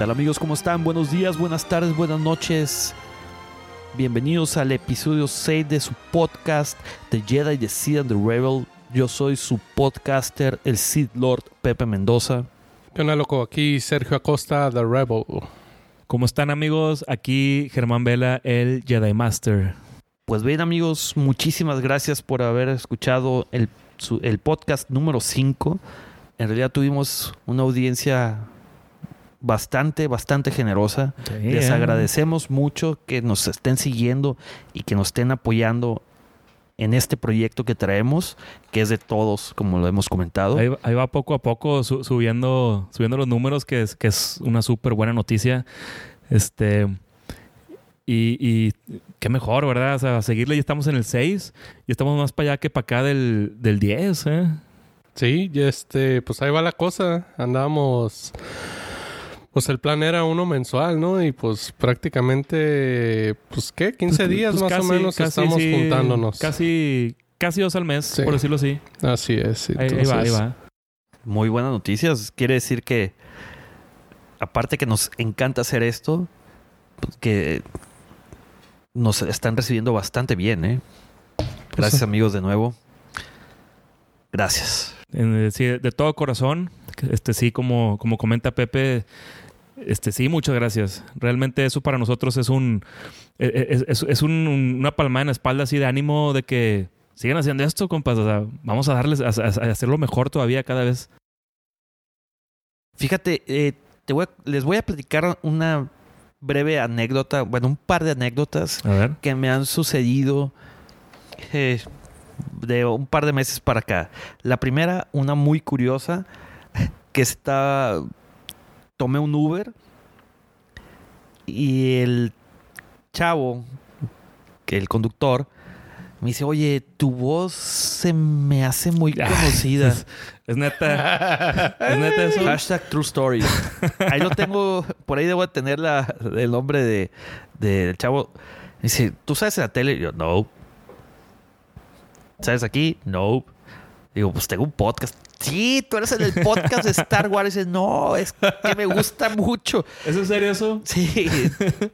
¿Qué tal amigos? ¿Cómo están? Buenos días, buenas tardes, buenas noches. Bienvenidos al episodio 6 de su podcast The Jedi, The Seed and the Rebel. Yo soy su podcaster, el Sith Lord Pepe Mendoza. ¿Qué onda, loco? Aquí Sergio Acosta, The Rebel. ¿Cómo están amigos? Aquí Germán Vela, el Jedi Master. Pues bien amigos, muchísimas gracias por haber escuchado el, su- el podcast número 5. En realidad tuvimos una audiencia bastante, bastante generosa. Les eh. agradecemos mucho que nos estén siguiendo y que nos estén apoyando en este proyecto que traemos, que es de todos, como lo hemos comentado. Ahí, ahí va poco a poco su- subiendo, subiendo los números, que es, que es una súper buena noticia. Este. Y, y qué mejor, ¿verdad? O sea, seguirle, ya estamos en el 6 y estamos más para allá que para acá del, del 10, ¿eh? Sí, y este, pues ahí va la cosa. Andábamos. Pues el plan era uno mensual, ¿no? Y pues prácticamente, pues qué, 15 Pues, días pues más casi- o menos casi estamos sí, juntándonos. Casi, casi dos al mes, Sí. por decirlo así. Así es. Ahí, va, ahí va. Muy buenas noticias. Quiere decir que, aparte que nos encanta hacer esto, pues, que nos están recibiendo bastante bien, ¿eh? Gracias amigos de nuevo. Gracias. Sí, de todo corazón, este sí, como, como comenta Pepe, este sí, muchas gracias. Realmente eso para nosotros es un es, es- es un- una palmada en la espalda así de ánimo de que sigan haciendo esto, compas. O sea, vamos a darles a, a- hacerlo mejor todavía cada vez. Fíjate, eh, te voy a- les voy a platicar una breve anécdota, bueno, un par de anécdotas que me han sucedido eh, de un par de meses para acá. La primera, una muy curiosa, que está... Tomé un Uber y el chavo, que el conductor, me dice, oye, tu voz se me hace muy conocida. Es, es neta. es neta eso. Hashtag True Story. Ahí lo tengo, por ahí debo de tener la, el nombre de, del chavo. Dice, ¿tú sabes en la tele? Y yo, no. ¿Sabes aquí? No. Digo, pues tengo un podcast. Sí, tú eres en el podcast de Star Wars. Y dice, no, es que me gusta mucho. ¿Es en serio eso? Sí,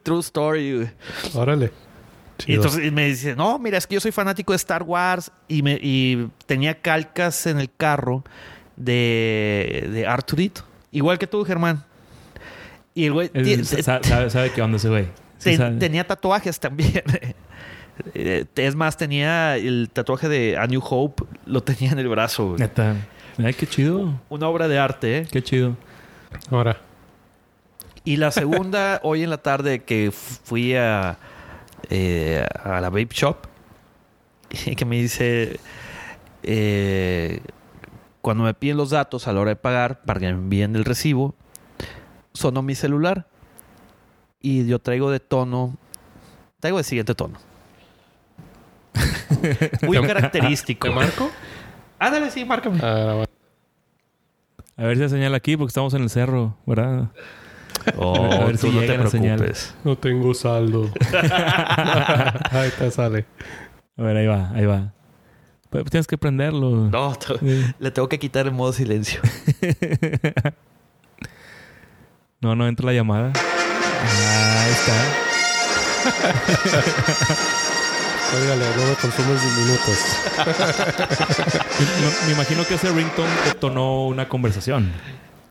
True Story. güey. Órale. Y entonces me dice, no, mira, es que yo soy fanático de Star Wars y, me, y tenía calcas en el carro de, de Arturito. Igual que tú, Germán. Y el güey sabe, sabe qué onda ese güey. Sí tenía tatuajes también. Eh, es más, tenía el tatuaje de A New Hope, lo tenía en el brazo. güey. Neta. Ay, qué chido. Una obra de arte, ¿eh? Qué chido. Ahora. Y la segunda, hoy en la tarde que fui a, eh, a la vape shop, y que me dice, eh, cuando me piden los datos a la hora de pagar para que me envíen el recibo, sonó mi celular. Y yo traigo de tono, traigo de siguiente tono. Muy característico. ¿Te marco? Ándale, sí, márcame. Ah. A ver si se señala aquí porque estamos en el cerro, ¿verdad? Oh, A ver tú si no llega te la señal. preocupes. No tengo saldo. ahí te sale. A ver, ahí va, ahí va. Pero tienes que prenderlo. No, te- Sí. le tengo que quitar el modo silencio. No, no entra la llamada. Ah, ahí está. Óigale, no me consumes minutos. Me, me imagino que ese ringtone detonó una conversación.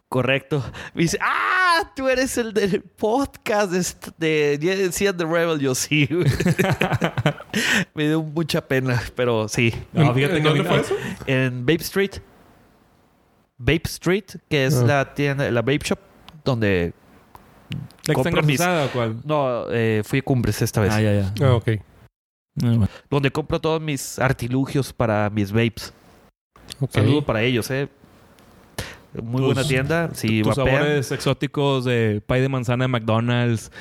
Correcto. Me dice, ah, tú eres el del podcast de, est- de, de Seed the Rebel. Yo sí. Me dio mucha pena, pero sí. No, fíjate ¿En que dónde fue eso? En Vape Street. Vape Street, que es Ah. la tienda, la Vape Shop, donde... ¿La que está mis- o cuál? No, eh, fui a Cumbres esta vez. Ah, ya, ya. Ah, ok. Ah, bueno. Donde compro todos mis artilugios para mis vapes. Saludo para ellos, eh. Muy Tus- buena tienda. Si Tus vapean. sabores exóticos de pie de manzana de McDonald's.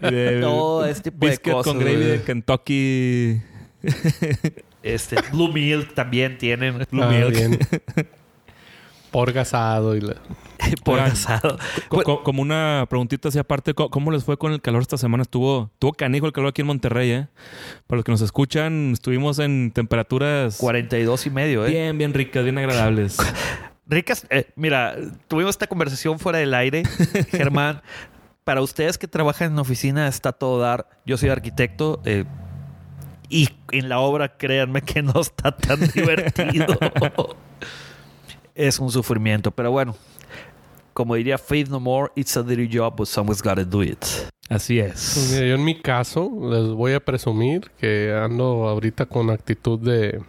de No, ese tipo de cosas. con gravy de Kentucky. Este, Blue Milk también tienen. Blue Ah, Milk. bien. Por gasado y la... Por Oigan, asado. Co- Bueno, co- como una preguntita así aparte, co- ¿cómo les fue con el calor esta semana? Estuvo, estuvo canijo el calor aquí en Monterrey, ¿eh? Para los que nos escuchan, estuvimos en temperaturas 42 y medio, ¿eh? bien, bien ricas, bien agradables. Ricas, eh, mira, tuvimos esta conversación fuera del aire, Germán. Para ustedes que trabajan en oficina está todo dar. Yo soy arquitecto eh, y en la obra créanme que no está tan divertido. es un sufrimiento, pero bueno, como diría Faith No More, it's a dirty job, but someone's gotta do it. Así Pues es. mira, yo en mi caso les voy a presumir que ando ahorita con actitud de...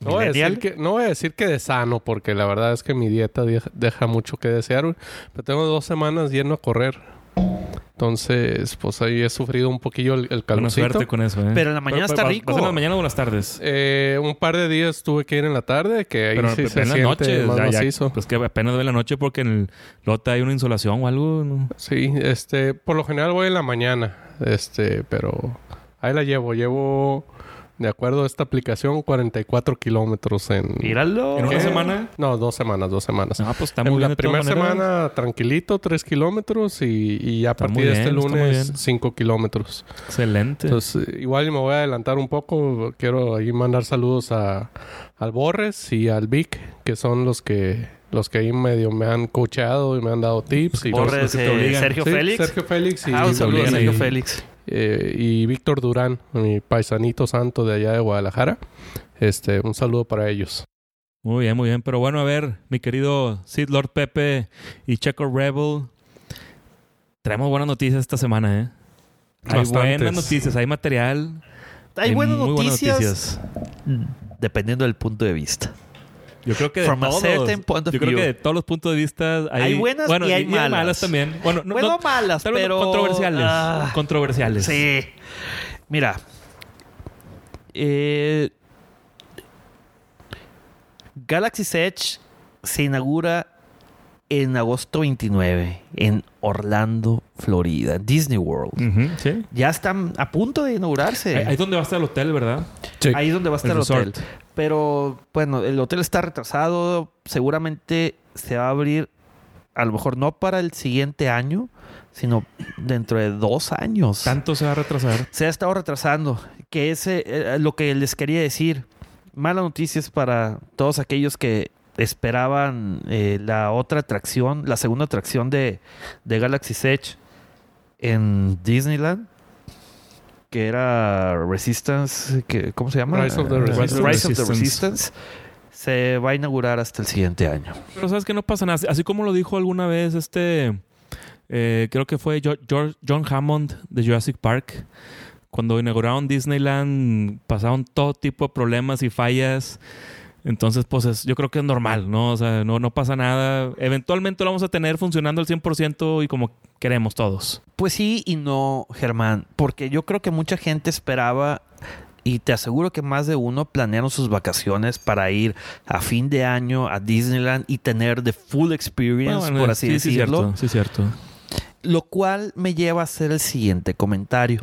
No voy, a decir que, no voy a decir que de sano, porque la verdad es que mi dieta deja, deja mucho que desear. Pero tengo dos semanas yendo a correr. Entonces, pues ahí he sufrido un poquillo el, el Buena calorcito. suerte con eso, ¿eh? Pero en la mañana está ¿vas- rico. ¿Vas en la mañana o en las tardes? Eh, un par de días tuve que ir en la tarde, que ahí Pero sí se en la noche. más ya- pues que apenas de la noche porque en el lote hay una insolación o algo. ¿no? Sí, este, por lo general voy en la mañana, este, pero ahí la llevo. Llevo, de acuerdo a esta aplicación, 44 kilómetros en... Míralo. ¿En una ¿Qué? semana? No, dos semanas, dos semanas. Ah, pues está muy en bien. la primera semana, tranquilito, 3 kilómetros y, y a Está partir de este bien, lunes. 5 kilómetros. Excelente. Entonces, igual me voy a adelantar un poco. Quiero ahí mandar saludos a, al Borres y al Vic, que son los que los que ahí medio me han coachado y me han dado tips. Y Borres, los que te eh. Sergio Sí, Félix. Sergio Félix y, ah, un saludo a Sergio. Félix. Eh, y Víctor Durán, mi paisanito santo de allá de Guadalajara. Este, un saludo para ellos. Muy bien, muy bien. Pero bueno, a ver, mi querido Sid Lord Pepe y Checo Rebel. Traemos buenas noticias esta semana, ¿eh? Hay Bastantes. buenas noticias, hay material. Hay buenas muy noticias, dependiendo del punto de vista. Yo creo que de From a todos, certain point of yo creo view. que de todos los puntos de vista hay, Hay buenas bueno, y hay malas. también. Bueno, no, bueno, no- malas, tal vez no pero... controversiales. ah, controversiales. sí. Mira. Eh, Galaxy's Edge se inaugura en agosto 29 en Orlando, Florida, Disney World. Sí. Ya están a punto de inaugurarse. Ahí es donde va a estar el hotel, ¿verdad? Ahí es donde va a estar El el, hotel. Pero bueno, el hotel está retrasado. Seguramente se va a abrir, a lo mejor no para el siguiente año, sino dentro de dos años. Tanto se va a retrasar. Se ha estado retrasando. Que es eh, lo que les quería decir. Malas noticias para todos aquellos que esperaban eh, la otra atracción, la segunda atracción de, de Galaxy's Edge en Disneyland. Que era Resistance, que, ¿cómo se llama? Rise of the Resistance. Rise of the Resistance. Se va a inaugurar hasta el siguiente año. Pero sabes que no pasa nada. Así como lo dijo alguna vez este, eh, creo que fue George- John Hammond de Jurassic Park. Cuando inauguraron Disneyland pasaron todo tipo de problemas y fallas. Entonces, pues es- yo creo que es normal, ¿no? O sea, no, no pasa nada. Eventualmente lo vamos a tener funcionando al 100% y como queremos todos. Pues sí y no, Germán, porque yo creo que mucha gente esperaba y te aseguro que más de uno planearon sus vacaciones para ir a fin de año a Disneyland y tener the full experience, Bueno, por así sí, sí, decirlo. cierto, sí, cierto. Lo cual me lleva a hacer el siguiente comentario.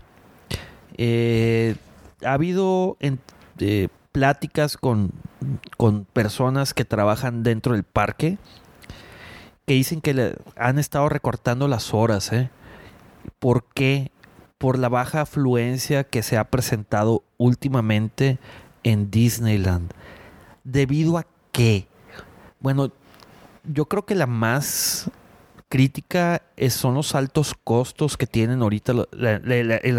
Eh, ha habido en- eh, pláticas con, con personas que trabajan dentro del parque que dicen que han estado recortando las horas. ¿eh? ¿Por qué? Por la baja afluencia que se ha presentado últimamente en Disneyland. ¿Debido a qué? Bueno, yo creo que la más crítica son los altos costos que tienen ahorita la, la-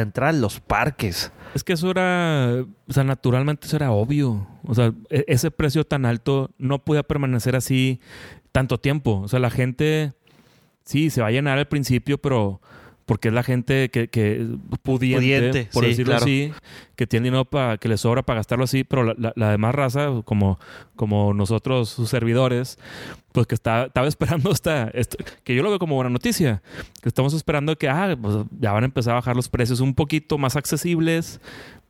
entrada los parques. Es que eso era, o sea, naturalmente eso era obvio. O sea, e- ese precio tan alto no podía permanecer así tanto tiempo. O sea, la gente, sí, se va a llenar al principio, pero porque es la gente que, que pudiente, Pudiente, por sí, decirlo claro. así, que tiene dinero para que le sobra para gastarlo así, pero la, la- la demás raza, como, como nosotros, sus servidores, pues que está, estaba esperando esta, esto- que yo lo veo como buena noticia, que estamos esperando que ah, pues ya van a empezar a bajar los precios un poquito más accesibles,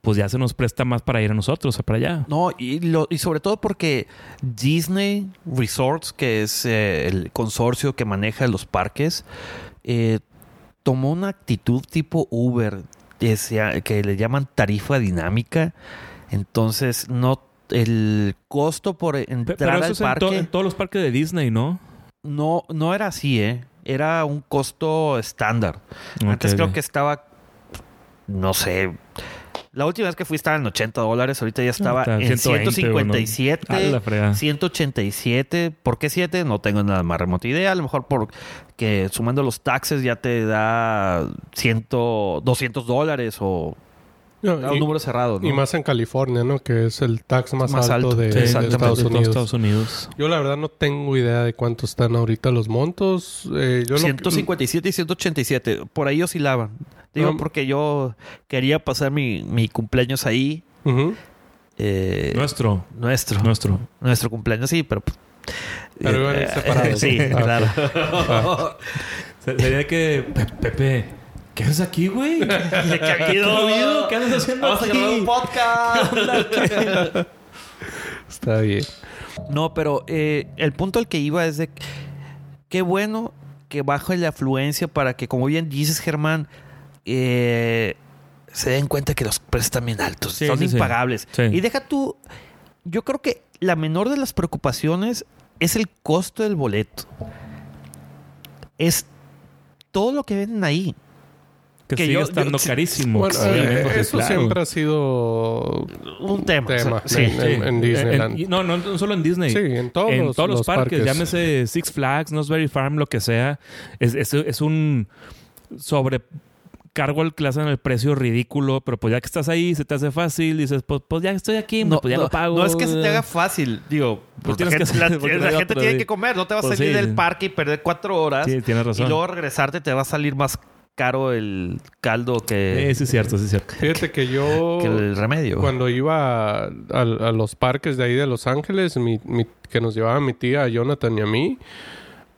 pues ya se nos presta más para ir a nosotros, para allá. No, y, lo- y sobre todo porque Disney Resorts, que es eh, el consorcio que maneja los parques, eh, tomó una actitud tipo Uber, que, que le llaman tarifa dinámica. Entonces, no el costo por entrar Pero eso al es en, to- parque en todos los parques de Disney, ¿no? no, no era así, ¿eh? Era un costo estándar. Antes creo que estaba, no sé, La última vez que fui estaba en 80 dólares, ahorita ya estaba está en 120, 157, ¿no? A la fregada. 187. ¿Por qué 7? No tengo nada más remota idea. A lo mejor porque sumando los taxes ya te da 100, 200 dólares o No, un y, número cerrado. ¿no? y más en California, ¿no? Que es el tax más, Más alto, alto. de, Sí, de. Estados Unidos. Estados Unidos. Yo la verdad no tengo idea de cuánto están ahorita los montos. Eh, yo lo- 157 y 187. Por ahí oscilaban. Digo, No. porque yo quería pasar mi, mi cumpleaños ahí. Eh, Nuestro. nuestro. Nuestro. Nuestro cumpleaños, sí, pero. pues, Pero a eh, separados. sí, Ah, claro. Se- Sería que... Pe- Pepe, ¿qué haces aquí, güey? ¿Qué, ha habido? ha habido? ¿Qué andas haciendo Vamos a aquí? grabar un podcast. Está bien. No, pero eh, el punto al que iba es de que- qué bueno que baje la afluencia para que, como bien dices, Germán, eh, se den cuenta que los precios están bien altos, Sí, son sí, sí. impagables. Sí. Y deja tú, yo creo que la menor de las preocupaciones es el costo del boleto. Es todo lo que venden ahí. Que, Que sigue yo- estando yo- carísimo. Bueno, eh, eso claro. siempre ha sido Un tema. tema Sí. en, en- en Disneyland. En- y no, no, no solo en Disney. sí, en todos, en los, todos los, los parques, llámese Six Flags, Nosberry Farm, lo que sea, es, es, es un sobrecargo al que le hacen el precio ridículo, pero pues ya que estás ahí, se te hace fácil, dices, pues, pues ya estoy aquí, No, pues ya no, lo pago. no es que se te haga fácil, digo, pues tienes la que gente, hacer- la- porque la no hay gente otro, tiene sí. que comer, no te vas a Pues salir sí. del parque y perder cuatro horas Sí, tienes razón. y luego regresarte te va a salir más caro el caldo que, Eh, sí, es cierto, sí, es cierto. Fíjate que yo... que el remedio. Cuando iba a, a- a los parques de ahí de Los Ángeles, mi- mi- que nos llevaba mi tía Jonathan y a mí,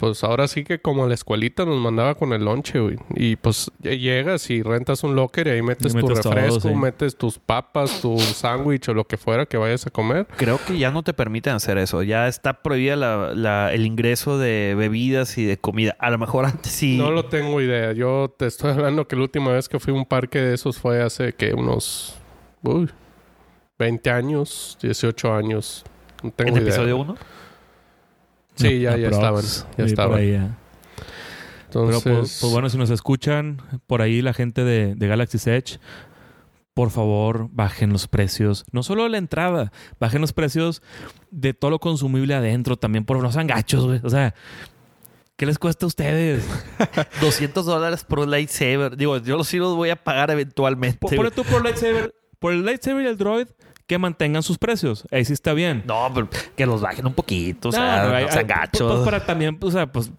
pues ahora sí que como a la escuelita nos mandaba con el lonche, güey. Y pues llegas y rentas un locker y ahí metes, Y metes tu todo, refresco, sí. metes tus papas, tu sándwich o lo que fuera que vayas a comer. Creo que ya no te permiten hacer eso. Ya está prohibida la- la- el ingreso de bebidas y de comida. A lo mejor antes sí. No lo tengo idea. Yo te estoy hablando que la última vez que fui a un parque de esos fue hace que unos uy, 20 años, 18 años. No tengo en idea. episodio 1. Sí, ya, ya estaban. Ya estaban. ahí ya. Pero Entonces, pues, pues, bueno, si nos escuchan por ahí la gente de, de Galaxy's Edge, por favor, bajen los precios. No solo la entrada, bajen los precios de todo lo consumible adentro también, por no sean gachos, güey. O sea, ¿qué les cuesta a ustedes? 200 dólares por un lightsaber. Digo, yo sí los voy a pagar eventualmente. Por tú por lightsaber, por el lightsaber y el droid, que mantengan sus precios. Ahí sí está bien. No, pero que los bajen un poquito. O sea, No, hay- gachos. Pues para también, o sea, pues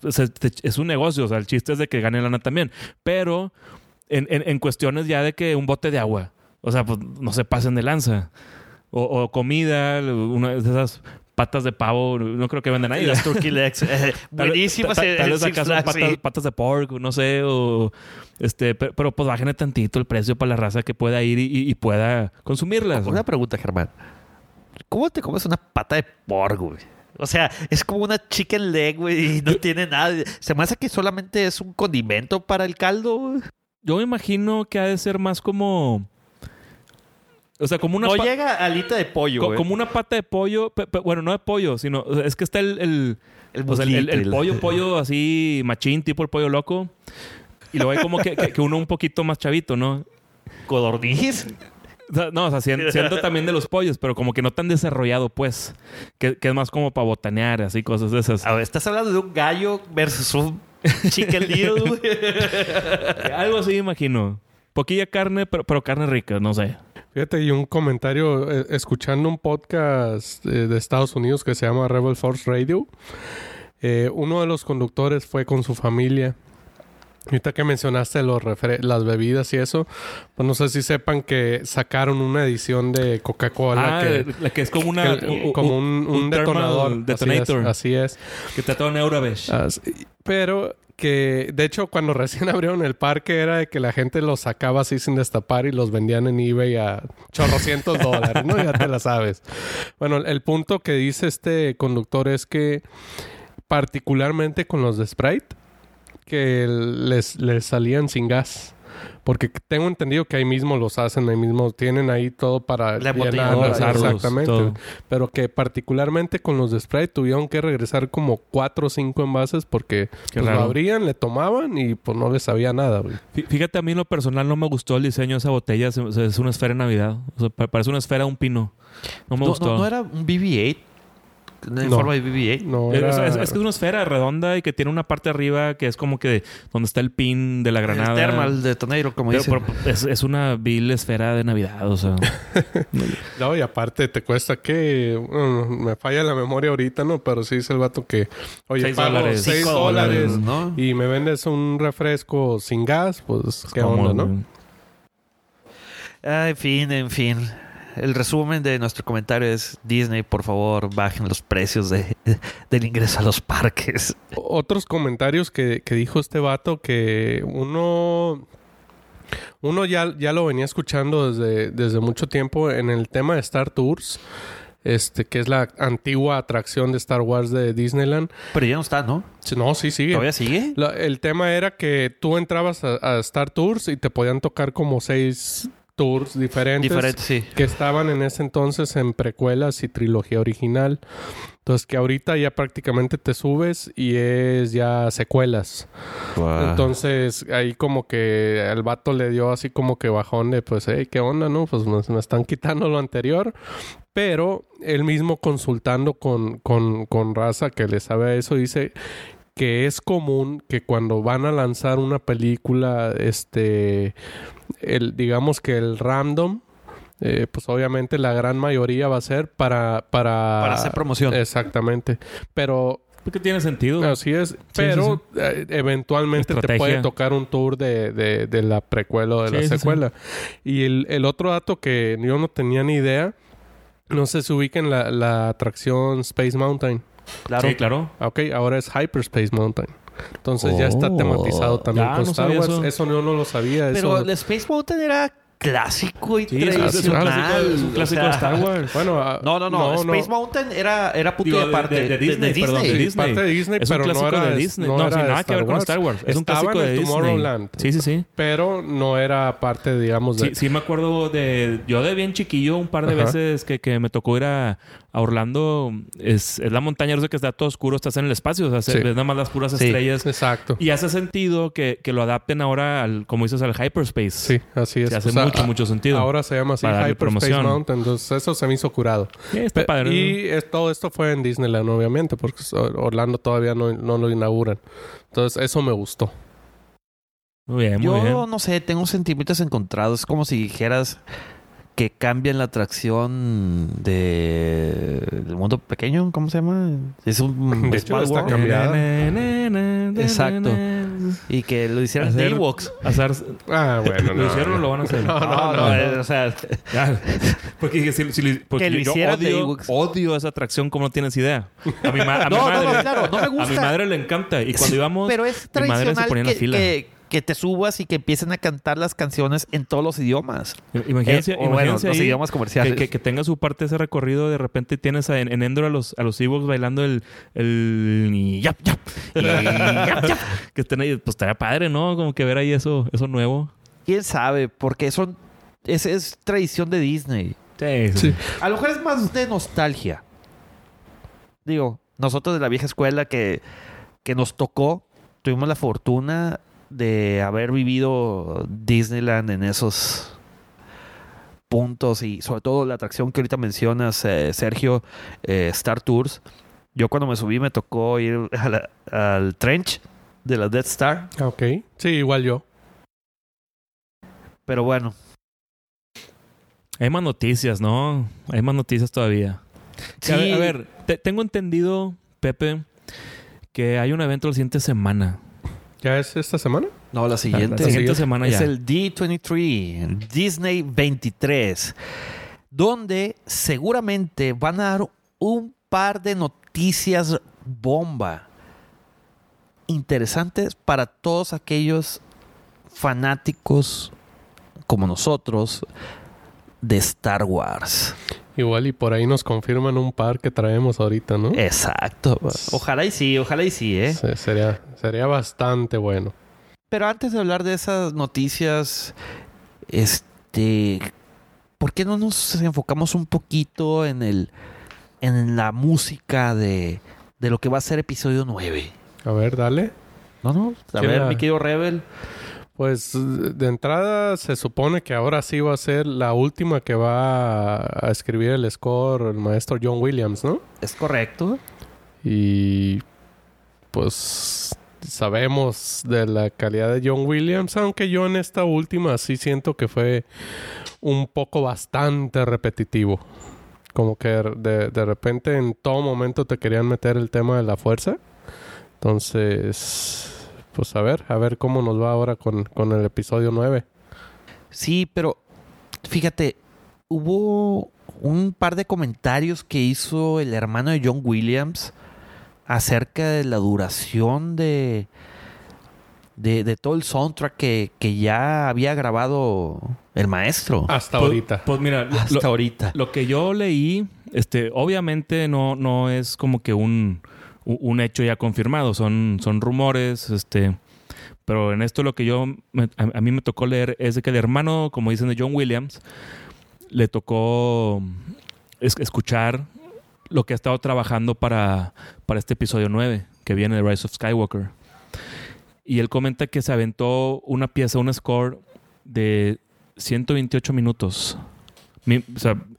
es un negocio. O sea, el chiste es de que gane lana también. Pero en, en- en cuestiones ya de que un bote de agua. O sea, pues no se pasen de lanza. O, o comida, una de esas patas de pavo. No creo que vendan ahí. Las turkey legs. eh, buenísimas. tal- en- Tal vez son Flags, patas, sí. patas de pork, no sé, o este, pero, pero pues bajen tantito el precio para la raza que pueda ir y, pueda consumirlas. Una pregunta, Germán. ¿Cómo te comes una pata de porco, güey? O sea, es como una chicken leg, güey, y no tiene nada. Se me hace que solamente es un condimento para el caldo, güey. Yo me imagino que ha de ser más como. O sea, como una no llega alita de pollo, co- güey. como una pata de pollo. bueno, no de pollo, sino. o sea, es que está el. el, pollo, pollo así machín, tipo el pollo loco. Y luego hay como que, que- que uno un poquito más chavito, ¿no? Codorniz. No, o sea, sien- siendo también de los pollos, pero como que no tan desarrollado, pues. Que, que es más como para botanear, así, cosas de esas. A ver, estás hablando de un gallo versus un chicken little. Algo así, imagino. Poquilla carne, pero, pero carne rica, no sé. Fíjate, y un comentario, eh, escuchando un podcast eh, de Estados Unidos que se llama Rebel Force Radio, eh, uno de los conductores fue con su familia. Ahorita que mencionaste los las bebidas y eso, pues no sé si sepan que sacaron una edición de Coca-Cola ah, que, la que es como una... que- como un, un thermal detonador. detonator. Así es. Que te un Eurobesh. Así es. Pero que, de hecho, cuando recién abrieron el parque era de que la gente los sacaba así sin destapar y los vendían en eBay a chorrocientos dólares, ¿no? Ya te la sabes. Bueno, el punto que dice este conductor es que particularmente con los de Sprite, que les, les salían sin gas. Porque tengo entendido que ahí mismo los hacen, ahí mismo tienen ahí todo para La llenar, embotelladora, Los árboles, exactamente. todo. Pero que particularmente con los de spray tuvieron que regresar como cuatro o cinco envases porque pues, lo abrían, le tomaban y pues no les sabía nada, güey. Fí- Fíjate, a mí en lo personal no me gustó el diseño de esa botella. Es una esfera de Navidad. O sea, pa- parece una esfera de un pino. No me No, gustó. no, no era un BB-8. En No. forma de BB-8. No Es, era... es- es que es una esfera redonda y que tiene una parte arriba que es como que donde está el pin de la granada. El thermal detonator, como Pero- dicen. pero es, es una vil esfera de Navidad, o sea. No, y aparte te cuesta que... bueno, me falla la memoria ahorita, ¿no? Pero sí dice el vato que... Oye, Seis pago dólares. seis Cinco dólares ¿no? y me vendes un refresco sin gas, pues qué como- onda, ¿no? Ah, en fin, en fin. El resumen de nuestro comentario es Disney, por favor, bajen los precios de, del ingreso a los parques. Otros comentarios que, que dijo este vato que uno... Uno ya, ya lo venía escuchando desde, desde mucho tiempo en el tema de Star Tours, este, que es la antigua atracción de Star Wars de Disneyland. Pero ya no está, ¿no? No, sí sigue. ¿Todavía sigue? La- el tema era que tú entrabas a, a Star Tours y te podían tocar como seis tours diferentes. Diferente, sí. Que estaban en ese entonces en precuelas y trilogía original. Entonces que ahorita ya prácticamente te subes y es ya secuelas. Entonces ahí como que el vato le dio así como que bajón de pues, hey, ¿qué onda, no? Pues me, me están quitando lo anterior. Pero él mismo consultando con, con, con raza que le sabe a eso, dice que es común que cuando van a lanzar una película, este, el, digamos que el random, eh, pues obviamente la gran mayoría va a ser para... Para, Para hacer promoción. Exactamente. Pero Porque tiene sentido. Así es, pero eh, eventualmente te puede tocar un tour de, de, de la precuela o de Sí, la sí, secuela. Y el, el otro dato que yo no tenía ni idea, no sé si ubiquen la, la atracción Space Mountain. Claro. Sí, claro. Ah, Ok, ahora es Hyperspace Mountain. Entonces ya está Oh. tematizado también Ah, con no Star Wars. eso. Eso. yo no lo sabía. Pero eso... el Space Mountain era clásico y Sí, es, es un tradicional. clásico, es un o clásico sea, de Star Wars. Bueno, ah, No, no, no. Space Mountain era, era punto Digo, de de- aparte. de- de Disney, perdón, de Sí, Disney. parte de Disney, Es un pero no clásico era de Disney. No, era sin de nada que ver con. Star Wars. Es un Estaba clásico en de Disney. Tomorrowland. Sí, sí, sí. Pero no era parte, digamos, de... Sí, sí me acuerdo de... Yo de bien chiquillo un par de Ajá. veces que, que me tocó ir a, a Orlando. Es, es la montaña rusa que está todo oscuro, estás en el espacio. O sea, se- Sí. ves nada más las puras Sí. estrellas. Exacto. Y hace sentido que, que lo adapten ahora al, como dices, al hyperspace. Sí, así es. Se hace O sea, mucho, a- mucho sentido. Ahora se llama así Hyperspace promoción. Mountain. Entonces eso se me hizo curado. Está padre. Y es- todo esto fue en Disneyland, obviamente, porque Or- Orlando todavía no, no lo inauguran. Entonces eso me gustó. Muy bien, muy Yo bien. no sé, tengo sentimientos encontrados. Es como si dijeras que cambian la atracción de del mundo pequeño, ¿cómo se llama? Es un De hecho, está World. cambiado. Exacto. Y que lo hicieran de Hacer- Ewoks. Hacer, Ah, bueno. ¿Lo hicieron o lo van a hacer? No, no, No, no. no, o sea, Ya. Porque, dije, si- si- porque Que lo yo hicieran de odio, esa atracción como no tienes idea. A mi, ma- a mi No, no, madre. no, claro, no me A mi gusta. madre le encanta. Y cuando íbamos, pero es mi madre se tradicional ponía en la que, fila. que, que te subas y que empiecen a cantar las canciones en todos los idiomas. imagínense, Eh, o bueno, imagínense los idiomas comerciales. que, que- que tenga su parte ese recorrido. De repente tienes a- en, en Endor a los, a los Ewoks bailando el... el yap, yap, y yap, yap. que estén ahí. Pues estaría padre, ¿no? Como que ver ahí eso, eso nuevo. ¿Quién sabe? Porque son, es, es tradición de Disney. Sí, sí. Sí. A lo mejor es más de nostalgia. Digo, nosotros de la vieja escuela que, que nos tocó, tuvimos la fortuna de haber vivido Disneyland en esos puntos y sobre todo la atracción que ahorita mencionas, eh, Sergio, eh, Star Tours. Yo cuando me subí me tocó ir la- al trench de la Death Star, Ah, Ok. Sí, igual yo. pero bueno, Hay más noticias, ¿no? Hay más noticias todavía. Sí. A ver, a ver, te- tengo entendido, Pepe, que hay un evento la siguiente semana. ¿Ya es esta semana? no, la siguiente. La siguiente semana Es ya. el D23, Disney 23, donde seguramente van a dar un par de noticias bomba interesantes para todos aquellos fanáticos como nosotros de Star Wars. Igual y por ahí nos confirman un par que traemos ahorita, ¿no? Exacto. Ojalá y sí, ojalá y sí, ¿eh? Sí, sería, sería bastante bueno. Pero antes de hablar de esas noticias, este, ¿por qué no nos enfocamos un poquito en el en la música de, de lo que va a ser episodio 9? A ver, dale. No, no, a ¿Quién ver, mi querido Rebel. Pues de entrada se supone que ahora sí va a ser la última que va a, escribir el score el maestro John Williams, ¿no? Es correcto. Y pues sabemos de la calidad de John Williams, aunque yo en esta última sí siento que fue un poco bastante repetitivo. Como que de, de repente en todo momento te querían meter el tema de la fuerza. Entonces, pues a ver, a ver cómo nos va ahora con, con el episodio 9. Sí, pero fíjate, hubo un par de comentarios que hizo el hermano de John Williams acerca de la duración de, de, de todo el soundtrack que, que ya había grabado el maestro. Hasta Pues- ahorita. Pues mira, lo- hasta lo, ahorita. lo que yo leí, este, obviamente no, no es como que un, un hecho ya confirmado, son, son rumores, este, pero en esto lo que yo, a, mí me tocó leer es de que el hermano, como dicen de John Williams, le tocó es- escuchar lo que ha estado trabajando para, para este episodio 9, que viene de Rise of Skywalker. Y él comenta que se aventó una pieza, un score de 128 minutos.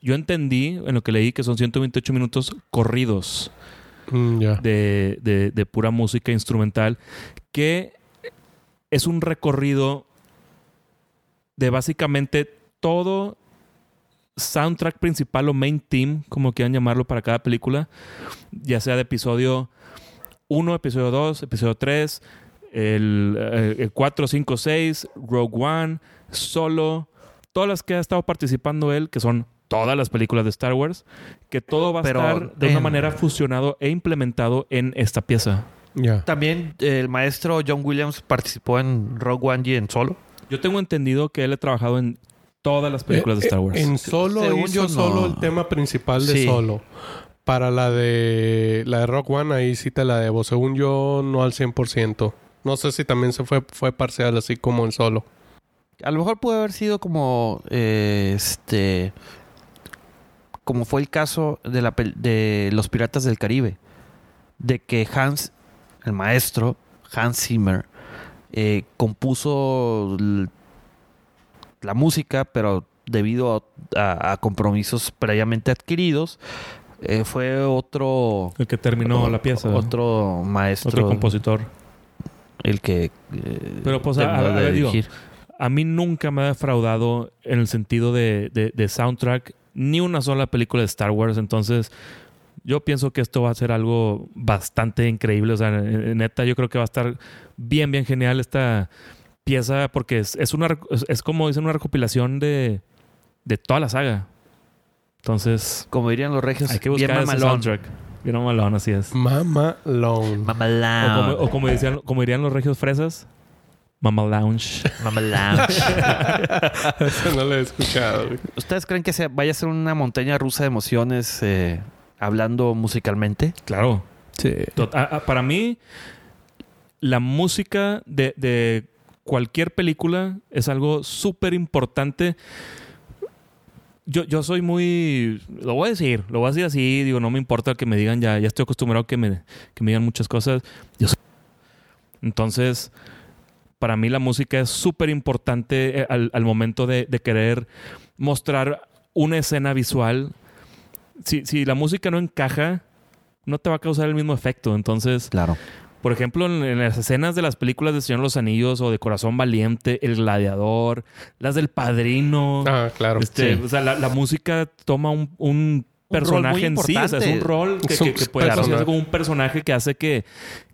Yo entendí en lo que leí que son 128 minutos corridos Mm, de, de- pura música instrumental, que es un recorrido de básicamente todo soundtrack principal o main theme, como quieran llamarlo para cada película, ya sea de episodio 1, episodio 2, episodio 3, el, eh, el 4, 5, 6, Rogue One, Solo, todas las que ha estado participando él, que son todas las películas de Star Wars, que todo va a Pero estar de una manera fusionado e implementado en esta pieza. También eh, el maestro John Williams participó en Rogue One y en Solo. Yo tengo entendido que él ha trabajado en todas las películas de Eh, Star eh, Wars. En solo Según hizo yo, no. solo el tema principal de Sí. solo. Para la de la de Rock One, ahí sí te la debo. Según yo, no al 100%. No sé si también se fue, fue parcial así como en solo. A lo mejor pudo haber sido como eh, este como fue el caso de la de los piratas del Caribe de que Hans el maestro Hans Zimmer eh, compuso la música pero debido a, a compromisos previamente adquiridos eh, fue otro el que terminó la pieza. otro maestro Otro compositor. el que eh, Pero, pues, a- de digo. A mí nunca me ha defraudado en el sentido de, de- de soundtrack ni una sola película de Star Wars. Entonces, yo pienso que esto va a ser algo bastante increíble. O sea, neta, yo creo que va a estar bien, bien genial esta pieza porque es, es una es, como dicen una recopilación de, de toda la saga. Entonces, como dirían los regios hay que bien buscar ese mamalón. soundtrack. Bien mamalón, así es. Mama Lone. O Mama como, o como decían, como dirían los regios fresas, Mama Lounge. Mama Lounge. Eso no lo he escuchado. ¿Ustedes creen que se vaya a ser una montaña rusa de emociones eh, hablando musicalmente? Claro. Sí. Tot- a- a- para mí, la música de, de cualquier película es algo súper importante. Yo, yo soy muy... Lo voy a decir, lo voy a decir así. Digo, no me importa que me digan ya. Ya estoy acostumbrado a que me, que me digan muchas cosas. Yo soy- Entonces, para mí la música es súper importante eh, al, al momento de, de querer mostrar una escena visual. Si, si la música no encaja, no te va a causar el mismo efecto. Entonces, Claro. por ejemplo, en, en las escenas de las películas de Señor de los Anillos o de Corazón Valiente, El Gladiador, las del Padrino. Ah, claro. este, sí. O sea, la, la música toma un, un personaje muy en sí. O sea, es un rol que, que- que puede personaje. asociarse con un personaje que hace que,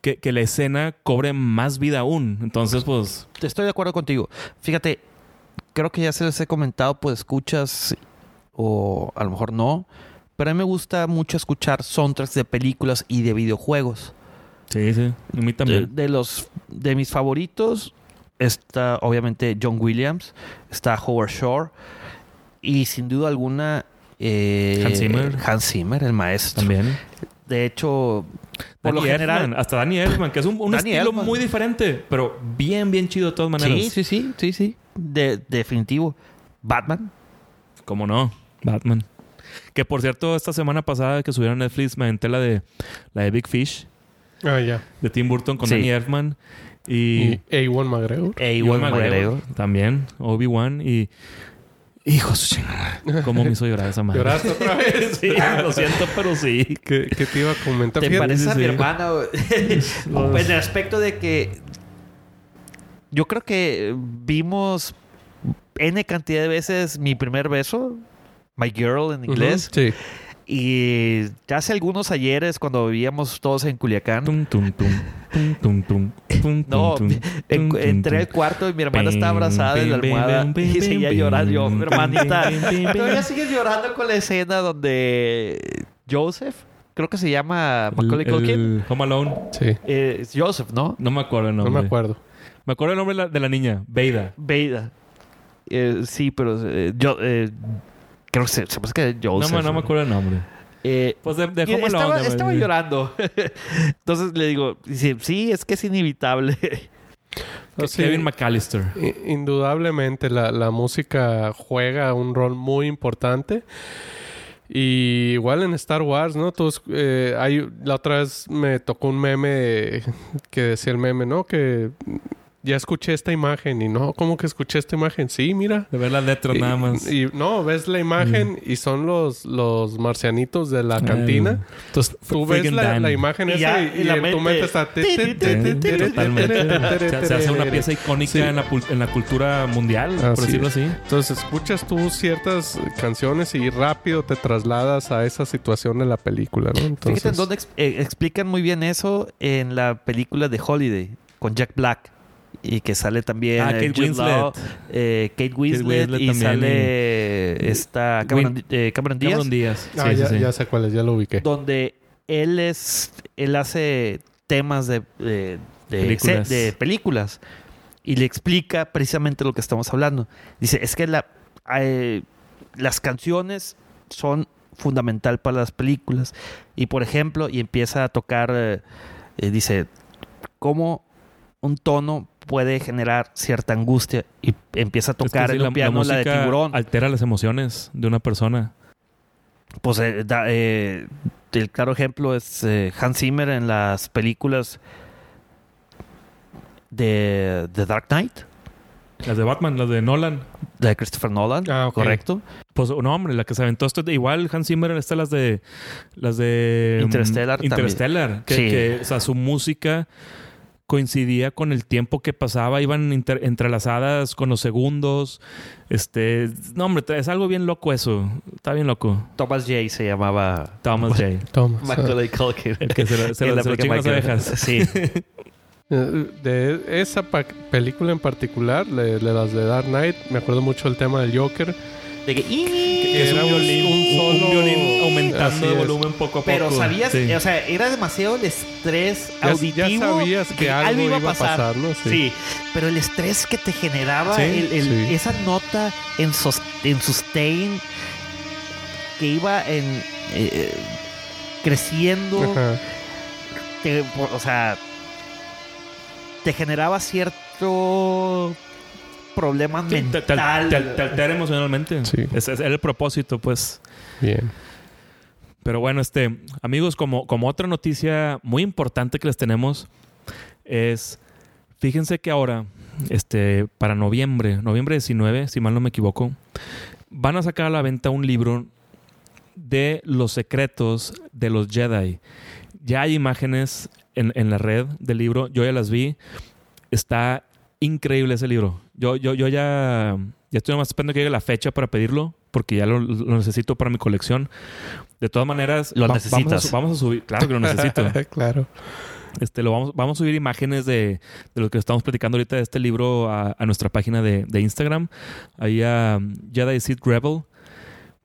que, que la escena cobre más vida aún. Entonces, pues, Estoy de acuerdo contigo. Fíjate, creo que ya se les he comentado, pues escuchas o a lo mejor no, pero a mí me gusta mucho escuchar soundtracks de películas y de videojuegos. sí, sí. A mí De, también. de los de mis favoritos está obviamente John Williams, está Howard Shore y sin duda alguna eh, Hans Zimmer. Hans Zimmer, el maestro. También. De hecho, Por lo general. Elfman, hasta Danny Elfman, que es un, estilo Elfman. muy diferente, pero bien, bien chido de todas maneras. Sí, sí, sí, sí, sí. De, definitivo. Batman. ¿Cómo no? Batman. Que por cierto, esta semana pasada que subieron a Netflix me aventé la de, la de Big Fish, Ah, ya. de Tim Burton con Sí. Danny Elfman. Y, Y A1 McGregor. Ewan igual McGregor También, Obi-Wan y... Hijo de su chingada. ¿Cómo me hizo llorar esa madre? ¿Lloraste otra vez? sí, lo siento, pero sí. ¿Qué, qué te iba a comentar? ¿Te pareces sí, a mi hermana? güey? en el aspecto de que yo creo que vimos N cantidad de veces mi primer beso, My Girl en inglés, Sí. Y ya hace algunos ayeres cuando vivíamos todos en Culiacán, Tum, tum, tum, tum, tum, tum, tum, no, tum, tum, en- tum, entré tum. al cuarto y mi hermana estaba abrazada en la almohada bim, bim, y seguía llorando. Yo, bim, hermanita, todavía sigues llorando con la escena donde Joseph, creo que se llama Macaulay El- Culkin, Home Alone. Sí. eh, es Joseph, ¿no? No me acuerdo el No nombre. me acuerdo. Me acuerdo el nombre de la, de la niña, Veida. Veida. Eh, sí, pero eh, yo eh, creo que se, se me que es No, Joseph. me- no me acuerdo el nombre. Eh, Pues de, de estaba, estaba llorando. Entonces le digo, dice, sí, es que es inevitable. No, sí, Kevin McAllister. Indudablemente la, la música juega un rol muy importante. Y igual en Star Wars, ¿no? Todos, eh, hay, la otra vez me tocó un meme que decía el meme, ¿no? Que ya escuché esta imagen y no, ¿cómo que escuché esta imagen? Sí, mira. De ver las letras Y, nada más. y no, ves la imagen y son los, los marcianitos de la cantina. Entonces, Tú ves la, la imagen Y esa ya, y, y la en tu mente- mente está... Totalmente. Se, hace una pieza icónica Sí. en, la, pul- en la cultura mundial, por Así decirlo es. así. Entonces escuchas tú ciertas canciones y rápido te trasladas a esa situación de la película, ¿no? Entonces, Fíjate en dónde eh, explican muy bien eso en la película de Holiday con Jack Black. Y que sale también Ah, eh, Kate Winslet. Law, eh, Kate Winslet, Winslet y también, sale esta Cameron, eh, Cameron Díaz. Cameron Díaz. Ah, Sí, ya, sí. ya sé cuál es, ya lo ubiqué. donde él es él hace temas de, de, de- Películas. de películas y le explica precisamente lo que estamos hablando. Dice, es que la, eh, las canciones son fundamental para las películas. Y por ejemplo, y empieza a tocar, eh, eh, dice, cómo un tono puede generar cierta angustia y empieza a Es que tocar sí, en un piano la, de música tiburón. altera las emociones de una persona. Pues eh, da- eh, el claro ejemplo es eh, Hans Zimmer en las películas de The Dark Knight, Las de Batman, las de Nolan. de Christopher Nolan, Ah, correcto. Pues no, hombre, la que se aventó esto, igual Hans Zimmer está las de las de mm, Interstellar también. Interstellar, que, Sí. que, o sea, su música coincidía con el tiempo que pasaba, iban inter- entrelazadas con los segundos. Este, no, hombre, es algo bien loco eso. Está bien loco. Thomas J. se llamaba Thomas J. Toma. Macaulay Culkin. El que se lo, se En lo- la se lo película chingan las Michael- abejas. Sí. De esa película en particular, de, de las de Dark Knight, me acuerdo mucho el tema del Joker. De que, Que es Era un violín, un un, un solo- violín aumentando de volumen poco a poco. Pero sabías, Sí. o sea, era demasiado el estrés Ya, auditivo. ya sabías que algo iba a pasar, ¿no? Sí. pero el estrés que te generaba, Sí, el- el- sí. esa nota en, sus- en sustain que iba en eh, creciendo, Ajá. te- o sea, te generaba cierto problema Sí, te, mental. te- te- te altera emocionalmente. Sí. Ese es el propósito, pues. Bien. Pero bueno, este, amigos, como, como otra noticia muy importante que les tenemos es, fíjense que ahora, este, para noviembre, noviembre 19, si mal no me equivoco, van a sacar a la venta un libro de los secretos de los Jedi. Ya hay imágenes en, en la red del libro, yo ya las vi. Está increíble ese libro. Yo, yo, yo ya, ya estoy nomás esperando que llegue la fecha para pedirlo, porque ya lo, lo necesito para mi colección. De todas maneras, Lo va- necesitas. Vamos a, vamos a subir, claro que lo necesito. claro. Este, lo vamos, vamos a subir imágenes de, de lo que estamos platicando ahorita de este libro a, a nuestra página de, de Instagram, ahí a Jedi Seed Rebel,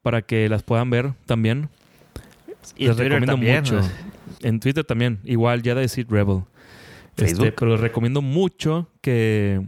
para que las puedan ver también. Y les recomiendo también, mucho. ¿no? En Twitter también, igual Jedi Seed Rebel. Este, Facebook. pero les recomiendo mucho que,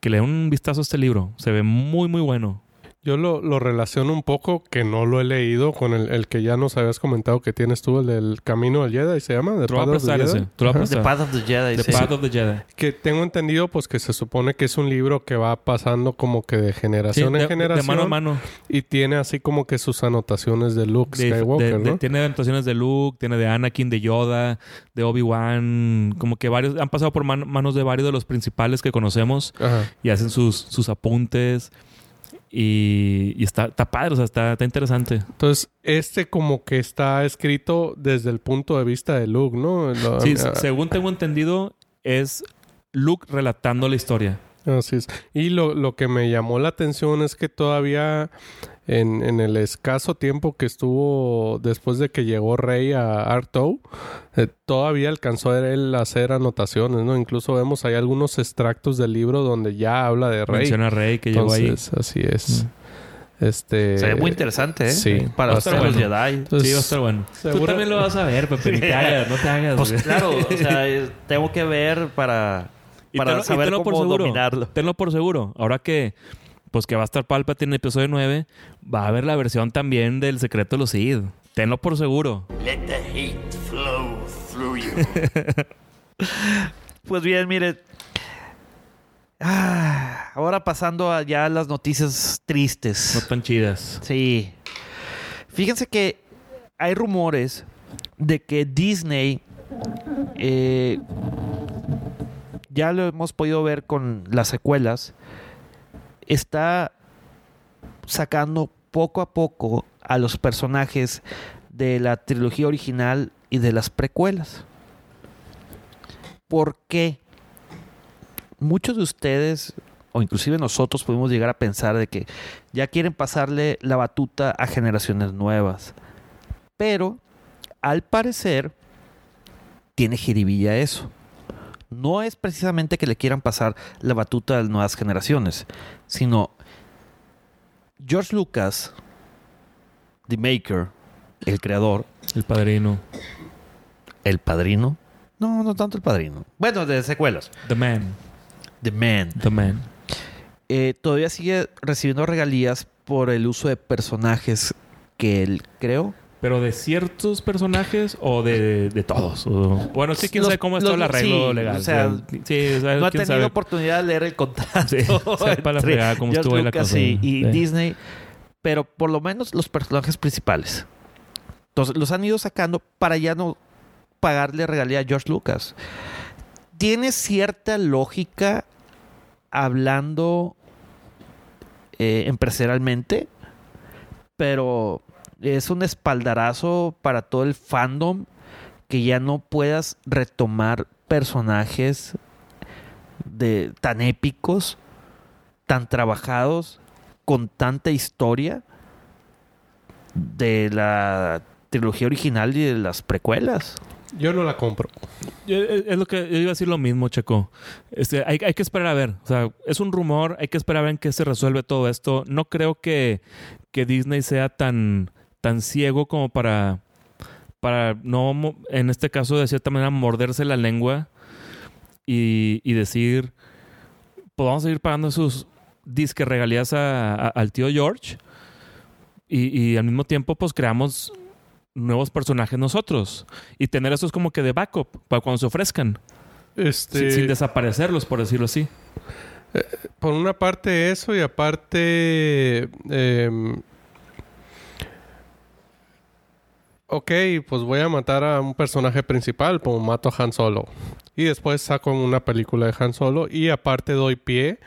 que le den un vistazo a este libro. Se ve muy, muy bueno. Yo lo, lo relaciono un poco, que no lo he leído, con el, el que ya nos habías comentado que tienes tú, el del Camino del Jedi, ¿se llama? The Path of the Jedi. The. Path of the Jedi. The sí. Path of the Jedi. Que tengo entendido, pues, que se supone que es un libro que va pasando como que de Sí, generación de, en generación. de mano a mano. Y tiene así como que sus anotaciones de Luke De- Skywalker, de- de- ¿no? tiene anotaciones de Luke, tiene de Anakin, de Yoda, de Obi-Wan. Como que varios han pasado por man- manos de varios de los principales que conocemos Ajá. y hacen sus, sus apuntes. Y, y está, está padre, o sea, está, está interesante. Entonces, este como que está escrito desde el punto de vista de Luke, ¿no? Sí, ah, según tengo entendido, es Luke relatando la historia. Así es. Y lo, lo que me llamó la atención es que todavía en, en el escaso tiempo que estuvo después de que llegó Rey a Artou, eh, todavía alcanzó a él a hacer anotaciones, ¿no? Incluso vemos ahí algunos extractos del libro donde ya habla de Rey. Menciona a Rey que llegó ahí. Así es. Este... Se ve muy interesante, ¿eh? Sí. Para los bueno. Jedi. Entonces, sí, va a estar bueno. Tú seguro- también lo vas a ver, Pepe. Ni te hagas, no te hagas. Pues claro, o sea, tengo que ver para, Y para tenlo- y saber tenlo cómo por seguro. dominarlo. Tenlo por seguro. Ahora que, pues que va a estar Palpatine en el episodio 9, va a haber la versión también del secreto de los Sith. Tenlo por seguro. Let the hate flow through you. Pues bien, mire. Ah, ahora pasando a ya las noticias No tristes. tan chidas. Sí. Fíjense que hay rumores de que Disney eh, ya lo hemos podido ver con las secuelas. Está sacando poco a poco a los personajes de la trilogía original y de las precuelas. ¿Por qué? Muchos de ustedes, o inclusive nosotros, podemos llegar a pensar de que ya quieren pasarle la batuta a generaciones nuevas. Pero, al parecer, tiene jiribilla eso. No es precisamente que le quieran pasar la batuta a las nuevas generaciones, sino George Lucas, The Maker, el creador, El padrino. el padrino. No, no tanto el padrino. Bueno, de secuelas. The Man. The Man. The Man. Eh, todavía sigue recibiendo regalías por el uso de personajes que él creó. ¿Pero de ciertos personajes o de, de todos? O- bueno, sí, quién Los- sabe cómo está los- el arreglo sí, legal. o sea, sí, o sea, No ha tenido sabe. oportunidad de leer el contrato. Sí, sepa la fregada cómo estuvo la cosa. y. Disney. Pero por lo menos los personajes principales. Entonces los han ido sacando para ya no pagarle regalía a George Lucas. Tiene cierta lógica hablando eh, empresarialmente, pero es un espaldarazo para todo el fandom que ya no puedas retomar personajes de tan épicos, tan trabajados, con tanta historia de la trilogía original y de las precuelas. Yo no la compro. Yo- Es es lo que yo iba a decir lo mismo, Checo. Este, hay, hay que esperar a ver. O sea, es un rumor, hay que esperar a ver en qué se resuelve todo esto. No creo que, que Disney sea tan, tan ciego como para, para no, en este caso, de cierta manera, morderse la lengua y, y decir, pues vamos a seguir pagando sus disque regalías a- a- al tío George. Y, y al mismo tiempo, pues creamos nuevos personajes nosotros. Y tener esos como que de backup para cuando se ofrezcan. Este, Sin, sin desaparecerlos, por decirlo así. por una parte eso y aparte... em, ok, pues voy a matar a un personaje principal, como mato a Han Solo. Y después saco una película de Han Solo y aparte doy pie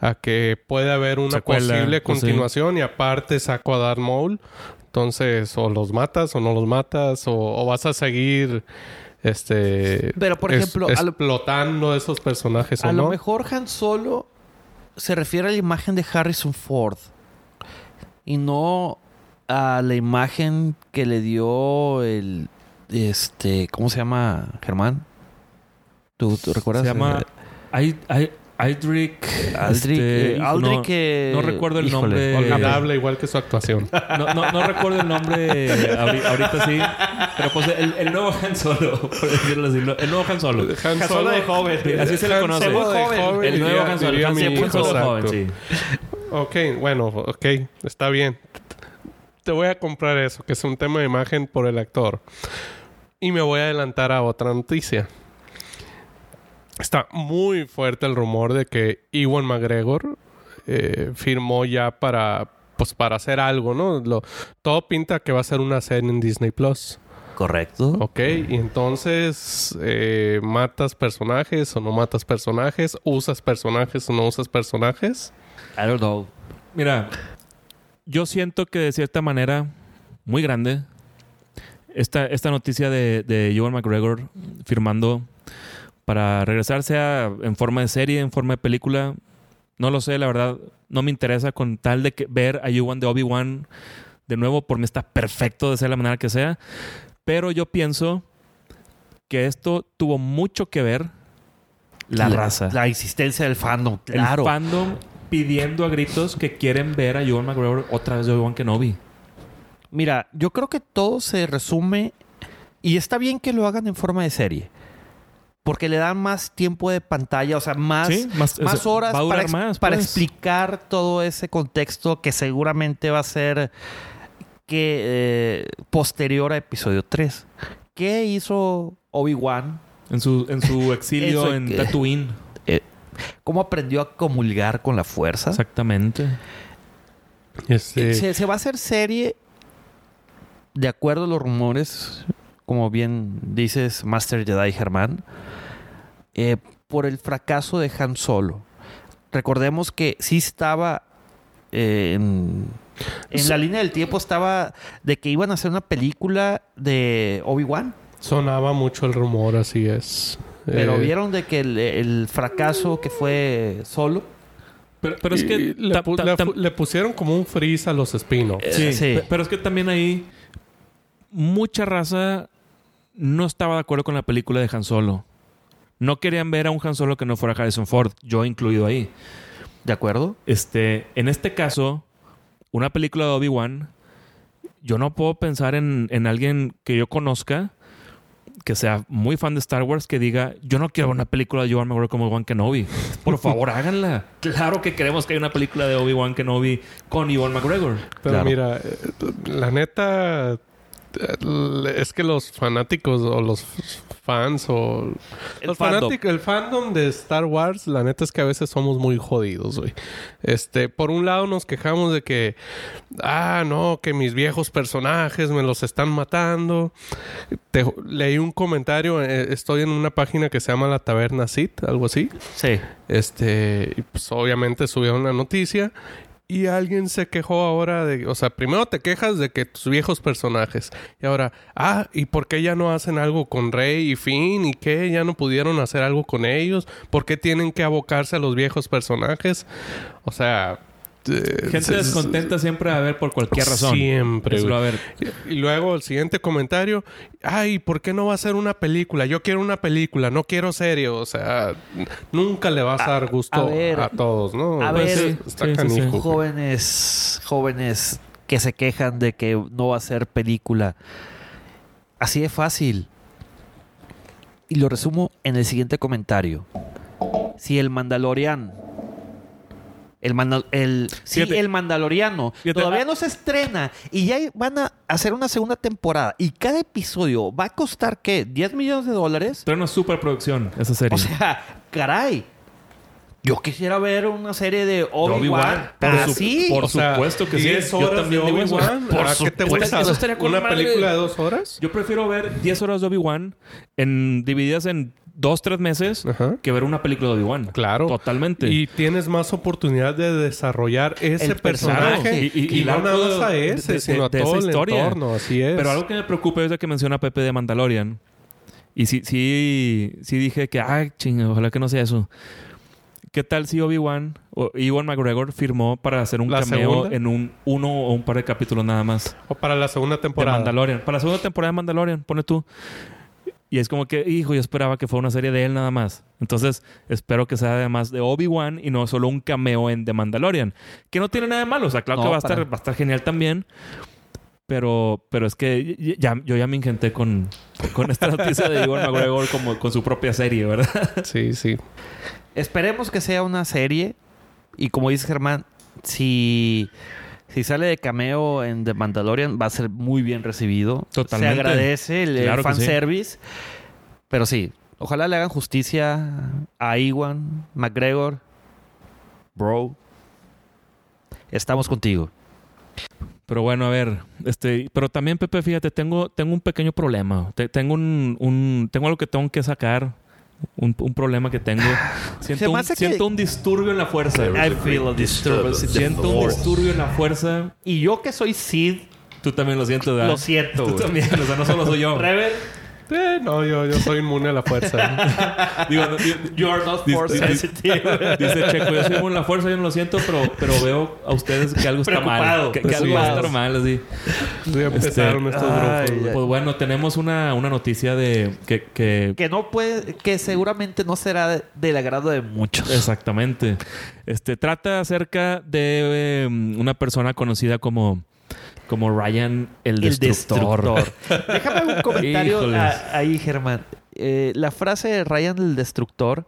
a que puede haber una Secuela, posible pues sí. continuación y aparte saco a Darth Maul. Entonces, o los matas o no los matas o, o vas a seguir este Pero, por es- ejemplo, lo- explotando esos personajes o A no. lo mejor Han Solo se refiere a la imagen de Harrison Ford y no a la imagen que le dio el este ¿cómo se llama Germán? ¿Tú, tú recuerdas? Se llama Eh, I- I- Idric. Aldrich, este, eh, Aldrich, no, eh, no recuerdo el híjole. nombre. Olvidable, igual que su actuación. No, no, no recuerdo el nombre ahori- ahorita sí. Pero pues el, el nuevo Han Solo, por decirlo así. El nuevo Han Solo. Han Solo de joven. Sí, así se le Han conoce. Solo de Joven. joven, El nuevo Han Solo. Han Solo joven, sí. Ok, bueno, ok, está bien. Te voy a comprar eso, que es un tema de imagen por el actor. Y me voy a adelantar a otra noticia. Está muy fuerte el rumor de que Ewan McGregor eh, firmó ya para, pues, para hacer algo, ¿no? Lo- todo pinta que va a ser una serie en Disney Plus. Correcto. Ok, y entonces, eh, ¿matas personajes o no matas personajes? ¿Usas personajes o no usas personajes? I don't know. Mira, yo siento que de cierta manera, muy grande, esta, esta noticia de, de Ewan McGregor firmando para regresar sea en forma de serie, en forma de película, no lo sé, la verdad, no me interesa con tal de que ver a Ewan de Obi-Wan de nuevo, por mí está perfecto de ser la manera que sea, pero yo pienso que esto tuvo mucho que ver la, raza. La existencia del fandom, claro. El fandom pidiendo a gritos que quieren ver a Ewan McGregor otra vez de Obi-Wan Kenobi. Mira, yo creo que todo se resume y está bien que lo hagan en forma de serie. Porque le dan más tiempo de pantalla, o sea, más, Sí, más- más o sea, horas para, ex- más, para pues. explicar todo ese contexto que seguramente va a ser que eh, posterior a episodio 3. ¿Qué hizo Obi-Wan? En su, en su exilio en Tatooine. ¿Cómo aprendió a comulgar con la fuerza? Exactamente. Este, Eh, Se, se va a hacer serie de acuerdo a los rumores, como bien dices, Master Jedi Germán, eh, por el fracaso de Han Solo. Recordemos que sí estaba eh, en, en la línea del tiempo, estaba de que iban a hacer una película de Obi-Wan. Sonaba mucho el rumor, así es. Pero Eh, vieron de que el, el fracaso que fue Solo. Pero, pero es que... le, pu- pusieron como un freeze a los spin sí, sí. pe- pero es que también ahí mucha raza no estaba de acuerdo con la película de Han Solo. No querían ver a un Han Solo que no fuera Harrison Ford, yo incluido ahí. ¿De acuerdo? Este, en este caso, una película de Obi-Wan, yo no puedo pensar en, en alguien que yo conozca que sea muy fan de Star Wars que diga, yo no quiero ver una película de Obi-Wan McGregor como Obi-Wan Kenobi. Por favor, háganla. Claro que queremos que haya una película de Obi-Wan Kenobi con Ewan McGregor. Pero Claro. mira, eh, la neta es que los fanáticos o los fans o El los fandom. el fandom de Star Wars, la neta es que a veces somos muy jodidos, güey. Este, por un lado nos quejamos de que ah, no, que mis viejos personajes me los están matando. Te- leí un comentario, eh, estoy en una página que se llama La Taberna Sith, algo así. Sí. Este, y pues obviamente subieron la noticia y alguien se quejó ahora de, o sea, primero te quejas de que tus viejos personajes y ahora, ah, ¿y por qué ya no hacen algo con Rey y Finn y qué? ¿Ya no pudieron hacer algo con ellos? ¿Por qué tienen que abocarse a los viejos personajes? O sea, eh, Gente se- descontenta siempre va a haber por cualquier razón. Siempre. Güey. a. Y luego el siguiente comentario, ay, ¿por qué no va a ser una película? Yo quiero una película, no quiero serie. O sea, nunca le vas a dar gusto a a, ver, todos, ¿no? a Pues, ver, sí, está sí, canijo, jóvenes, jóvenes que se quejan de que no va a ser película. Así de fácil. Y lo resumo en el siguiente comentario. Si el Mandalorian, el, Mandal- el, sí, el Mandaloriano Fíjate, todavía ah. no se estrena y ya van a hacer una segunda temporada y cada episodio va a costar ¿qué? ¿10 millones de dólares? Pero una superproducción esa serie. O sea, caray. Yo quisiera ver una serie de Obi-Wan. Obi-Wan. Por su- Así. por O sea, supuesto que sí. 10 Yo horas también de digo eso. Obi-Wan. Por ¿A qué te supuesto. gusta? Eso estaría con ¿Una madre. película de dos horas? Yo prefiero ver 10 horas de Obi-Wan en, divididas en 2, 3 meses Ajá. que ver una película de Obi-Wan. Claro. Totalmente. Y tienes más oportunidad de desarrollar ese El personaje. personaje. Y- y- Y, y no nada más a de- ese, de- sino a de esa todo el historia. entorno. Así es. Pero algo que me preocupa es lo que menciona Pepe de Mandalorian. Y sí, sí, sí dije que, ay, chinga, ojalá que no sea eso. ¿Qué tal si Obi-Wan o Ewan McGregor firmó para hacer un ¿La cameo segunda? en un uno o un par de capítulos nada más O para la segunda de temporada. Mandalorian? Para la segunda temporada de Mandalorian, pone tú. Y es como que, hijo, yo esperaba que fuera una serie de él nada más. Entonces, espero que sea además de Obi-Wan y no solo un cameo en The Mandalorian. Que no tiene nada de malo. O sea, claro No, que va a, estar, va a estar genial también. Pero, pero es que ya, yo ya me ingenté con, con esta noticia de Ewan McGregor como con su propia serie, ¿verdad? Sí, sí. Esperemos que sea una serie. Y como dice Germán, si, si sale de cameo en The Mandalorian, va a ser muy bien recibido. Totalmente. Se agradece el, Claro sí. fanservice. Pero sí, ojalá le hagan justicia a Iwan McGregor. Bro. Estamos contigo. Pero bueno, a ver, este, pero también Pepe, fíjate, tengo, tengo un pequeño problema. Te- tengo un, un, tengo algo que tengo que sacar. Un, un problema que tengo. Siento, un, hace que- siento un disturbio en la fuerza. I feel a disturbance in the Siento un force. disturbio en la fuerza. Y yo que soy Sid, Tú también lo sientes, ¿verdad? lo siento. Tú güey. también, o sea, no solo soy yo. Rever, Eh, no, yo, yo soy inmune a la fuerza. Digo, no, you are not force sensitive. Dice Checo, yo soy en la fuerza, yo no lo siento, pero, pero veo a ustedes que algo está mal. Que, que algo va a estar mal, así. Ya empezaron estos ay, grupos. Pues bueno, tenemos una, una noticia de que, que que no puede, que seguramente no será de- del agrado de muchos. Exactamente. Este trata acerca de eh, una persona conocida como como Ryan el El Destructor. Déjame un comentario a- ahí, Germán. Eh, la frase de Ryan el Destructor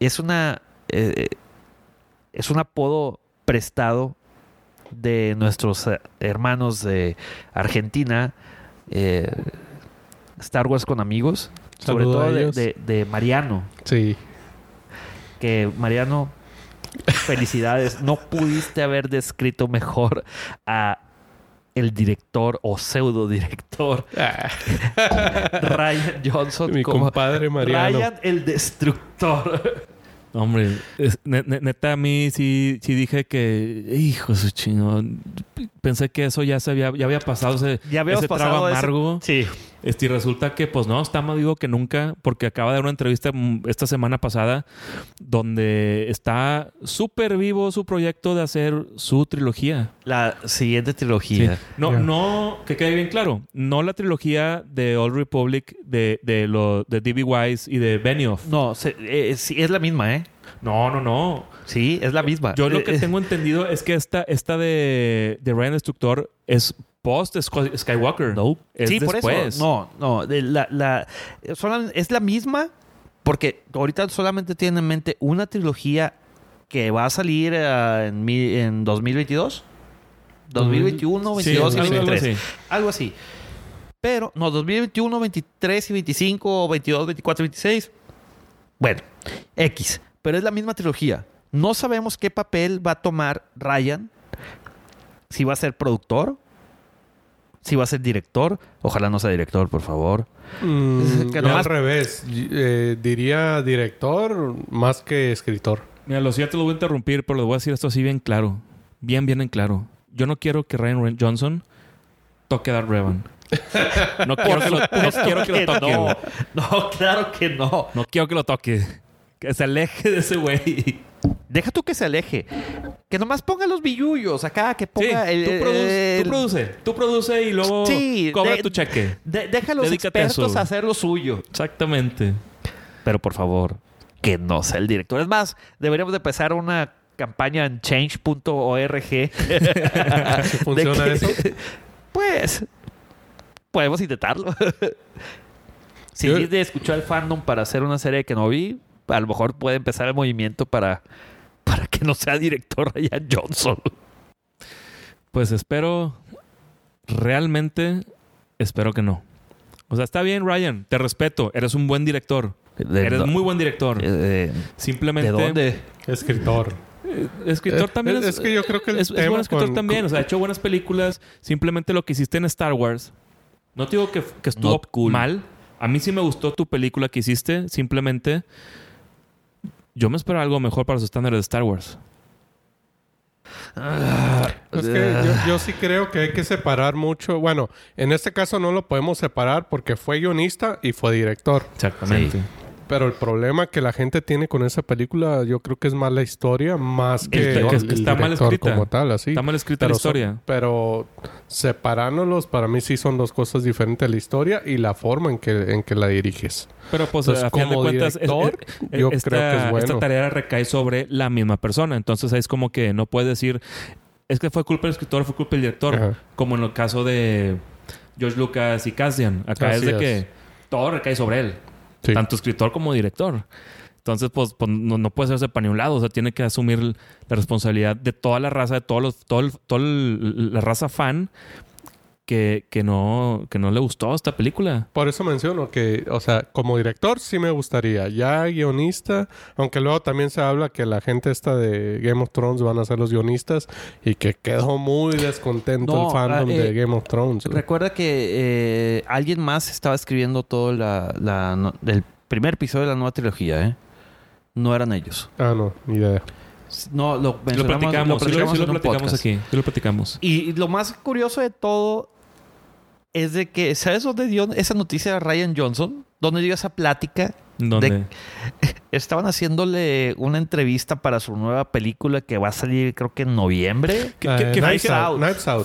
es una eh, es un apodo prestado de nuestros eh, hermanos de Argentina, eh, Star Wars con amigos, sobre todo de- de Mariano, Sí. que Mariano, felicidades, no pudiste haber descrito mejor a el director o pseudo director Ryan Johnson Mi como compadre Mariano. Ryan el destructor. Hombre, es- ne- ne- neta a mí sí, sí dije que hijo su chingón. Pensé que eso ya se había ya había pasado ese, Ya ese pasado trago ese- amargo. Sí. Este, y resulta que, pues no, está más vivo que nunca, porque acaba de dar una entrevista mm, esta semana pasada donde está súper vivo su proyecto de hacer su trilogía. La siguiente trilogía. No, no, que quede bien claro, no la trilogía de Old Republic de, de, lo, de D.B. Wise y de Benioff. No, se- eh, sí, es la misma, ¿eh? No, no, no. Sí, es la misma. Yo lo Eh, que eh, tengo entendido es que esta, esta de, de Ryan Destructor es post Sky- Skywalker. No. Es sí, por después. eso. No, no. de la, la- es la misma porque ahorita solamente tienen en mente una trilogía que va a salir eh, en, mi- en 2022. 2021, Sí, 22 y algo- algo 23. así. Algo así. Pero, no, 2021, 23 y 25, 22, 24 y 26. Bueno, X. Pero es la misma trilogía. No sabemos qué papel va a tomar Ryan. Si va a ser productor. Si va a ser director. Ojalá no sea director, por favor. Mm, Que nomás- al revés. Eh, diría director más que escritor. Mira, lo siento, lo voy a interrumpir, pero les voy a decir esto así bien claro. Bien, bien en claro. Yo no quiero que Ryan Johnson toque a Darth Revan. No quiero que lo, no quiero que lo toque. No, claro que no. No quiero que lo toque. Que se aleje de ese güey. Deja tú que se aleje. Que nomás ponga los billullos acá, que Sí, ponga el, tú, produce, el- tú produce. Tú produce y luego Sí, cobra de- tu cheque. de- deja a los Dedícate expertos a hacer lo suyo. Exactamente. Pero por favor, que no sea el director. Es más, deberíamos de empezar una campaña en change.org. ¿Sí funciona que- eso? Pues, podemos intentarlo. si Yo- de escuchó al fandom para hacer una serie que no vi, a lo mejor puede empezar el movimiento para, para que no sea director Ryan Johnson. Pues espero, realmente, espero que no. O sea, está bien, Ryan, te respeto, eres un buen director. ¿De, Eres muy buen director. eh, Simplemente. ¿De dónde? Escritor. Eh, Escritor Eh, también es- es, es que yo creo que el es, es tema buen escritor con- también. con- O sea, ha hecho buenas películas. Simplemente lo que hiciste en Star Wars. No te digo que, que estuvo cool. mal. A mí sí me gustó tu película que hiciste. Simplemente yo me esperaba algo mejor para sus estándares de Star Wars. Es que yo, yo sí creo que hay que separar mucho. Bueno, en este caso no lo podemos separar porque fue guionista y fue director. Exactamente. Pero el problema que la gente tiene con esa película, yo creo que es más la historia, más que, que el está mal director escrita. como tal, así. Está mal escrita pero la son- historia. pero separándolos, para mí sí son dos cosas diferentes: la historia y la forma en que, en que la diriges. Pero pues Entonces, a final de como cuentas, es- director, es- yo esta, creo que es bueno. esta tarea recae sobre la misma persona. Entonces es como que no puedes decir, es que fue culpa del escritor, fue culpa del director. Ajá. Como en el caso de George Lucas y Cassian. Acá Así es de es. que todo recae sobre él. Tanto escritor como director. Entonces, pues, pues, no, no puede hacerse para ni un lado. O sea, tiene que asumir la responsabilidad de toda la raza, de todos los, todo el- toda el- la raza fan que, que, no, que no le gustó esta película. Por eso menciono que, o sea, como director sí me gustaría. Ya guionista, aunque luego también se habla que la gente esta de Game of Thrones van a ser los guionistas y que quedó muy descontento No, el fandom ah, eh, de Game of Thrones. Recuerda que eh, alguien más estaba escribiendo todo la, la no- el primer episodio de la nueva trilogía, ¿eh? No eran ellos. Ah, no, ni idea. No, lo Lo platicamos, lo, platicamos sí lo platicamos aquí. Sí lo platicamos. Y lo más curioso de todo es de que, ¿sabes dónde dio esa noticia de Ryan Johnson? ¿Dónde dio esa plática? ¿Dónde? Estaban haciéndole una entrevista para su nueva película que va a salir creo que en noviembre. Que- que- que Knives fíjate- Out. Out.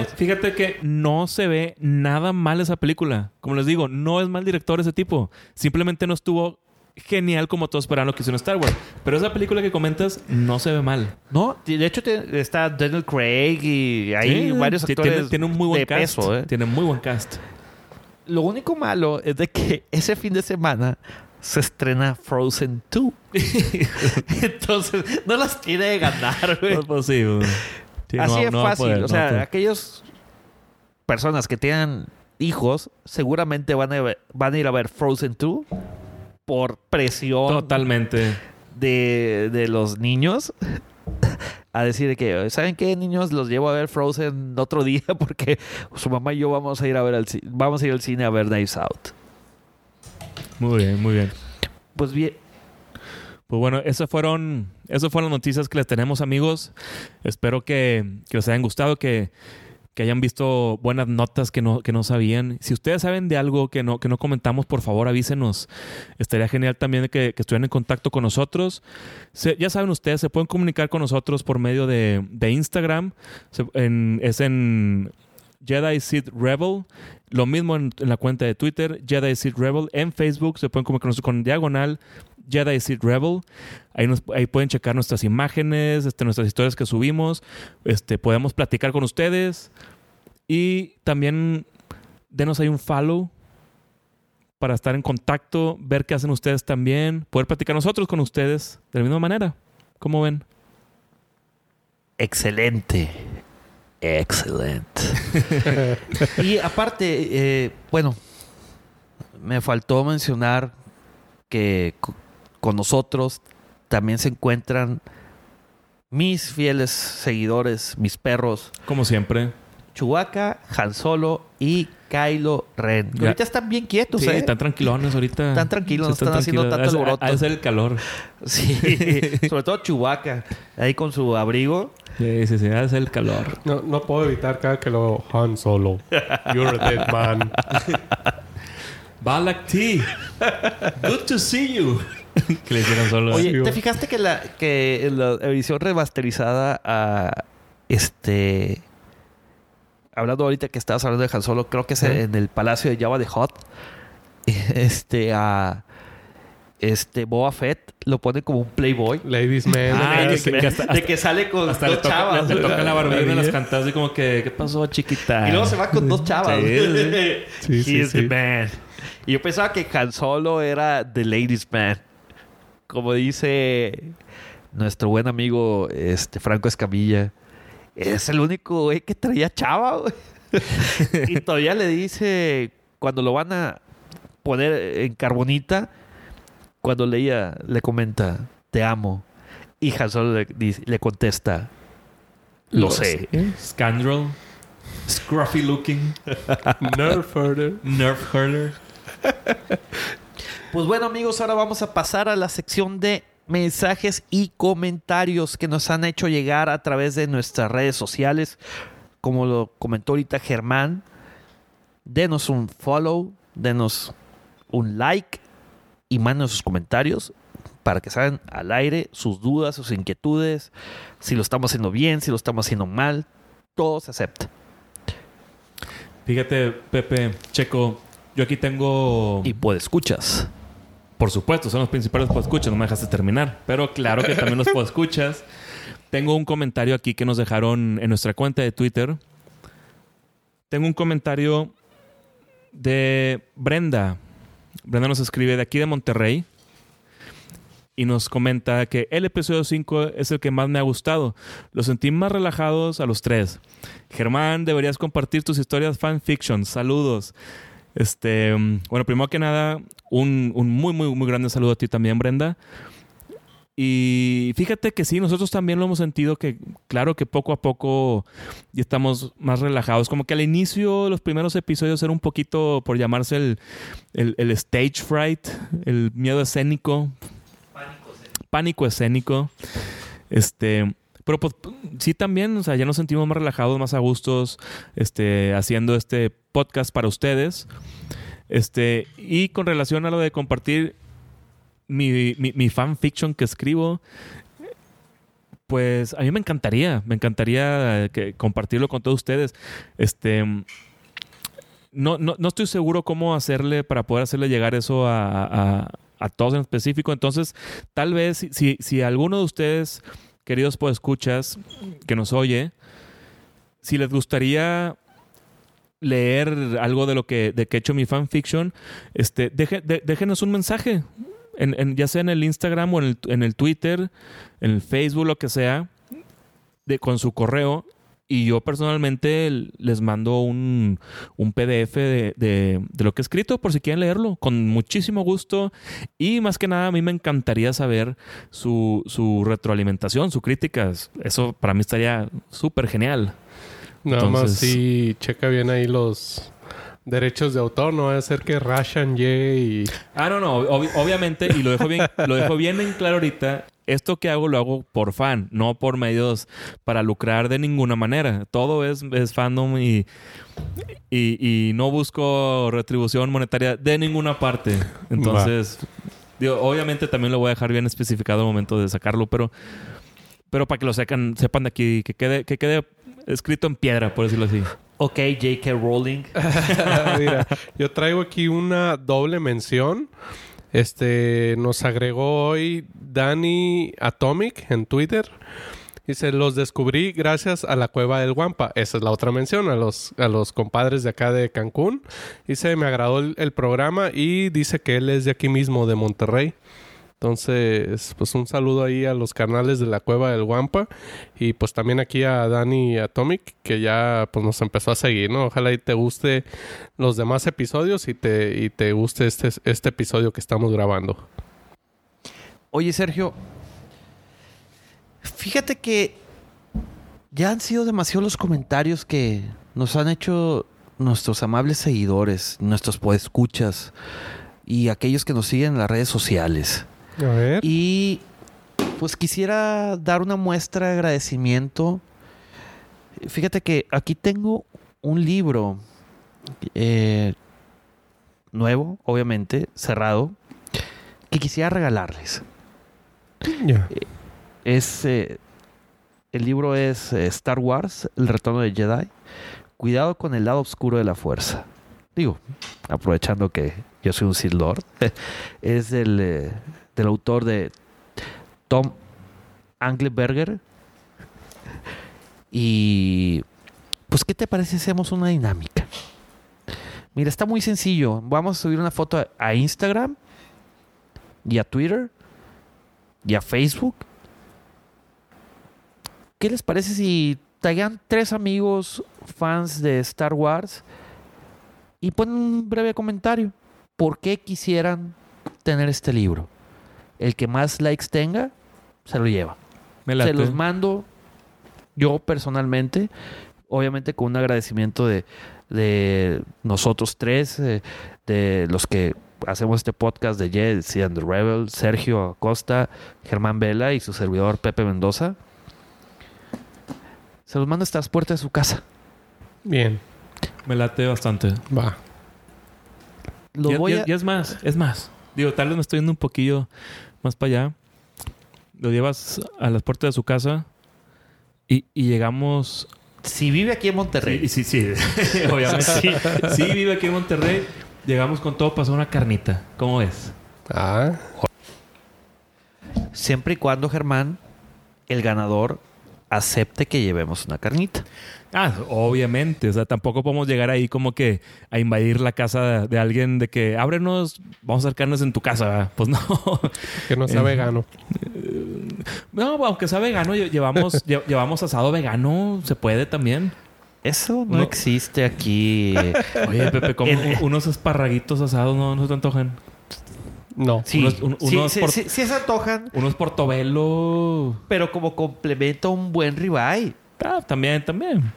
Out. fíjate que no se ve nada mal esa película. Como les digo, no es mal director ese tipo. Simplemente no estuvo genial como todos esperaban lo que hizo en Star Wars. Pero esa película que comentas no se ve mal. No, de hecho te- está Daniel Craig y hay Sí, varios actores tiene, tiene un muy buen de cast. peso. ¿eh? Tiene muy buen cast. Lo único malo es de que ese fin de semana se estrena Frozen 2. Entonces, no las tiene de ganar, güey. No es posible. Sí, no Así no a fácil. poder, o no sea, poder. aquellas personas que tengan hijos seguramente van a, van a ir a ver Frozen 2 por presión Totalmente. de, de los niños. A decir de que, ¿saben qué, niños? Los llevo a ver Frozen otro día porque su mamá y yo vamos a ir a ver al vamos a ir al cine a ver Knives Out. Muy bien, muy bien. Pues bien, Pues bueno, esas fueron, esas fueron las noticias que les tenemos, amigos. Espero que, que les hayan gustado, que, que hayan visto buenas notas que no, que no sabían. Si ustedes saben de algo que no, que no comentamos, por favor avísenos. Estaría genial también que, que estuvieran en contacto con nosotros. Ya saben ustedes, se pueden comunicar con nosotros por medio de, de Instagram. Es en Jedi Seed Rebel. Lo mismo en, la cuenta de Twitter, Jedi Seed Rebel. En Facebook se pueden comunicar con con diagonal Jedi Seed Rebel. Ahí, nos- ahí pueden checar nuestras imágenes, este, nuestras historias que subimos. Este, podemos platicar con ustedes. Y también denos ahí un follow para estar en contacto, ver qué hacen ustedes también, poder platicar nosotros con ustedes de la misma manera. ¿Cómo ven? excelente. Excelente. y aparte, eh, bueno, me faltó mencionar que con nosotros también se encuentran mis fieles seguidores, mis perros, Como siempre. Chewbacca, Han Solo y Kylo Ren. Ya. Ahorita están bien quietos, Sí, ¿eh? están tranquilones ahorita. Están tranquilos, no están haciendo tanto alboroto. Ser el calor. Sí, sobre todo Chewbacca, ahí con su abrigo. Sí, sí, sí. Ha de ser el calor. No, no puedo evitar cada que lo Han Solo. You're a dead man. Balak T. Good to see you. que le hicieron solo. Oye, ¿te fijaste que la que en la edición remasterizada a este hablando ahorita que estabas hablando de Han Solo, creo que es en el Palacio de Java de Hot. Este a este Boba Fett lo pone como un playboy. Ladies Man. Ah, de, que- que, que hasta- de que sale con Hasta le dos toca, chavas. le toca la barbilla en las cantadas y como que, ¿qué pasó, chiquita? Y luego se va con dos chavas. Sí, Sí, He sí, is the man. Y yo pensaba que Han Solo era the ladies man. Como dice nuestro buen amigo este Franco Escamilla. Es el único güey que traía chava, güey. y todavía le dice, cuando lo van a poner en carbonita, cuando leía, le comenta, te amo. Y Han Solo le, contesta, lo sé. Scandal. Scruffy looking. Nerf herder. Nerf herder. Pues bueno amigos, ahora vamos a pasar a la sección de mensajes y comentarios que nos han hecho llegar a través de nuestras redes sociales. Como lo comentó ahorita Germán, denos un follow, denos un like y manden sus comentarios para que salgan al aire sus dudas, sus inquietudes, si lo estamos haciendo bien, si lo estamos haciendo mal, todo se acepta. Fíjate, Pepe, Checo, yo aquí tengo... Y pues escuchas. Por supuesto, son los principales podescuchas, no me dejaste terminar. Pero claro que también los podescuchas. Tengo un comentario aquí que nos dejaron en nuestra cuenta de Twitter. Tengo un comentario de Brenda. Brenda nos escribe de aquí de Monterrey. y nos comenta que el episodio 5 es el que más me ha gustado. Los sentí más relajados a los tres. Germán, deberías compartir tus historias fanfiction. Saludos. Este, bueno, primero que nada, un, un muy, muy, muy grande saludo a ti también, Brenda. Y fíjate que sí, nosotros también lo hemos sentido que, claro que poco a poco ya estamos más relajados. Como que al inicio, los primeros episodios era un poquito, por llamarse el, el, el stage fright, el miedo escénico. Pánico escénico. Este. Pero pues sí también, o sea, ya nos sentimos más relajados, más a gustos, este, haciendo este podcast para ustedes. Este, y con relación a lo de compartir mi, mi, fanfiction que escribo, pues a mí me encantaría, me encantaría que, compartirlo con todos ustedes. Este, no, no, no estoy seguro cómo hacerle para poder hacerle llegar eso a, a, a todos en específico. Entonces, tal vez si, si alguno de ustedes, queridos escuchas que nos oye, si les gustaría leer algo de lo que, de que he hecho mi fanfiction, este, déjenos un mensaje en, en, ya sea en el Instagram o en el, en el, Twitter, en el Facebook, lo que sea, de, con su correo. Y yo personalmente les mando un, un PDF de, de, de, lo que he escrito por si quieren leerlo, con muchísimo gusto. Y más que nada, a mí me encantaría saber su, su retroalimentación, sus críticas. Eso para mí estaría súper genial. Nada Entonces, más sí, checa bien ahí los, derechos de autor, no va a ser que Rashan llegue y... Ah, no, no, ob obviamente, y lo dejo bien, lo dejo bien en claro ahorita, esto que hago lo hago por fan, no por medios para lucrar de ninguna manera. Todo es, es fandom y, y, y, no busco retribución monetaria de ninguna parte. Entonces, digo, obviamente también lo voy a dejar bien especificado al momento de sacarlo, pero, pero para que lo sepan, sepan de aquí, que quede, que quede escrito en piedra, por decirlo así. Ok, J.K. Rowling. Mira, yo traigo aquí una doble mención. Este nos agregó hoy Danny Atomic en Twitter. Dice, los descubrí gracias a la cueva del Guampa. Esa es la otra mención, a los, a los compadres de acá de Cancún. Dice, me agradó el, el programa y dice que él es de aquí mismo, de Monterrey. Entonces, pues un saludo ahí a los canales de la Cueva del Guampa y pues también aquí a Dani Atomic que ya pues nos empezó a seguir, ¿no? Ojalá y te guste los demás episodios y te, y te guste este, este episodio que estamos grabando. Oye, Sergio, fíjate que ya han sido demasiados los comentarios que nos han hecho nuestros amables seguidores, nuestros podescuchas y aquellos que nos siguen en las redes sociales. A ver. Y pues quisiera dar una muestra de agradecimiento. Fíjate que aquí tengo un libro eh, nuevo, obviamente, cerrado, que quisiera regalarles. Yeah. Eh, es eh, el libro es Star Wars, El retorno de Jedi. Cuidado con el lado oscuro de la fuerza. Digo, aprovechando que yo soy un Sith Lord, es eh, del autor de Tom Angleberger. Y pues, ¿qué te parece si hacemos una dinámica? Mira, está muy sencillo. Vamos a subir una foto a Instagram y a Twitter y a Facebook. ¿Qué les parece si taguean tres amigos fans de Star Wars y ponen un breve comentario? ¿Por qué quisieran tener este libro? El que más likes tenga, se lo lleva. Me Se los mando yo personalmente, obviamente con un agradecimiento de, de nosotros tres, eh, de los que hacemos este podcast de Jets and the Rebel, Sergio Acosta, Germán Vela y su servidor Pepe Mendoza. Se los mando hasta las puertas de su casa. Bien, Me late bastante. va. Lo y, voy y- a... y es más, es más. Digo, tal vez me estoy yendo un poquillo más para allá. Lo llevas a las puertas de su casa y, y llegamos. Si vive aquí en Monterrey, Sí, sí, sí. Obviamente. Sí, sí, vive aquí en Monterrey. Llegamos con todo para hacer una carnita. ¿Cómo es? Ah, siempre y cuando Germán, el ganador, acepte que llevemos una carnita. Ah, obviamente. O sea, tampoco podemos llegar ahí como que a invadir la casa de, alguien de que ábrenos, vamos a hacer carnes en tu casa. ¿verdad? Pues no. Que no sea Eh. vegano. No, aunque sea vegano, lle- llevamos, lle- llevamos asado vegano. Se puede también. Eso no, No. existe aquí. Oye, Pepe, como unos esparraguitos asados no, no se te antojan. No. Sí, Unos- un- sí, unos sí, por- sí- sí se antojan, Unos portobelo. pero como complemento a un buen ribeye. Ah, también, también.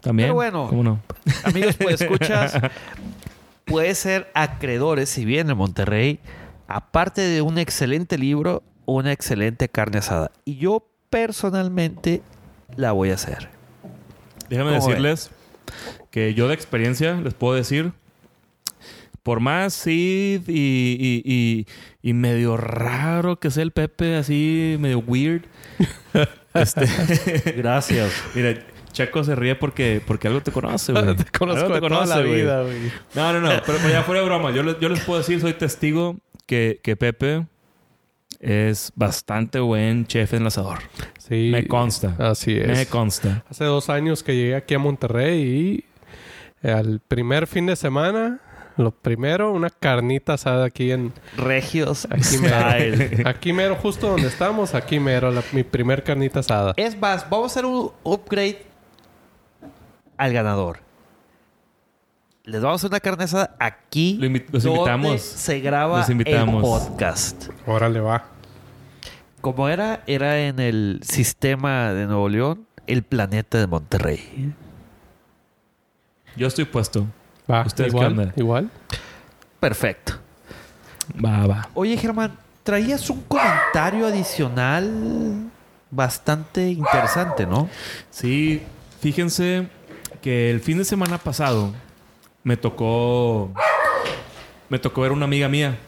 También. Pero bueno. ¿Cómo no? Amigos, pues escuchas, puede ser acreedores si bien en Monterrey, aparte de un excelente libro, una excelente carne asada. Y yo personalmente la voy a hacer. Déjame ¿Cómo decirles que yo de experiencia les puedo decir, por más sí y, y- y- y medio raro que sea el Pepe, así medio weird. este, Gracias. mira, Checo se ríe porque, porque algo te conoce, güey. Te conozco Algo de toda la vida, güey. No, no, no. Pero, pero ya fuera de broma. Yo les, yo les puedo decir, soy testigo que, que Pepe es bastante buen chef enlazador. Sí. Me consta. Así es. Me consta. Hace dos años que llegué aquí a Monterrey y al primer fin de semana, lo primero, una carnita asada aquí en... Regios Aquí mero, aquí mero justo donde estamos, aquí mero, la- mi primer carnita asada. Es más, vamos a hacer un upgrade al ganador. Les vamos a hacer una carne asada aquí. Lo invi- los donde invitamos. Se graba Los invitamos. el podcast. Órale, va. Como era, era en el sistema de Nuevo León, el planeta de Monterrey. Yo estoy puesto. Va, ¿Ustedes qué igual, onda? igual. Perfecto. Va, va. Oye, Germán, traías un comentario adicional bastante interesante, ¿no? Sí, fíjense que el fin de semana pasado me tocó me tocó ver una amiga mía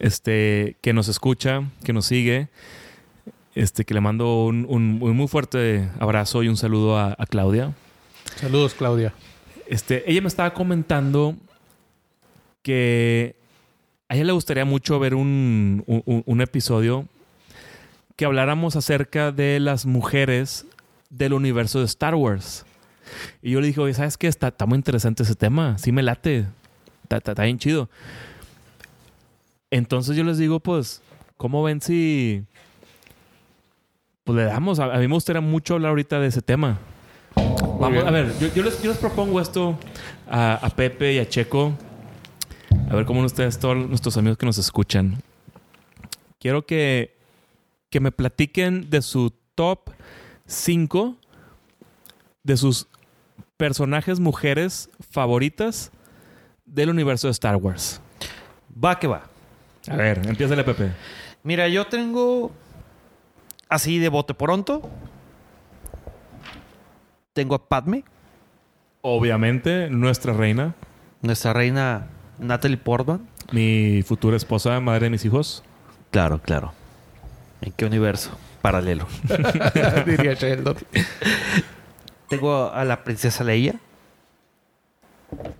este que nos escucha, que nos sigue, este que le mando un, un- un muy fuerte abrazo y un saludo a, a Claudia. Saludos, Claudia. Este, ella me estaba comentando que a ella le gustaría mucho ver un, un- episodio que habláramos acerca de las mujeres del universo de Star Wars. Y yo le dije, oye, ¿sabes qué? Está, muy interesante ese tema. Sí me late. Está bien chido. Entonces yo les digo, pues, ¿cómo ven si... Pues le damos... A, a mí me gustaría mucho hablar ahorita de ese tema. Vamos, a ver, yo, yo les, yo les propongo esto a, a Pepe y a Checo. A ver cómo ustedes, todos nuestros amigos que nos escuchan. Quiero que, que me platiquen de su top 5 de sus personajes mujeres favoritas del universo de Star Wars. Va que va. A ver, empieza Pepe. Mira, yo tengo así de bote pronto. Tengo a Padme, Obviamente, nuestra reina, nuestra reina Natalie Portman. mi futura esposa, madre de mis hijos. Claro, claro. ¿En qué universo? Paralelo. Diría Sheldon. Tengo a la princesa Leia.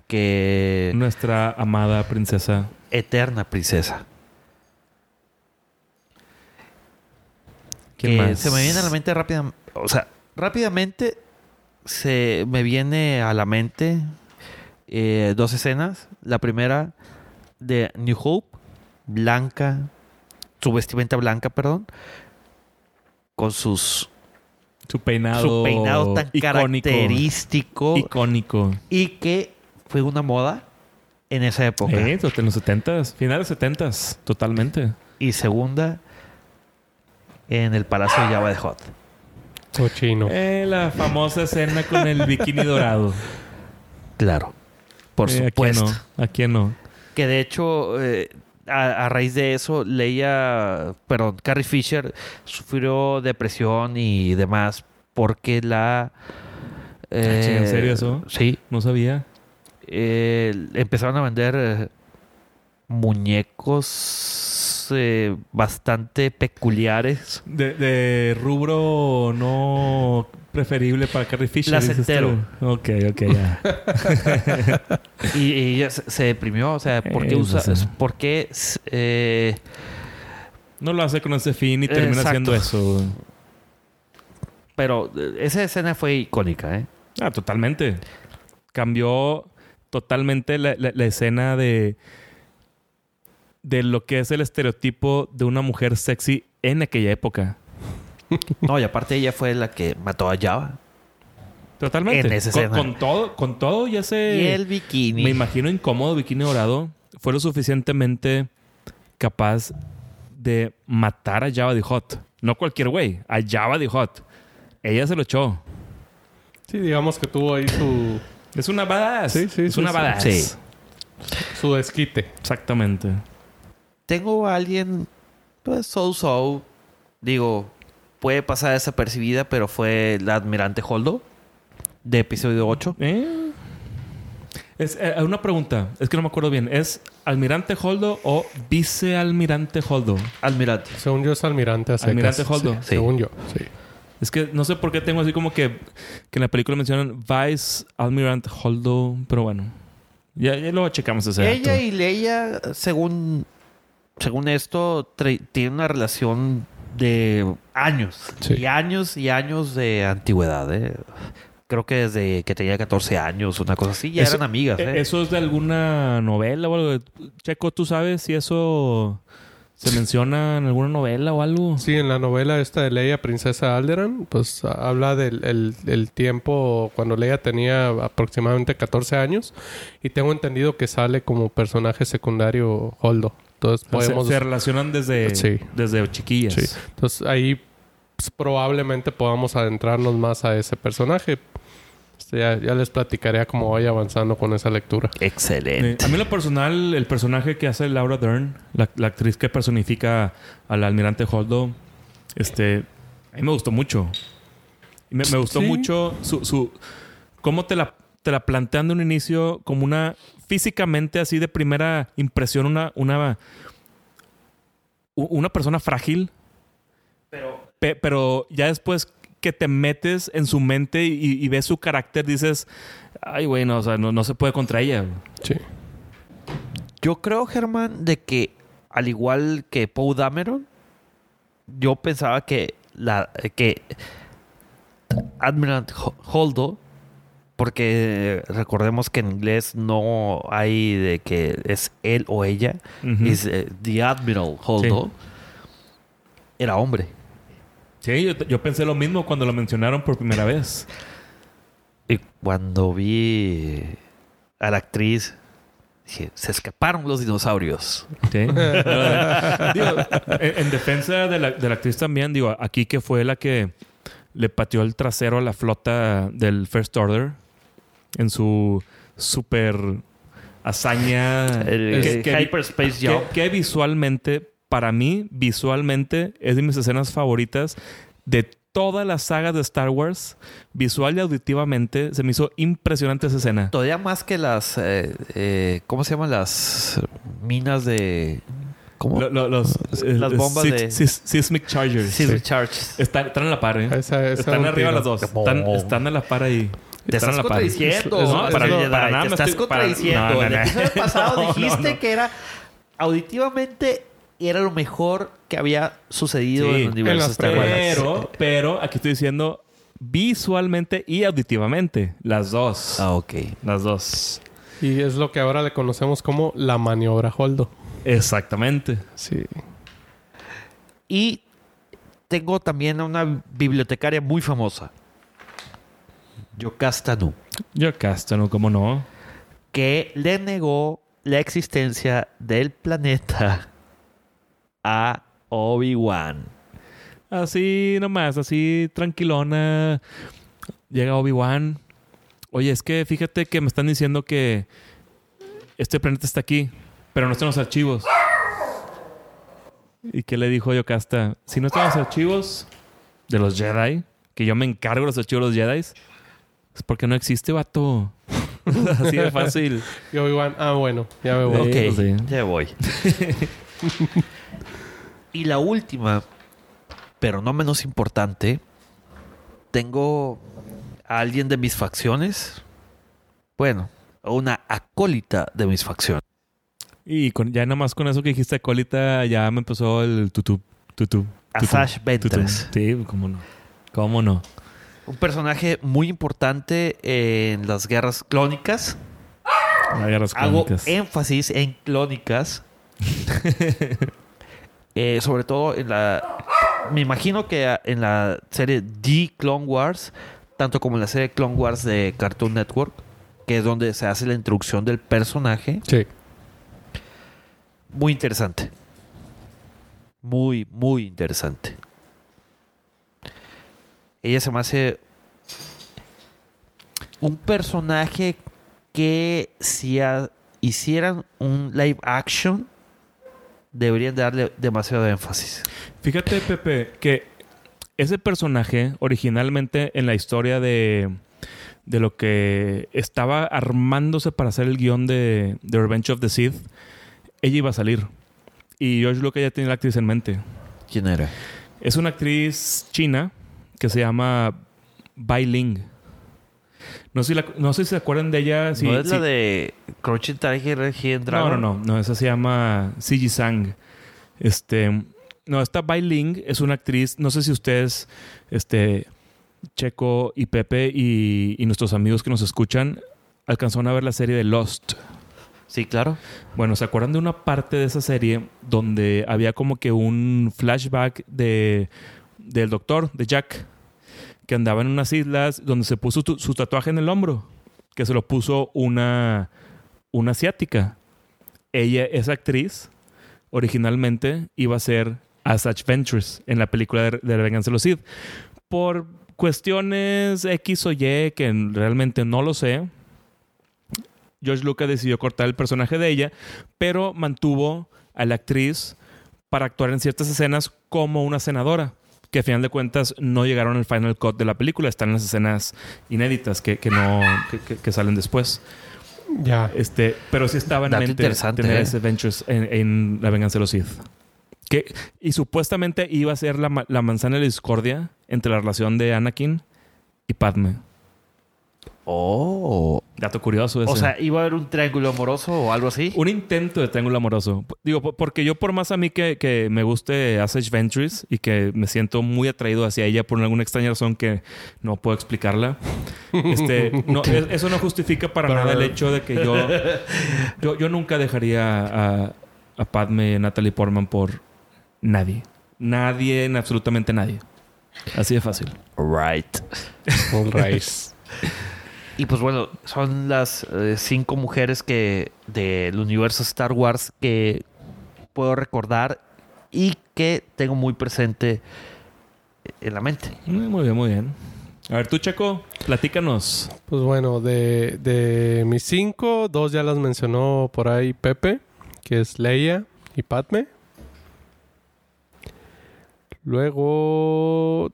Que... Nuestra amada princesa. Eterna princesa. ¿Quién que más? se me viene a la mente rápidamente. O sea, rápidamente se me viene a la mente eh, dos escenas. La primera de New Hope, blanca, su vestimenta blanca, perdón, con sus Su peinado. su peinado tan icónico. característico Icónico. y que fue una moda en esa época. Eh, en los 70s, finales 70s, totalmente. Y segunda en el Palacio de Java de Hot. Cochino. Eh, la famosa escena con el bikini dorado. Claro. Por Eh, supuesto. ¿A quién no? ¿A quién no? Que de hecho, eh, a, a raíz de eso, Leia, perdón, Carrie Fisher sufrió depresión y demás porque la... eh, ¿en serio eso? Sí. No sabía. Eh, empezaron a vender eh, muñecos eh, bastante peculiares. De, de rubro no preferible para Carrie Fisher. Placentero. tú. Ok, ok, ya. Y, y ella se, se deprimió. O sea, ¿por qué Eh, usa...? ¿Por qué...? eh, No lo hace con ese fin y termina Exacto. haciendo eso. Pero esa escena fue icónica, ¿eh? Ah, totalmente. Cambió totalmente la, la- la escena de, de lo que es el estereotipo de una mujer sexy en aquella época. No, y aparte ella fue la que mató a Java. Totalmente. En esa con, escena. con todo, con todo y ese... y el bikini. Me imagino incómodo, bikini dorado. Fue lo suficientemente capaz de matar a Java the Hot. No cualquier güey, a Java the Hot. Ella se lo echó. Sí, digamos que tuvo ahí su, Es una badass. Sí, sí, es sí, una sí. badass. Sí. su desquite. Exactamente. Tengo a alguien, pues, so-so. Digo, puede pasar desapercibida, pero fue la Admirante Holdo de episodio 8. Eh. Es eh, una pregunta. Es que no me acuerdo bien. ¿Es almirante Holdo o vicealmirante Holdo? Almirante. Según yo es almirante secas. Almirante Holdo. Sí, Sí. Según yo, sí. Es que no sé por qué tengo así como que, que en la película mencionan Vice Almirante Holdo. Pero bueno. Ya, ya luego checamos ese dato. Ella y Leia, según, según esto, tienen una relación de años. Sí. Y años y años de antigüedad. ¿eh? Creo que desde que tenía 14 años, una cosa así, ya Eso- eran amigas. Eh, ¿eh? ¿Eso es de alguna novela o algo? Checo, ¿tú sabes si eso se menciona en alguna novela o algo? Sí, en la novela esta de Leia, Princesa Alderan, pues a- habla del el- el tiempo cuando Leia tenía aproximadamente 14 años y tengo entendido que sale como personaje secundario Holdo. Entonces podemos... se, relacionan desde, Sí. desde chiquillas. Sí. Entonces ahí pues, probablemente podamos adentrarnos más a ese personaje. Este, ya, ya les platicaré cómo vaya avanzando con esa lectura. Excelente. Eh, a mí lo personal, el personaje que hace Laura Dern, la, la actriz que personifica al almirante Holdo, este, a mí me gustó mucho. Me, me gustó Sí. mucho su, su cómo te la, te la plantean de un inicio como una físicamente así de primera impresión una una una persona frágil, Pero Pe- pero ya después que te metes en su mente y, y ves su carácter, dices, ay, güey, no, o sea, no, no se puede contra ella. Sí. yo creo, Germán, de que al igual que Poe Dameron, yo pensaba que la que Admiral Ho- Holdo, porque recordemos que en inglés no hay de que es él o ella, es eh, The Admiral Holdo, era hombre. Sí, yo, yo pensé lo mismo cuando lo mencionaron por primera vez. Y cuando vi a la actriz, dije, se escaparon los dinosaurios. Sí. Digo, en, en defensa de la, de la actriz también, digo, aquí que fue la que le pateó el trasero a la flota del First Order en su super hazaña. El, que- Hyperspace que, Jump. que visualmente, para mí, visualmente, es de mis escenas favoritas de toda la saga de Star Wars. Visual y auditivamente, se me hizo impresionante esa escena. Todavía más que las, eh, eh, ¿cómo se llaman las minas de... ¿Cómo? Lo- lo- los, Las bombas sis- de- sis- Seismic Chargers. Sí, Charges. Están, están a la par, ¿eh? Esa- esa están arriba tiro. las dos. Están, están a la par ahí. Te estás contradiciendo. Es- es- no, para, Jedi, para nada te estás estoy- para- contradiciendo. no, no, En el episodio pasado dijiste no. que era auditivamente era lo mejor que había sucedido Sí, en las Star Wars. Pero, pero, aquí estoy diciendo visualmente y auditivamente. Las dos. Ah, ok. Las dos. Y es lo que ahora le conocemos como la maniobra Holdo. Exactamente. Sí. Y tengo también a una bibliotecaria muy famosa. Yocasta Nu. Yo Castano, ¿cómo no? que le negó la existencia del planeta a Obi-Wan. Así nomás, así tranquilona. Llega Obi-Wan. Oye, es que fíjate que me están diciendo que este planeta está aquí, pero no están los archivos. ¿Y qué le dijo Yocasta? Si no están los archivos de los Jedi, que yo me encargo de los archivos de los Jedi, es porque no existe, vato. Así de fácil. Y Obi-Wan, ah, bueno, ya me voy. Ok, sí. ya voy. y la última, pero no menos importante, tengo a alguien de mis facciones. Bueno, a una acólita de mis facciones. Y con, ya nada más con eso que dijiste, colita, ya me empezó el tutú, tutú. A tutú, Sash tutú. Ventress. Sí, cómo no. ¿Cómo no? Un personaje muy importante en las guerras clónicas. Las guerras Hago énfasis en clónicas. Eh, sobre todo en la. Me imagino que en la serie The Clone Wars, tanto como en la serie Clone Wars de Cartoon Network, que es donde se hace la introducción del personaje. Sí. Muy interesante. Muy, muy interesante. Ella se me hace un personaje que si hicieran un live action, deberían darle demasiado énfasis. Fíjate, Pepe, que ese personaje originalmente en la historia de, de lo que estaba armándose para hacer el guion de, de Revenge of the Sith, ella iba a salir. Y George Lucas ya tenía la actriz en mente. ¿Quién era? Es una actriz china que se llama Bai Ling. No sé si, la- no sé si se acuerdan de ella. ¿No es sí- la de Crouching Tiger, Hidden no, Dragon? no, no, no, esa se llama Siji Sang. Este, no, esta Bai Ling es una actriz, no sé si ustedes, este, Checo y Pepe y, y nuestros amigos que nos escuchan, alcanzaron a ver la serie de Lost. Sí, claro. Bueno, ¿se acuerdan de una parte de esa serie donde había como que un flashback de, del doctor, de Jack, que andaba en unas islas donde se puso su tatuaje en el hombro, que se lo puso una, una asiática. Ella, esa actriz, originalmente iba a ser Asajj Ventress en la película de, de La Venganza de los Sith. Por cuestiones X o Y que realmente no lo sé, George Lucas decidió cortar el personaje de ella, pero mantuvo a la actriz para actuar en ciertas escenas como una senadora, que a final de cuentas no llegaron al final cut de la película, están en las escenas inéditas que, que no que, que- que salen después. Ya. Este, pero sí estaba en Dato mente interesante, tener ¿eh? ese Ventures en, en La Venganza de los Sith. Que, y supuestamente iba a ser la, la manzana de la discordia entre la relación de Anakin y Padme. Oh. Dato curioso ese. O sea, ¿iba a haber un triángulo amoroso o algo así? Un intento de triángulo amoroso. Digo, po- porque yo por más a mí que, que me guste Asajj Ventress y que me siento muy atraído hacia ella por alguna extraña razón que no puedo explicarla, este, no, es- eso no justifica para nada el hecho de que yo, yo, yo nunca dejaría a, a Padme Natalie Portman por nadie. Nadie, en absolutamente nadie. Así de fácil. Right. All right. Y pues bueno, son las eh, cinco mujeres que del universo Star Wars que puedo recordar y que tengo muy presente en la mente. Mm, Muy bien, muy bien. A ver, tú, Checo, platícanos. Pues bueno, de, de mis cinco, dos ya las mencionó por ahí Pepe, que es Leia y Padme. Luego,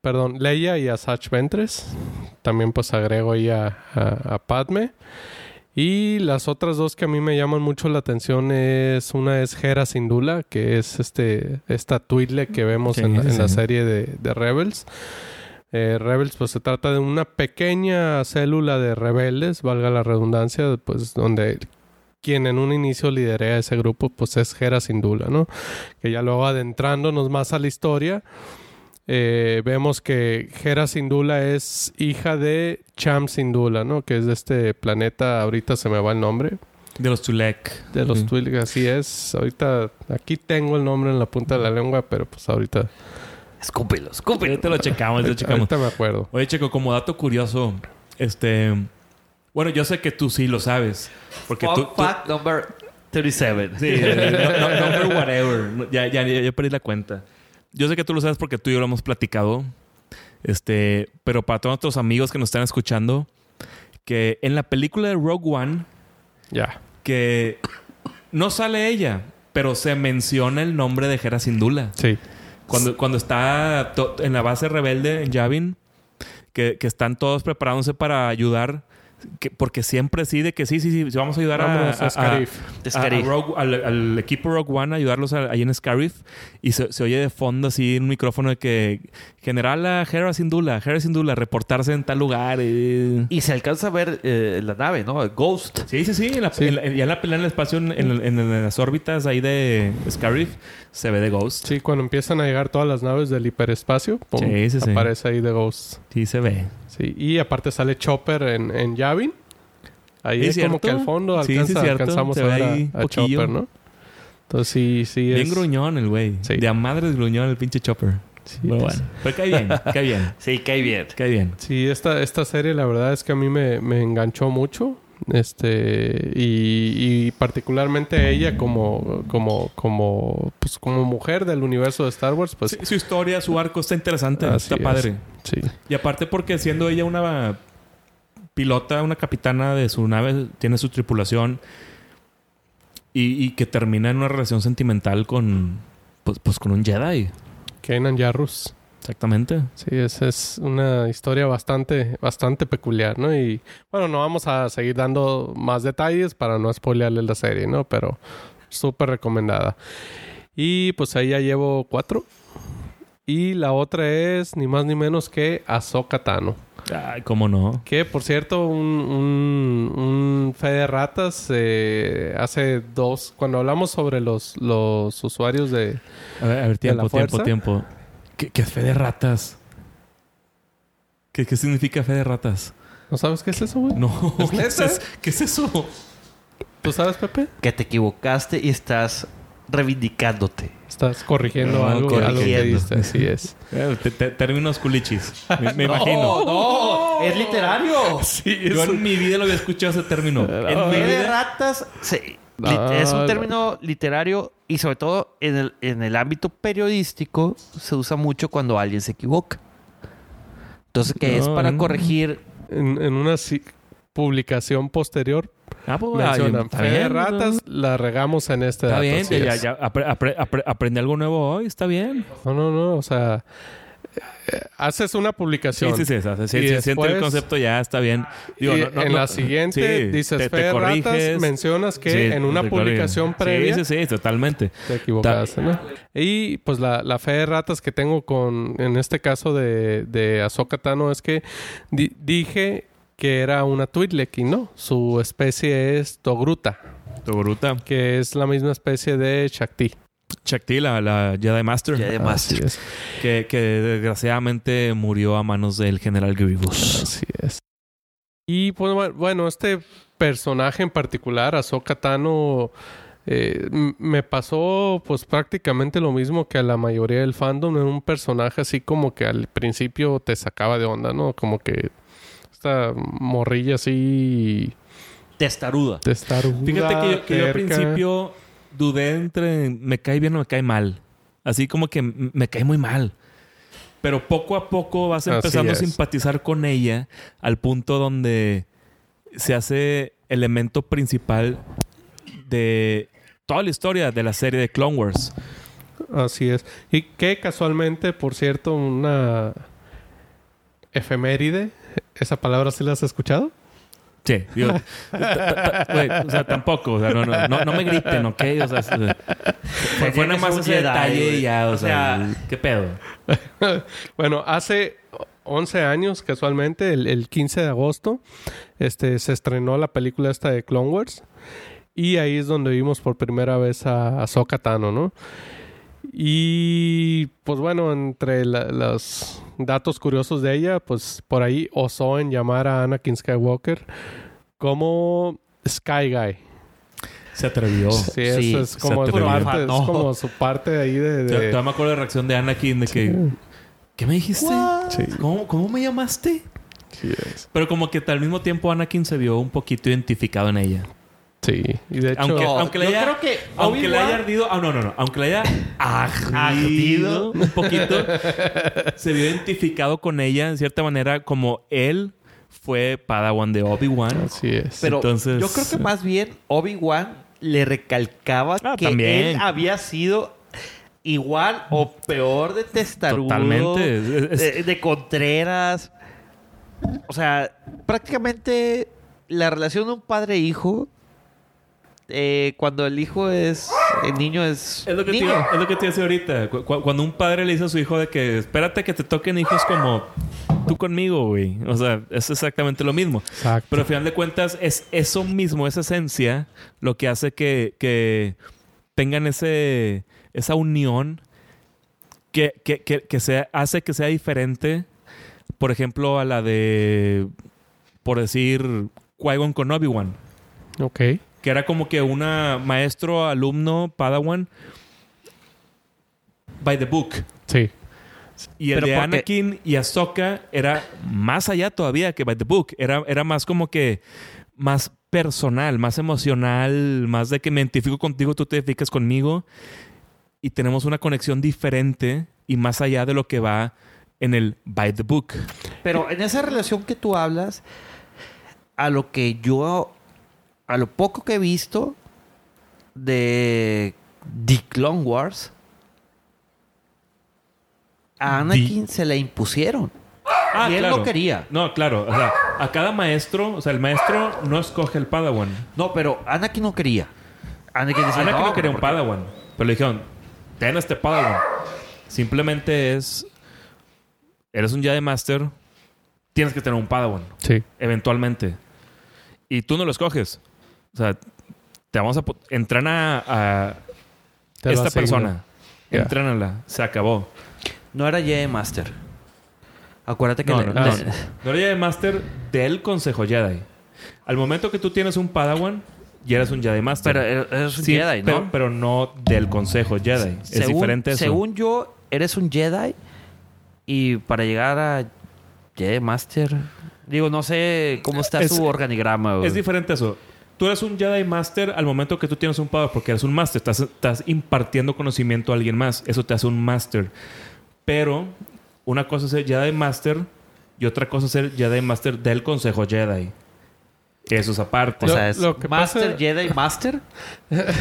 perdón, Leia y Asajj Ventress. También pues agrego ahí a, a- a Padme. Y las otras dos que a mí me llaman mucho la atención es una es Hera Syndulla, que es este esta Twi'lek que vemos Sí, en, la- sí, en la sí. serie de, de Rebels. Eh, Rebels, pues se trata de una pequeña célula de rebeldes, valga la redundancia, pues donde quien en un inicio liderea ese grupo, pues es Hera Syndulla, ¿no? Que ya luego adentrándonos más a la historia, eh, vemos que Hera Syndulla es hija de Cham Syndulla, ¿no? Que es de este planeta, ahorita se me va el nombre, De los Tulek. de los Sí. Twi'lek, así es. Ahorita, aquí tengo el nombre en la punta de la lengua, pero pues ahorita, Escúpelo, escúpelo. Ahorita lo checamos, lo checamos. ahorita me acuerdo. Oye, Checo, como dato curioso, este... Bueno, yo sé que tú sí lo sabes. Porque tú... tú- fact number 37. sí, no, no- number whatever. Ya, ya, ya perdí la cuenta. Yo sé que tú lo sabes porque tú y yo lo hemos platicado. Este... Pero para todos nuestros amigos que nos están escuchando, que en la película de Rogue One, Ya. que no sale ella, pero se menciona el nombre de Hera Syndulla. Sí. Cuando, cuando está en la base rebelde en Yavin, que, que están todos preparándose para ayudar que- porque siempre sí, de que sí, sí, sí, vamos a ayudar a, a a- a- Scarif. De a- Scarif. a Rogue- al, al equipo Rogue One, ayudarlos a- ahí en Scarif. Y se, se oye de fondo así un micrófono de que General a Hera Syndulla, Hera Syndulla, reportarse en tal lugar. y- Y se alcanza a ver eh, la nave, ¿no? Ghost. Sí, sí, sí. en la- Sí. en la- ya en la pelea en el espacio, en, en- en las órbitas ahí de Scarif, se ve de Ghost. Sí, cuando empiezan a llegar todas las naves del hiperespacio, pum, Sí, sí, sí. aparece ahí The Ghost. Sí, se ve. Sí, y aparte sale Chopper en, en Yavin. Ahí Sí, es como que al fondo Sí, sí, alcanza, cierto. alcanzamos Se a ve ver ahí a, a. Chopper, ¿no? Entonces sí, sí Bien es... gruñón el güey. Sí. De a madres gruñón el pinche Chopper. Sí, Pero es- bueno. Pero cae bien, cae bien, Sí, cae bien. cae bien. Sí, esta, esta serie la verdad es que a mí me, me enganchó mucho. Este, y, y particularmente ella como, como, como, pues como mujer del universo de Star Wars, pues Sí, su historia, su arco está interesante. Está es. padre. sí. Y aparte porque siendo ella una pilota, una capitana de su nave, tiene su tripulación y, y que termina en una relación sentimental con, pues, pues con un Jedi. Kanan Jarrus. Exactamente. Sí, esa es una historia bastante, bastante peculiar, ¿no? Y bueno, no vamos a seguir dando más detalles para no spoilearle la serie, ¿no? Pero súper recomendada. Y pues ahí ya llevo cuatro. Y la otra es ni más ni menos que Ahsoka Tano. Ay, cómo no. Que por cierto, un, un, un fe de ratas eh, hace dos, cuando hablamos sobre los, los usuarios de... A ver, a ver, la tiempo, tiempo, tiempo. ¿Qué, qué fe de ratas? ¿Qué, qué significa fe de ratas? ¿No sabes qué es eso, güey? No, ¿Es ¿qué es, es- qué es eso? ¿Tú sabes, Pepe? Que te equivocaste y estás reivindicándote. Estás corrigiendo No, algo, algo que corrigiendo. diste. Así es. Eh, te- te- términos culichis. Me, me imagino. no, es literario. Sí, Yo en mi vida lo había escuchado ese término. En mi Fe de ratas se- No, es un no. término literario y sobre todo en el, en el ámbito periodístico se usa mucho cuando alguien se equivoca. Entonces, que es No, para no. corregir En, en una si- publicación posterior Ah, pues, mencionan fe de ratas, la regamos en este Está dato. bien, ya, es. ya apre- apre- apre- aprendí algo nuevo hoy, está bien. No, no, no. O sea, haces una publicación. sí, sí. sí, siente el concepto, ya está bien. Digo, y no- no- en no- la siguiente dices te- fe te de ratas, mencionas que en una publicación previa Sí, sí, sí, totalmente. te equivocaste, ¿no? Y pues la, la fe de ratas que tengo con, en este caso de, de Ahsoka Tano es que di- dije que era una Twi'lek y no, su especie es Togruta, Tu bruta. que es la misma especie de Shakti. Shakti, la, la Jedi Master. Jedi Así Master. es. Que, que desgraciadamente murió a manos del general Grievous. Así es. Y pues bu- bueno, este personaje en particular, Ahsoka Tano, eh, me pasó pues prácticamente lo mismo que a la mayoría del fandom. Era un personaje así como que al principio te sacaba de onda, ¿no? Como que esta morrilla así Testaruda. estar Fíjate que yo, que yo al principio dudé entre me cae bien o me cae mal. Así como que me cae muy mal. Pero poco a poco vas empezando a simpatizar con ella al punto donde se hace elemento principal de toda la historia de la serie de Clone Wars. Así es. Y que casualmente, por cierto, una efeméride, esa palabra sí la has escuchado. Sí, digo, güey, o sea, tampoco, o sea, no, no, no, no me griten, ¿ok? O sea, fue, fue nada más ese Jedi, detalle y ya, o, O sea, sea, ¿qué pedo? Bueno, hace 11 años, casualmente, el, el 15 de agosto, este, se estrenó la película esta de Clone Wars. Y ahí es donde vimos por primera vez a Ahsoka Tano, ¿no? Y pues bueno, entre la- los datos curiosos de ella, pues por ahí osó en llamar a Anakin Skywalker como Sky Guy. Se atrevió. Sí, Sí, eso es como, su parte, es No. como su parte ahí de... Yo- de- Todavía me acuerdo de la reacción de Anakin de que... ¿Qué me dijiste? Sí. ¿Cómo, cómo me llamaste? Sí, es. Pero como que al mismo tiempo Anakin se vio un poquito identificado en ella. Sí, y de hecho... Aunque, No, aunque le yo haya, creo que aunque le Obi-Wan- haya ardido, ah no no no, aunque le haya ardido Ardido. un poquito, se vio identificado con ella en cierta manera como él fue Padawan de Obi Wan. Así es. Pero Entonces- yo creo que más bien Obi-Wan le recalcaba Ah, que también. él había sido igual o peor de testarudo. Totalmente. De, de Contreras. O sea, prácticamente la relación de un padre-hijo, eh, cuando el hijo es. El niño es. Es lo que, te, niño. iba- es lo que te ahorita. Cu- cu- cuando un padre le dice a su hijo de que espérate que te toquen hijos como tú conmigo, güey. O sea, es exactamente lo mismo. Exacto. Pero al final de cuentas es eso mismo, esa esencia, lo que hace que, que tengan ese, esa unión que, que, que, que sea, hace que sea diferente, por ejemplo, a la de, por decir, Qui-Gon con Obi-Wan Ok. Que era como que una maestro, alumno, padawan by the book. Sí. Y el Pero de porque- Anakin y Ahsoka era más allá todavía que by the book. Era, era más como que más personal, más emocional, más de que me identifico contigo, tú te identificas conmigo. Y tenemos una conexión diferente y más allá de lo que va en el by the book. Pero en esa relación que tú hablas, a lo que yo, a lo poco que he visto de The Clone Wars, a Anakin se le impusieron. y él no quería. No, claro. O sea, a cada maestro, o sea, el maestro no escoge el padawan. No, pero Anakin no quería. Anakin decía, Anakin no, no, quería un Padawan. Pero le dijeron, ten este Padawan. Simplemente es... Eres un Jedi Master. Tienes que tener un Padawan. Sí. Eventualmente. Y tú no lo escoges. O sea, te vamos a... Entrena a Te esta persona. Entrénala. Se acabó. No era Jedi Master. Acuérdate que No, le- no, le- no. No eres Jedi Master del Consejo Jedi. Al momento que tú tienes un Padawan, ya eres un Jedi Master. pero eres- un Sí, Jedi, ¿no? Pero, pero no del Consejo Jedi. es según, diferente eso. Según yo, eres un Jedi y para llegar a Jedi Master, digo, no sé cómo está Es- su organigrama. güey. Es diferente eso. Tú eres un Jedi Master al momento que tú tienes un power porque eres un Master. Estás, estás impartiendo conocimiento a alguien más. Eso te hace un Master. Pero una cosa es ser Jedi Master y otra cosa es ser Jedi Master del Consejo Jedi. Eso es aparte. o Lo- sea, es lo que Master pasa- Jedi Master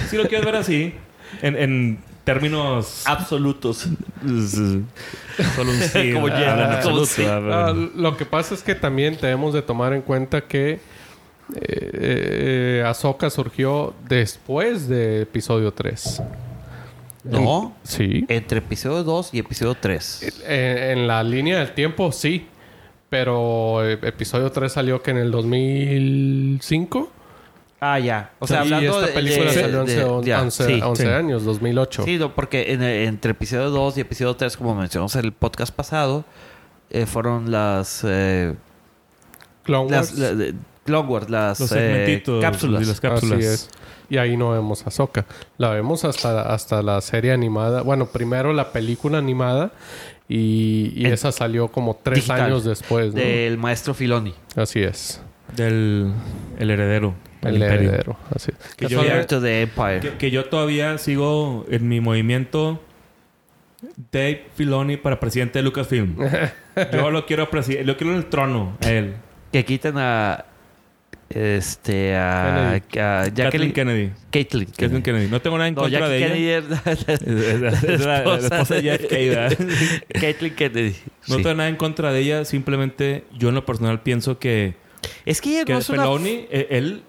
si lo quieres ver así, en, en términos... absolutos. Solo un sí. Como Jedi, en como absoluto, sí. hablan- Ah, lo que pasa es que también debemos de tomar en cuenta que eh, eh, Ahsoka surgió después de episodio 3. No, Sí. entre episodio 2 y episodio 3. Eh, en la línea del tiempo, sí. Pero eh, episodio 3 salió que en el 2005. Ah, ya. O sea, y hablando esta de- película de- salió de- hace on- ya, 11, sí. 11 sí. años, 2008. Sí, no, porque en entre episodio 2 y episodio 3, como mencionamos en el podcast pasado, eh, fueron las, eh, Clone las Wars. la- de- Clone Wars, las Los eh, segmentitos cápsulas. y las cápsulas. Así es. Y ahí no vemos a Ahsoka. La vemos hasta, hasta la serie animada. Bueno, primero la película animada. Y, y esa salió como tres digital, años después. ¿no? Del maestro Filoni. Así es. Del el heredero. El heredero. Así es. Que yo, Heir ya- to the Empire. que, que yo todavía sigo en mi movimiento Dave Filoni para presidente de Lucasfilm. yo lo quiero presi- lo quiero en el trono a él. Que quiten a. Este. A. Jacqueline Kennedy. Caitlyn Kathleen Kennedy. No tengo nada en No, contra de Jackie ella. Kennedy Es, es- es la, la esposa de Kennedy. No sí. tengo nada en contra de ella. Simplemente yo en lo personal pienso que, Es que ella que no es una. Eh, él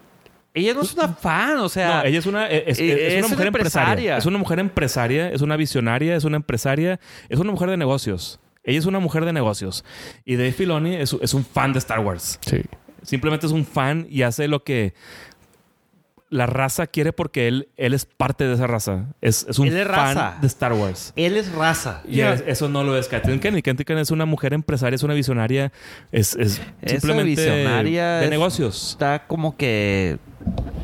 Ella no es una fan, o sea. No, ella es una, es, es- eh, es es una una mujer empresaria. empresaria. Es una mujer empresaria, es una visionaria, es una empresaria, es una mujer de negocios. Ella es una mujer de negocios. Y Dave Filoni es, es un fan de Star Wars. Sí. Simplemente es un fan y hace lo que la raza quiere porque él, él es parte de esa raza. Es, es un Él es fan raza. de Star Wars. Él es raza. Y es- eso no lo es Kathleen Kennedy. Kathleen Kennedy es una mujer empresaria, es una visionaria, es, es simplemente visionaria de es- negocios. Está como que.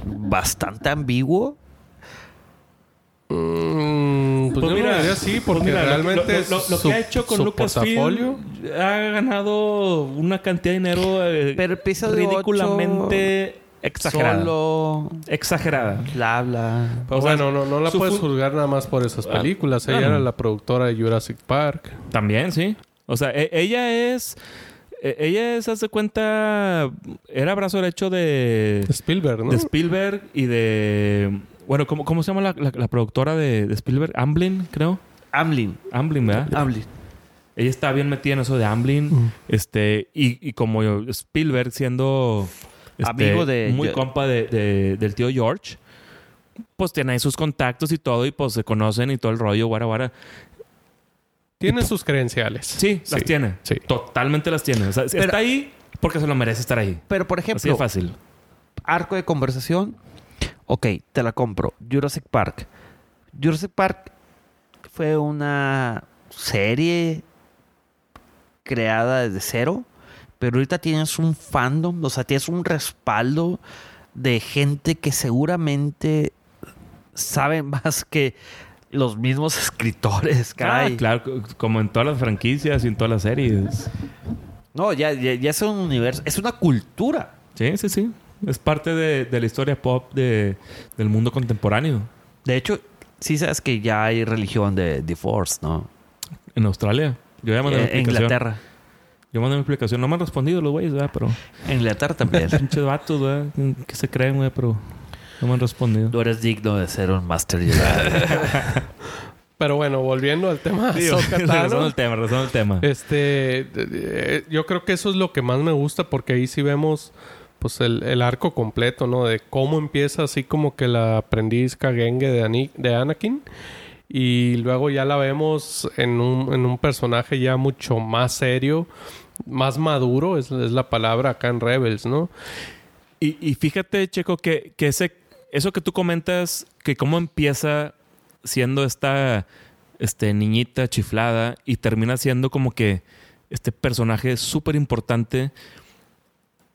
Bastante ambiguo. Mm, pues, no diría sí, porque pues mira, lo- realmente lo, lo- lo su- que ha hecho con su Lucasfilm ha ganado una cantidad de dinero eh, Pero ridículamente exagerada. Solo. Exagerada. Bla, bla. Pues O sea, bueno, no, no la puedes juzgar nada más por esas Ah, películas. Ella era la productora de Jurassic Park. También, sí. O sea, e- ella es. e- Ella es, hace cuenta. Era brazo derecho de. Spielberg, ¿no? De Spielberg y de. Bueno, ¿cómo, cómo se llama la, la- la productora de, de Spielberg? Amblin, creo. Amblin. Amblin, ¿verdad? Amblin. Ella está bien metida en eso de Amblin. Mm. Este, y, y como yo- Spielberg siendo este, Amigo de- Muy yo- compa de- de- del tío George. Pues tiene ahí sus contactos y todo, y pues se conocen y todo el rollo, guara, guara. Tiene sus credenciales. Sí, las Sí, tiene. sí. Totalmente las tiene. O sea, está ahí porque se lo merece estar ahí. Pero, por Así de ejemplo, fácil. arco de conversación. Ok, te la compro. Jurassic Park. Jurassic Park fue una serie creada desde cero, pero ahorita tienes un fandom, o sea, tienes un respaldo de gente que seguramente sabe más que los mismos escritores, Ah, caray. claro, como en todas las franquicias y en todas las series. No, ya, ya, ya es un universo, es una cultura. Sí, sí, sí. Es parte de, de la historia pop de- del mundo contemporáneo. De hecho, sí sabes que ya hay religión de Divorce, ¿no? En Australia. Yo ya mandé Eh, en. Inglaterra. Yo mandé mi explicación. No me han respondido los güeyes, ¿verdad? Pero... En Inglaterra también. Pinches vatos, ¿verdad? Que se creen, güey, pero no me han respondido. Tú eres digno de ser un Master Jedi. Pero bueno, volviendo al tema de Tano, al tema, regresando al tema. Este, de- yo creo que eso es lo que más me gusta porque ahí sí vemos pues el, el arco completo, ¿no? De cómo empieza así como que la aprendiz Kagenge de, Ani- de Anakin y luego ya la vemos en un, en un personaje ya mucho más serio, más maduro, es, es la palabra acá en Rebels, ¿no? Y, y fíjate, Checo, que, que ese, eso que tú comentas, que cómo empieza siendo esta este, niñita chiflada y termina siendo como que este personaje súper importante.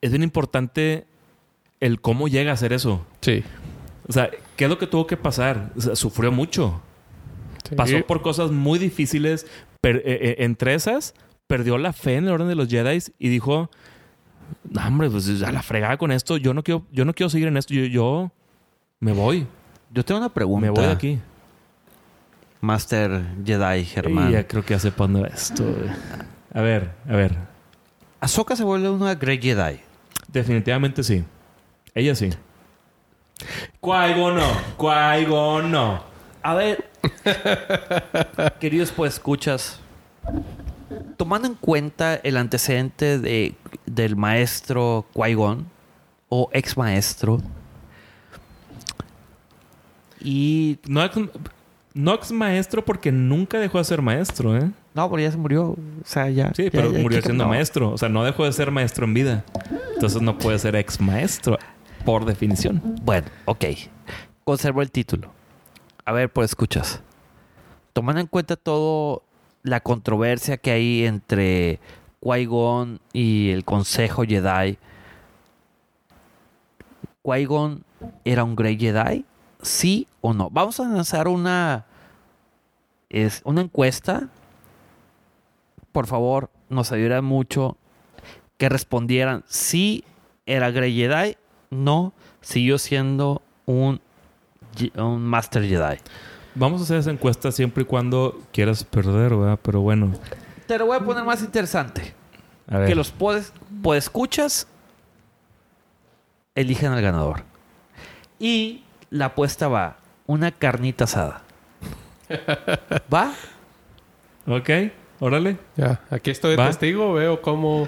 Es bien importante el cómo llega a hacer eso. Sí. O sea, ¿qué es lo que tuvo que pasar? O sea, sufrió mucho. Pasó por cosas muy difíciles. eh, eh, entre esas, perdió la fe en el orden de los Jedi y dijo: No, hombre, pues a la fregada con esto. Yo no quiero, yo no quiero seguir en esto. Yo, yo me voy. Yo tengo una pregunta. Me voy de aquí. Master Jedi Germán. Y ya creo que dónde va esto. A ver, a ver. Ahsoka se vuelve una Great Jedi. Definitivamente sí. Ella sí. Qui-Gon no. Qui-Gon no. A ver, queridos pues escuchas, tomando en cuenta el antecedente de, del maestro Qui-Gon o ex maestro y No ex, no ex maestro porque nunca dejó de ser maestro, ¿eh? No, pero ya se murió, o sea, ya Sí, ya- pero ya- murió ¿qué siendo maestro. O sea, no dejó de ser maestro en vida. Entonces no puede ser ex maestro, por definición. Bueno, ok. Conservo el título. A ver, pues escuchas. Tomando en cuenta todo la controversia que hay entre Qui-Gon y el Consejo Jedi. ¿Qui-Gon era un Grey Jedi? ¿Sí o no? Vamos a lanzar una, es una encuesta. Por favor, nos ayudaría mucho que respondieran si era Grey Jedi, no, siguió siendo un, un Master Jedi. Vamos a hacer esa encuesta siempre y cuando quieras perder, ¿verdad? Pero bueno. Te lo voy a poner más interesante. A ver. Que los puedes, escuchas eligen al ganador. Y la apuesta va, una carnita asada. ¿Va? Ok, órale. Ya, aquí estoy de Va. testigo, veo cómo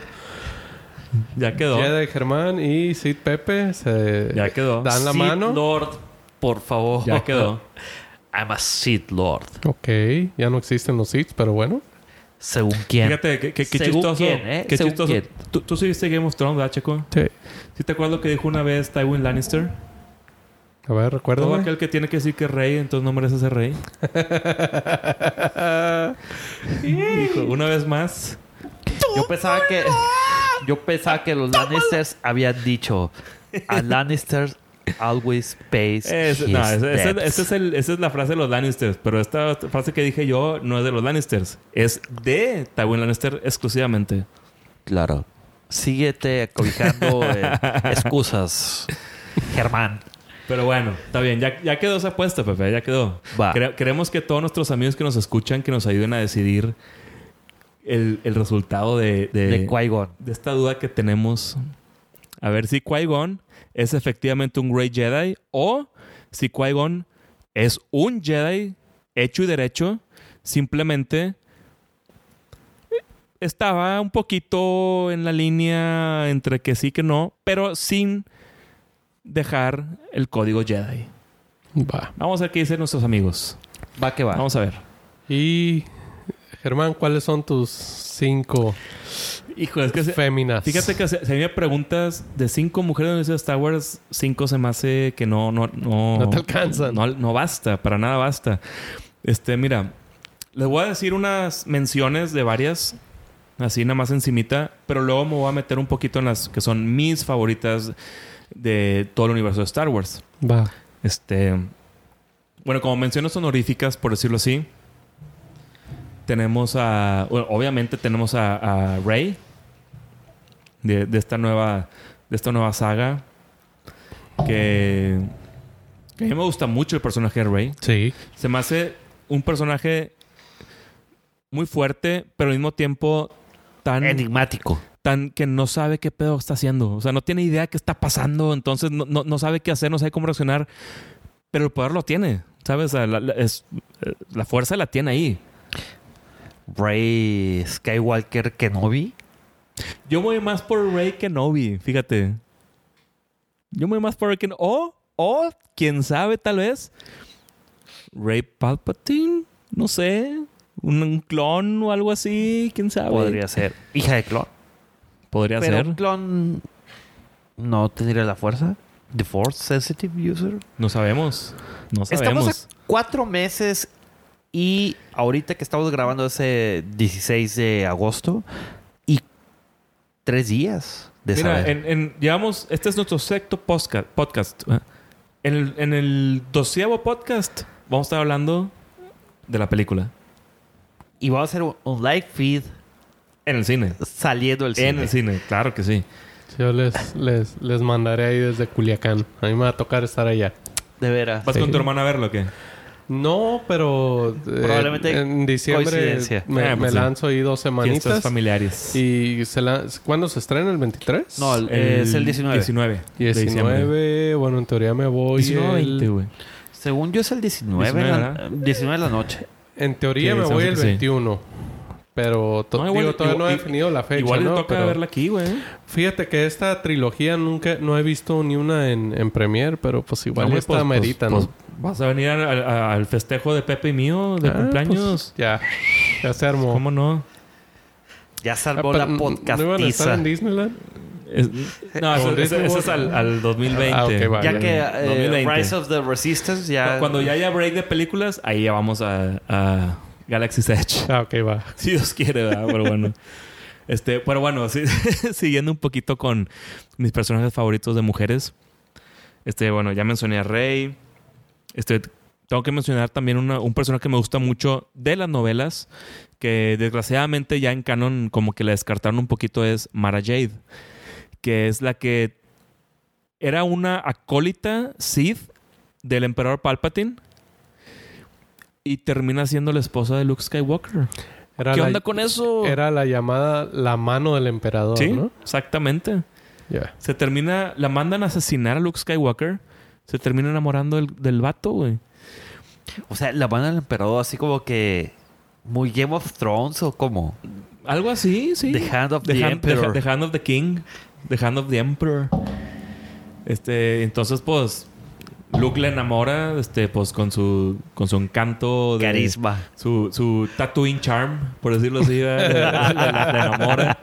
Ya quedó. Jedi Germán y Sid Pepe se Ya quedó. dan la mano. Lord, por favor. Ya quedó. I'm a Sith Lord. Ok, ya no existen los Sith, pero bueno. Según quién. Fíjate, qué, qué- qué Según chistoso. quién, ¿eh? Qué Según chistoso. quién. ¿Tú, tú sí viste Game of Thrones, ¿verdad, Checo? Sí. ¿Sí te acuerdas lo que dijo una vez Tywin Lannister? A ver, Todo recuérdame. aquel que tiene que decir que es rey, entonces no merece ser rey. Dijo, una vez más. Yo pensaba que. Yo pensaba que los Lannisters habían dicho. A Lannisters always pays. Es- his no, ese- ese- debts". ese es el- esa es la frase de los Lannisters. Pero esta frase que dije yo no es de los Lannisters. Es de Tywin Lannister exclusivamente. Claro. Síguete acobijando eh, excusas, Germán. Pero bueno, está bien. Ya, ya quedó esa apuesta, Pepe. Ya quedó. Va. Queremos que todos nuestros amigos que nos escuchan que nos ayuden a decidir el, el resultado de, de, De Qui-Gon. de esta duda que tenemos. A ver si Qui-Gon es efectivamente un Great Jedi o si Qui-Gon es un Jedi hecho y derecho, simplemente estaba un poquito en la línea entre que sí que no, pero sin dejar el código Jedi. Va. Vamos a ver qué dicen nuestros amigos. Va que va. Vamos a ver. Y Germán, ¿cuáles son tus cinco Hijo, es que se- féminas? fíjate que si si a mí me preguntas de cinco mujeres de Star Wars, cinco se me hace que no, no, no, No te alcanzan. No, no basta, para nada basta. Este, mira, les voy a decir unas menciones de varias, así nada más encimita, pero luego me voy a meter un poquito en las que son mis favoritas de todo el universo de Star Wars. Va. Este. Bueno, como menciones honoríficas, por decirlo así. Tenemos a. bueno, obviamente tenemos a, a Rey. De, de esta nueva. De esta nueva saga. Que. Que a mí me gusta mucho el personaje de Rey. Sí. Se me hace un personaje muy fuerte, pero al mismo tiempo tan Enigmático. Tan que no sabe qué pedo está haciendo. O sea, no tiene idea qué está pasando. Entonces no, no- no sabe qué hacer, no sabe cómo reaccionar. Pero el poder lo tiene. ¿Sabes? O sea, la, la- es- eh, la fuerza la tiene ahí. Rey Skywalker Kenobi. Yo voy más por Rey Kenobi, fíjate. Yo voy más por Rey Kenobi. O, o, quién sabe, tal vez. Rey Palpatine. No sé. Un, un clon o algo así. Quién sabe. Podría ser hija de clon. Podría Pero ser. un clon no tendría la fuerza. The Force Sensitive User. No sabemos. No Estamos sabemos. a cuatro meses y ahorita que estamos grabando ese 16 de agosto y tres días de Mira, saber. en, en- llevamos, este es nuestro sexto podcast. ¿eh? En el, en el doceavo podcast vamos a estar hablando de la película. Y vamos a hacer un live feed En el cine. saliendo del cine. En el cine, claro que sí. Yo les, les, les mandaré ahí desde Culiacán. A mí me va a tocar estar allá. De veras. ¿Vas Sí. con tu hermana a verlo o qué? No, pero... eh, Probablemente en diciembre coincidencia. me, Ah, me pues sí. lanzo ahí dos Fiestas semanitas. familiares. ¿Y se la- cuándo se estrena? ¿El 23? No, el- es el 19. 19. de diciembre. 19. Bueno, en teoría me voy 19 el- 20, güey. Según yo es el 19, 19, la- ¿verdad? 19 de la noche. En teoría Sí, me me voy el que sí. 21. Pero to- No, igual- digo, todavía no he definido la fecha, Igual ¿no? le toca Pero verla aquí, güey. Fíjate que esta trilogía nunca... No he visto ni una en, en Premiere, pero pues igual No, esta pues- pues- ¿no? pues vas a venir al, al- al festejo de Pepe y mío de Ah, cumpleaños. pues, ya. Ya se armó. ¿Cómo no? Ya Ah, salvó pero, la ¿No iban a estar podcastiza. en Disneyland? Es- no, eso, Con eso- es al, al 2020. Ah, Ya ya. que eh, 2020. Rise of the Resistance ya... Cuando ya haya break de películas, ahí ya vamos a, a Galaxy's Edge. Ah, ok, va. Si Dios quiere, ¿verdad? Pero bueno. Este, pero bueno, sí, siguiendo un poquito con mis personajes favoritos de mujeres. Este, bueno, ya mencioné a Rey. Este, tengo que mencionar también una- un personaje que me gusta mucho de las novelas, que desgraciadamente ya en canon como que la descartaron un poquito, es Mara Jade, que es la que era una acólita Sith del emperador Palpatine y termina siendo la esposa de Luke Skywalker. Era ¿Qué la, onda con eso? Era la llamada la mano del emperador, sí, ¿no? exactamente. Ya. Se termina, la mandan a asesinar a Luke Skywalker. Se termina enamorando del, del vato, güey. O sea, la mano del emperador así como que... Muy Game of Thrones o como... Algo así, sí. The Hand of the, Hand, Emperor. the Hand of the King. The Hand of the Emperor. Este, entonces, pues, Luke le enamora, este, pues, con su, con su encanto de Carisma. Su, su tattooing charm, por decirlo así, le enamora.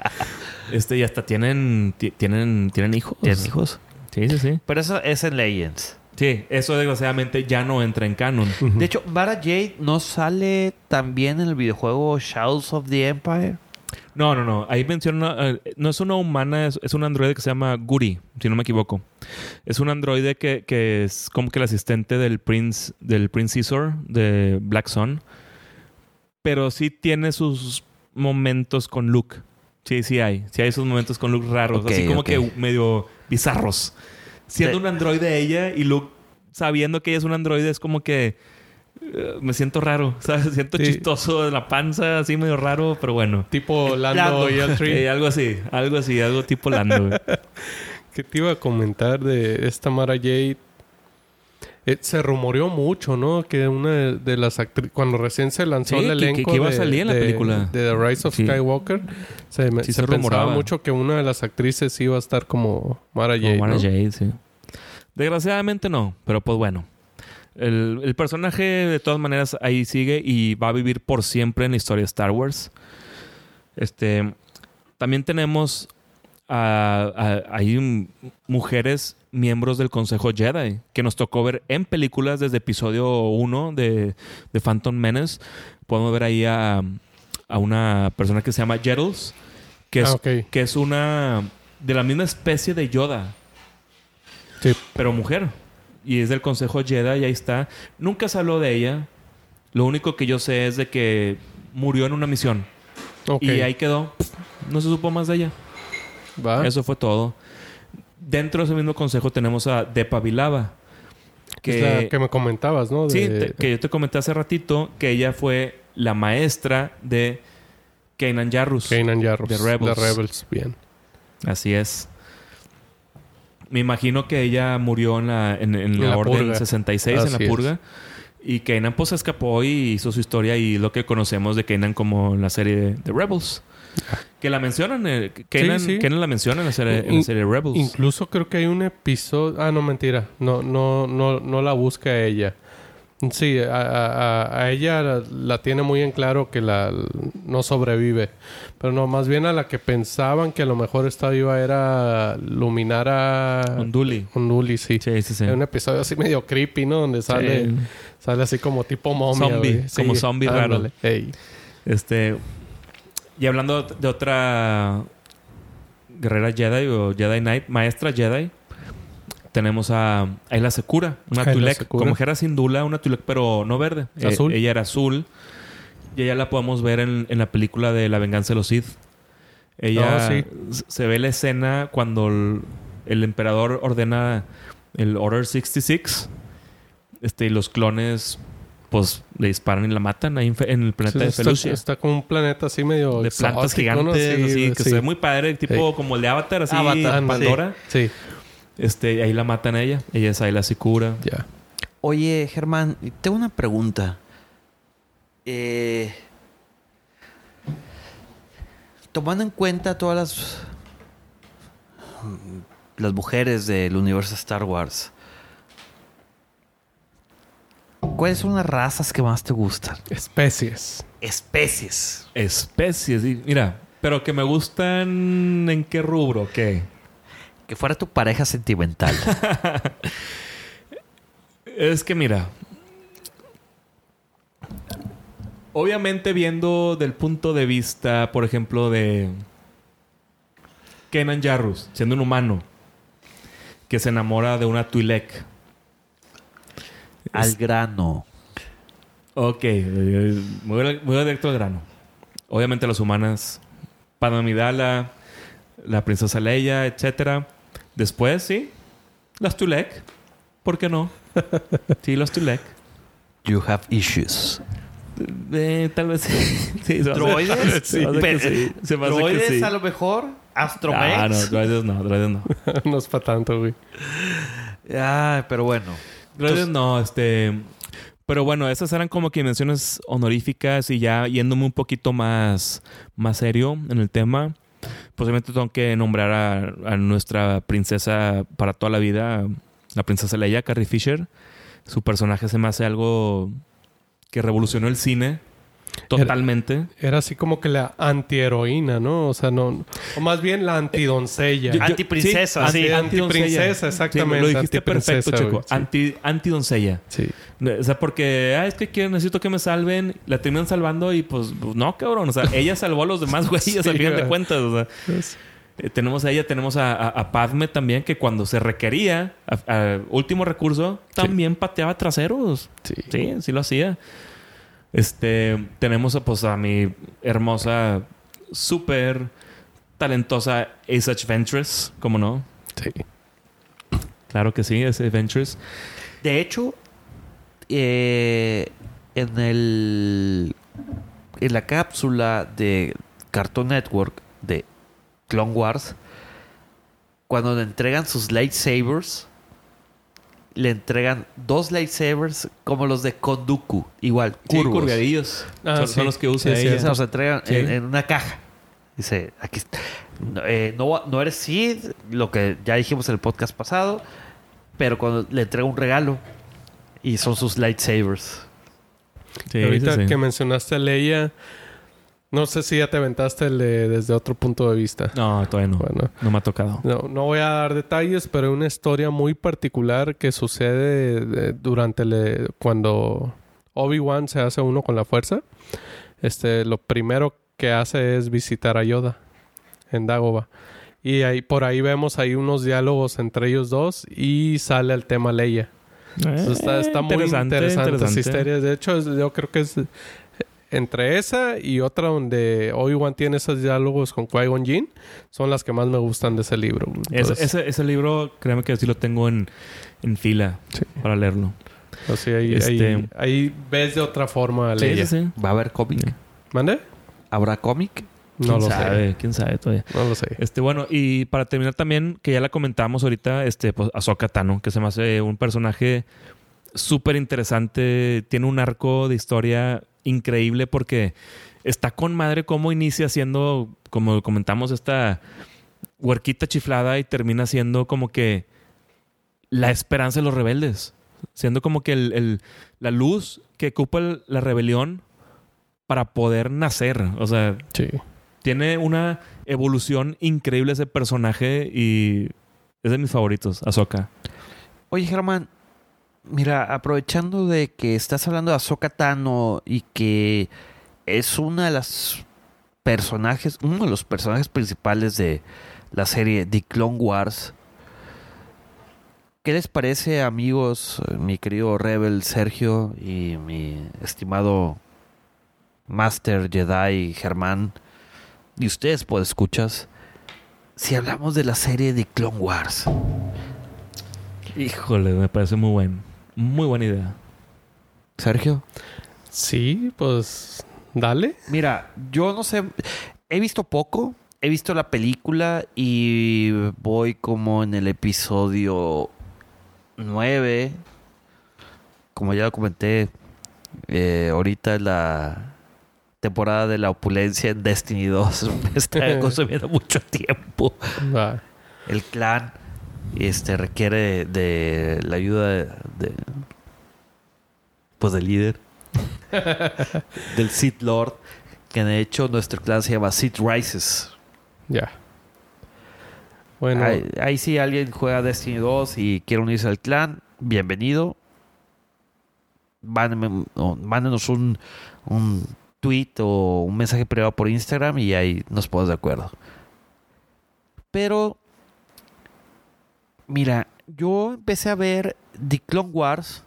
Este, y hasta tienen, ti- tienen, tienen hijos. ¿Tienes hijos? Sí, sí, sí. Pero eso es en Legends. Sí, eso desgraciadamente ya no entra en canon. De hecho, Mara Jade no sale también en el videojuego Shadows of the Empire. No, no, no. Ahí menciona... eh, no es una humana, es, es un androide que se llama Guri, si no me equivoco. Es un androide que, que es como que el asistente del Prince, del Prince Caesar de Black Sun. Pero sí tiene sus momentos con Luke. Sí, sí hay. Sí hay esos momentos con Luke raros. Así como que medio bizarros. Siendo De- un androide ella y Luke sabiendo que ella es un androide es como que... eh, me siento raro, ¿sabes? Siento Sí. chistoso de la panza, así medio raro, pero bueno. Tipo Lando, Lando. y el Tree. Eh, algo así, algo así, algo tipo Lando. ¿Qué te iba a comentar de esta Mara Jade? Eh, se rumoreó mucho, ¿no? Que una de, de las actrices, cuando recién se lanzó Sí, el que- que- elenco que iba a de- salir en la película. de The Rise of Sí. Skywalker, se, se rumoraba. mucho que una de las actrices iba a estar como Mara Como Jade, Mara ¿no? Jade, sí. Desgraciadamente no, pero pues bueno. El, el personaje de todas maneras ahí sigue y va a vivir por siempre en la historia de Star Wars. Este, también tenemos a, mujeres miembros del Consejo Jedi que nos tocó ver en películas desde episodio 1 de, de Phantom Menace. Podemos ver ahí a, a una persona que se llama Jettles, que es, Ah, que es una de la misma especie de Yoda, Sí. pero mujer. Y es del Consejo Jedi y ahí está. Nunca se habló de ella. Lo único que yo sé es de que murió en una misión. Y ahí quedó. No se supo más de ella. Va. Eso fue todo. Dentro de ese mismo consejo tenemos a Depa Vilava. Es Que, la que me comentabas, ¿no? sí, De- te- que yo te comenté hace ratito que ella fue la maestra de Kanan Jarrus. Kanan Jarrus. The Rebels. The Rebels, bien. Así es. Me imagino que ella murió en la, en, en En la, la Orden purga. 66, en Así la es. purga. Y Kanan pues escapó y hizo su historia y lo que conocemos de Kanan como en la serie de, de Rebels. Que la mencionan, eh, sí. Kanan la menciona en la serie, en la serie de Rebels. Incluso creo que hay un episodio... Ah, no, mentira. No, no, no, no la busca ella. Sí, a, a- a ella la, la tiene muy en claro que la no sobrevive. Pero no, más bien a la que pensaban que a lo mejor estaba viva era Luminara... Unduli. Unduli, sí. Sí, sí, sí. Un episodio así medio creepy, ¿no? Donde sale, Sí. sale así como tipo momia. Zombie, como zombie raro. ándale. Ey. Este. Y hablando de otra guerrera Jedi o Jedi Knight, maestra Jedi, tenemos a Ayla Secura, una Ayla Tulek, Secura. como Jera Sindula, una Tulek, pero no verde. Eh, Azul. ella era azul. Y ella la podemos ver en, en la película de La venganza de los Sith. Ella sí. se ve la escena cuando el, el emperador ordena el Order 66. Este, y los clones, pues, le disparan y la matan ahí en, el planeta Sí, de está, Felucia está como un planeta así medio de plantas gigantes, Sí, así, que sí. se ve muy padre, tipo como el de Avatar, así, Avatar, Pandora. Sí, Este, y ahí la matan a ella. Ella es ahí la Sicura. ya. Oye, Germán, tengo una pregunta. Eh, tomando en cuenta todas las las mujeres del universo Star Wars, ¿cuáles son las razas que más te gustan? Especies. Especies. Especies. y- mira, pero que me gustan en qué rubro, ¿qué? Que fuera tu pareja sentimental. Es que mira. Obviamente viendo del punto de vista, por ejemplo, de Kenan Jarrus, siendo un humano que se enamora de una Twi'lek. Al grano. Ok, eh, muy, muy directo al grano. Obviamente las humanas, Padme Amidala, la princesa Leia, etcétera. Después, sí, las Twi'lek. ¿Por qué no? Sí, las Twi'lek. You have issues. Eh, tal vez sí. ¿Droides? se me hace que sí. Se me hace que ¿Droides sí. a lo mejor? ¿Astromex? Ah, no, droides no, droides no. no es para tanto, güey. Ay, pero bueno. Droides no, este... Pero bueno, esas eran como que menciones honoríficas y ya yéndome un poquito más, más serio en el tema. Posiblemente tengo que nombrar a, nuestra princesa para toda la vida, la princesa Leia, Carrie Fisher. Su personaje se me hace algo que revolucionó el cine totalmente. Era así como que la antiheroína, ¿no? O sea, no... O más bien la antidoncella. Yo- yo- Antiprincesa, sí. Antiprincesa, exactamente. Sí, lo dijiste perfecto, Chico. sí. Anti, antidoncella. Sí. O sea, porque, ah, es que quiero, necesito que me salven. La terminan salvando y pues, pues, no, cabrón. O sea, ella salvó a los demás güeyes Sí, al final de cuentas. O sea, eh, tenemos a ella, tenemos a, a- a Padme también, que cuando se requería, a- a último recurso, también pateaba traseros. Sí. Sí, sí lo hacía. Este, tenemos a, pues, a mi hermosa, súper talentosa Ace Ventress, ¿cómo no? Sí. Claro que sí, Ace Ventress. De hecho, eh, en el en la cápsula de Cartoon Network de Clone Wars, cuando le entregan sus lightsabers, le entregan dos lightsabers como los de Konduku. Igual, Sí, curvos. Ah, son, sí. son los que usa Sí. Se los entregan Sí. en, en una caja. Dice, aquí está. No, eh, no, no eres Sid, lo que ya dijimos en el podcast pasado, pero cuando le entrega un regalo y son sus lightsabers. Sí, Ahorita que mencionaste a Leia, no sé si ya te aventaste el de- desde otro punto de vista. No, todavía no. Bueno, No me ha tocado. no, no voy a dar detalles, pero hay una historia muy particular que sucede de- durante el- cuando Obi-Wan se hace uno con la fuerza. Este, lo primero que hace es visitar a Yoda en Dagobah. Y ahí, por ahí vemos ahí unos diálogos entre ellos dos y sale el tema Leia. Está, está muy interesante, esa historia. De hecho, yo creo que es eh, entre esa y otra donde Obi-Wan tiene esos diálogos con Qui-Gon Jinn, son las que más me gustan de ese libro. Ese, ese, ese libro, créeme que sí lo tengo en, en fila Sí. para leerlo. así ahí, este- ahí- ahí ves de otra forma a Sí, Leia. sí, sí. ¿Va a haber cómic? ¿Mande? ¿Habrá cómic? No ¿Quién lo sabe? sé. ¿Quién sabe todavía? No lo sé. Este, bueno, y para terminar también, que ya la comentamos ahorita, este, pues, Ahsoka Tano, que se me hace un personaje súper interesante, tiene un arco de historia increíble porque está con madre cómo inicia siendo, como comentamos, esta huerquita chiflada y termina siendo como que la esperanza de los rebeldes, siendo como que el- el- la luz que ocupa el- la rebelión para poder nacer, o sea, Sí. tiene una evolución increíble ese personaje y es de mis favoritos, Ahsoka. Oye, Germán, mira, aprovechando de que estás hablando de Ahsoka Tano y que es una de las personajes, uno de los personajes principales de la serie The Clone Wars. ¿Qué les parece, amigos, mi querido Rebel Sergio y mi estimado Master Jedi Germán y ustedes, pues, escuchas, si hablamos de la serie The Clone Wars? Híjole, me parece muy buen, muy buena idea. Sergio. Sí, pues dale. Mira, yo no sé, he visto poco, he visto la película y voy como en el episodio 9. Como ya lo comenté, eh, ahorita es la temporada de la opulencia en Destiny 2 me está consumiendo mucho tiempo. El clan este requiere de la ayuda de, de- pues del líder del Sith Lord que de hecho nuestro clan se llama Sith Rises. Ya. Bueno, ahí, ahí si alguien juega Destiny 2 y quiere unirse al clan bienvenido. Mándenos un, un tweet o un mensaje privado por Instagram y ahí nos ponemos de acuerdo. Pero Mira, yo empecé a ver The Clone Wars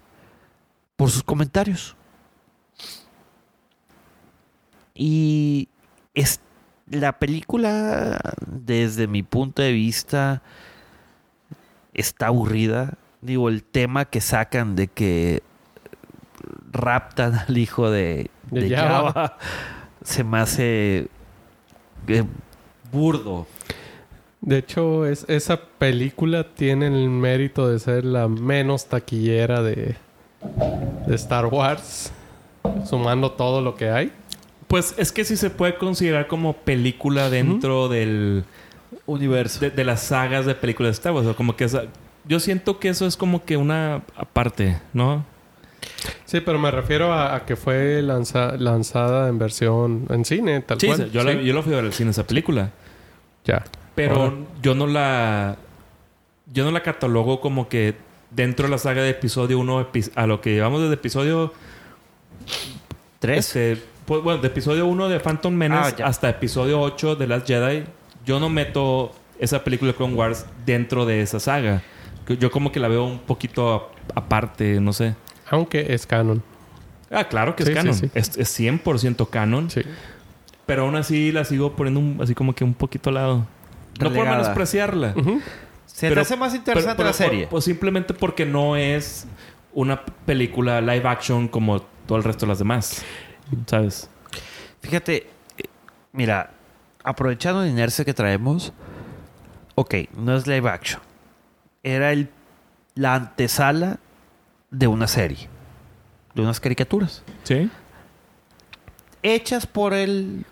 por sus comentarios. Y es la película, desde mi punto de vista, está aburrida. Digo, el tema que sacan de que raptan al hijo de, De. Jabba se me hace eh, burdo. De hecho, es, esa película tiene el mérito de ser la menos taquillera de, de Star Wars, sumando todo lo que hay. Pues es que sí se puede considerar como película dentro del Universo. de, de las sagas de películas de Star Wars. O sea, como que esa- yo siento que eso es como que una aparte, ¿no? Sí, pero me refiero a, a que fue lanza- lanzada en versión en cine, tal Sí, cual. yo, la, Sí. yo fui a ver al cine esa película. Ya. Pero Ahora. yo no la. Yo no la catalogo como que dentro de la saga de episodio 1 a lo que llevamos desde episodio. ¿Tres? Este, pues, bueno, de episodio 1 de Phantom Menace Ah, hasta episodio 8 de Last Jedi. Yo no meto esa película de Clone Wars dentro de esa saga. Yo como que la veo un poquito aparte, no sé. Aunque es canon. Ah, claro que Sí, es sí, canon. sí. Es, es 100% canon. Sí. Pero aún así la sigo poniendo un- así como que un poquito al lado. No por menospreciarla. Se Pero- te hace más interesante Pero- la serie. Pues simplemente porque no es una película live action como todo el resto de las demás. ¿Sabes? Fíjate, eh, mira, aprovechando la inercia que traemos, ok, no es live action. Era el la antesala de una serie, de unas caricaturas, Sí. hechas por el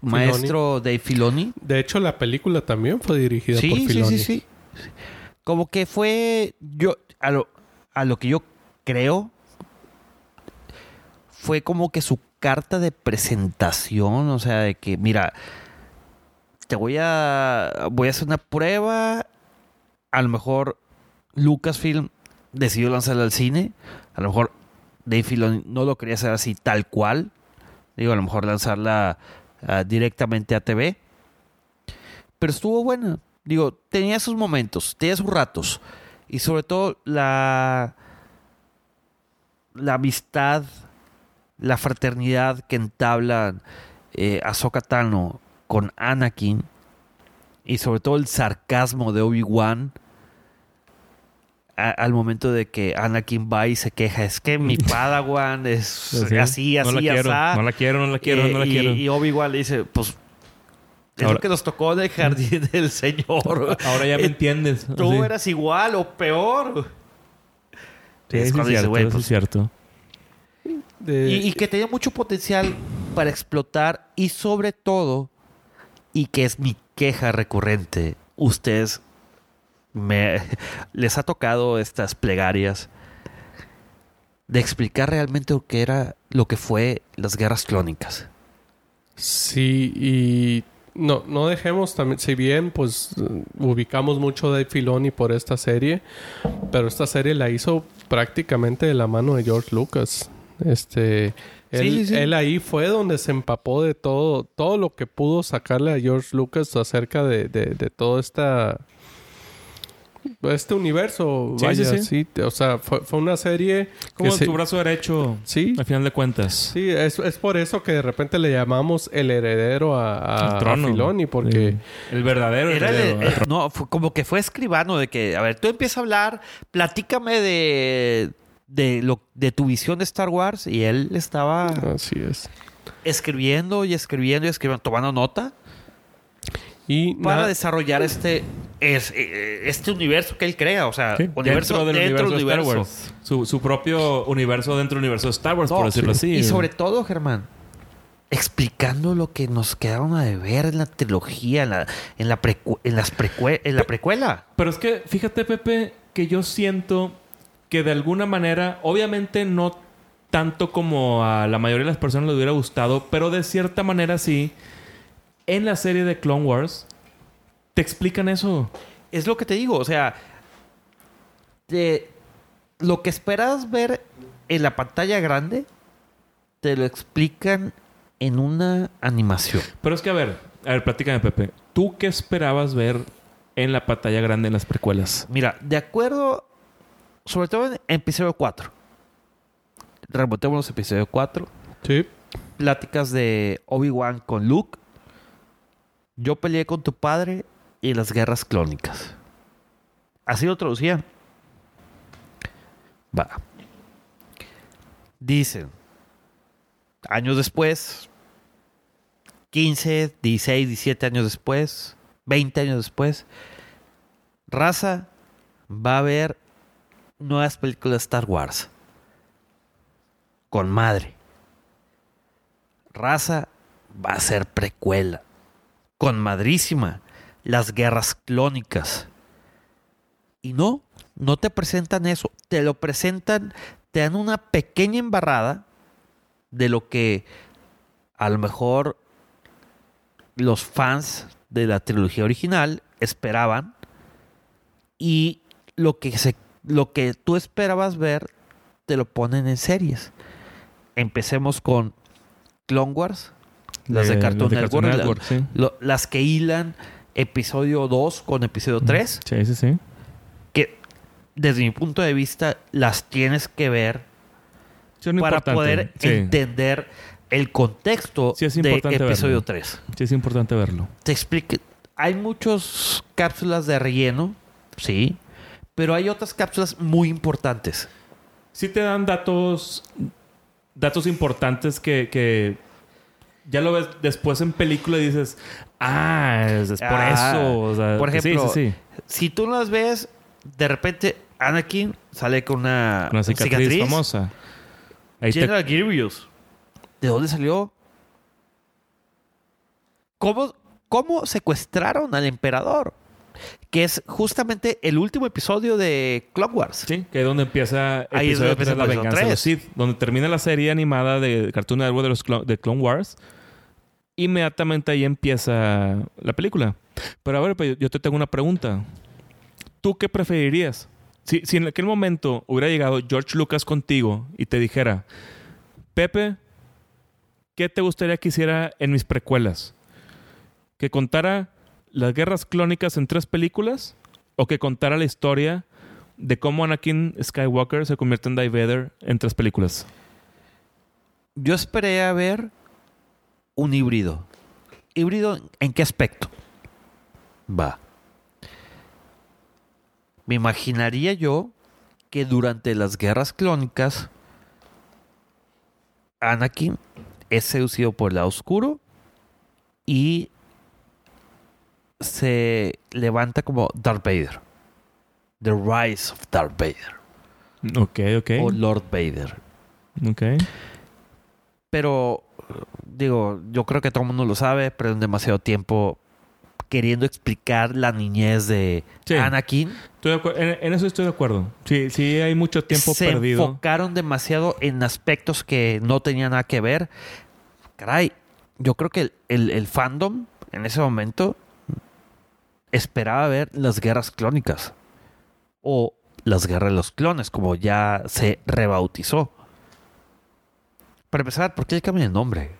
maestro Dave Filoni. De hecho, la película también fue dirigida por Sí, sí, Filoni. sí, sí. Como que fue yo a lo, a lo que yo creo fue como que su carta de presentación, o sea, de que mira, te voy a voy a hacer una prueba, a lo mejor Lucasfilm decidió lanzarla al cine, a lo mejor Dave Filoni no lo quería hacer así tal cual, digo, a lo mejor lanzarla ah, directamente a TV, pero estuvo buena. Digo, tenía sus momentos, tenía sus ratos. Y sobre todo la, la amistad, la fraternidad que entablan eh, Ahsoka Tano con Anakin. Y sobre todo el sarcasmo de Obi-Wan. A- Al momento de que Anakin va y se queja, es que mi Padawan es Sí. así, así, no la quiero, asá". no la quiero, no la quiero, Eh, no la y, quiero. y Obi-Wan le dice, pues es Ahora- lo que nos tocó en el jardín del Señor. Ahora ya me Eh, entiendes. Tú Sí. eras igual o peor. Sí, Es dice, cierto, "Güey, eso pues, es cierto. De- y, y que tenía mucho potencial para explotar y sobre todo, y que es mi queja recurrente, ustedes me, les ha tocado estas plegarias de explicar realmente lo que era, lo que fue las guerras clónicas. Sí, y no, no dejemos también, si bien pues ubicamos mucho de Filoni por esta serie, pero esta serie la hizo prácticamente de la mano de George Lucas. Este, él, Sí, sí, sí. él ahí fue donde se empapó de todo, todo lo que pudo sacarle a George Lucas acerca de, de, de todo esta este universo. Sí, vaya, sí, sí, sí. O sea, fue, fue una serie Como se- tu brazo derecho, Sí, al final de cuentas. Sí, es, es por eso que de repente le llamamos el heredero a, a, Al trono. a Filoni, porque Sí. El verdadero Era el- heredero. eh, no, fue como que fue escribano de que, a ver, tú empiezas a hablar, platícame de, de, lo, de tu visión de Star Wars y él estaba así es. escribiendo y escribiendo y escribiendo, tomando nota Y para desarrollar este, es, eh, este universo que él crea, o sea, Sí, universo dentro del dentro universo, Star. Wars. Su, su propio universo dentro del universo de Star Wars, No, por decirlo así. Y sobre todo, Germán, explicando lo que nos quedaron a deber en la trilogía, en la, en la, precu- en las precue- en la precuela. Pero es que, fíjate, Pepe, que yo siento que de alguna manera, obviamente no tanto como a la mayoría de las personas les hubiera gustado, pero de cierta manera sí, en la serie de Clone Wars, te explican eso. Es lo que te digo, o sea, te- lo que esperas ver en la pantalla grande, te lo explican en una animación. Pero es que, a ver, a ver, platícame, Pepe. ¿Tú qué esperabas ver en la pantalla grande en las precuelas? Mira, de acuerdo, sobre todo en episodio 4. Remontémonos a episodio 4. Sí. Pláticas de Obi-Wan con Luke. Yo peleé con tu padre y las guerras clónicas. Así lo traducían. Va. Dicen, años después, 15, 16, 17 años después, 20 años después, raza va a haber nuevas películas de Star Wars. Con madre. Raza va a ser precuela. Con madrísima. Las guerras clónicas. Y no, no te presentan eso. Te lo presentan, te dan una pequeña embarrada de lo que a lo mejor los fans de la trilogía original esperaban y lo que se lo que tú esperabas ver te lo ponen en series. Empecemos con Clone Wars, las de, Cartoon Network, la- sí. lo- las que hilan episodio 2 con episodio 3, Sí, sí, sí. que desde mi punto de vista las tienes que ver para importante. poder Sí. entender el contexto Sí, es de episodio verlo. 3. Sí, es importante verlo. Te explique. Hay muchas cápsulas de relleno, sí, pero hay otras cápsulas muy importantes. Sí te dan datos datos importantes que, que ya lo ves después en película y dices, ah, es, es por Ah, eso. O sea, por que sí, ejemplo, sí, sí. Si tú las ves, de repente Anakin sale con una, Una cicatriz, famosa. Ahí te- General Grievous. ¿De dónde salió? ¿Cómo, ¿Cómo secuestraron al emperador? Que es justamente el último episodio de Clone Wars. Sí, que es donde empieza Ahí es donde 3, empieza La venganza de los 3. Sith, donde termina la serie animada de Cartoon Network de los de Clone Wars. Inmediatamente ahí empieza la película. Pero a ver, pues, yo te tengo una pregunta. ¿Tú qué preferirías? Si, en aquel momento hubiera llegado George Lucas contigo y te dijera, Pepe, ¿qué te gustaría que hiciera en mis precuelas? ¿Que contara las guerras clónicas en tres películas? ¿O que contara la historia de cómo Anakin Skywalker se convierte en Darth Vader en tres películas? Yo esperé a ver un híbrido. ¿Híbrido en qué aspecto? Va. Me imaginaría yo que durante las guerras clónicas Anakin es seducido por el lado oscuro y se levanta como Darth Vader. The Rise of Darth Vader. Ok, ok. O Lord Vader. Ok. Pero, digo, yo creo que todo el mundo lo sabe, pero en demasiado tiempo queriendo explicar la niñez de Sí. Anakin. Estoy de acuer- en, en eso estoy de acuerdo. Sí, sí hay mucho tiempo se perdido. enfocaron demasiado en aspectos que no tenían nada que ver. Caray, yo creo que el, el- el fandom en ese momento esperaba ver las guerras clónicas. O las guerras de los clones, como ya se rebautizó. Para empezar, ¿por qué le cambian el nombre?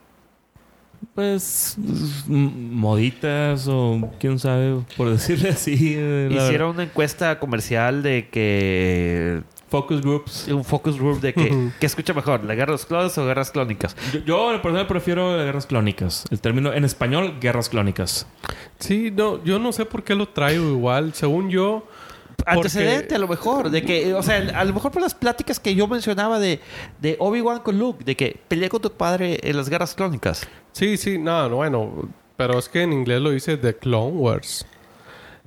Pues moditas o quién sabe, por decirle así. eh, Hicieron una encuesta comercial de que. focus groups. Un focus group de que. ¿Qué escucha mejor? ¿La guerra de los clones o guerras clónicas? Yo, yo en personal prefiero las guerras clónicas. El término en español, guerras clónicas. Sí, no, yo no sé por qué lo traigo igual. Según yo, Antecedente, a lo mejor. De que, o sea, a lo mejor por las pláticas que yo mencionaba de, de Obi-Wan con Luke, de que pelea con tu padre en las guerras clónicas. sí, sí, no, no, bueno, pero es que en inglés lo dice The Clone Wars.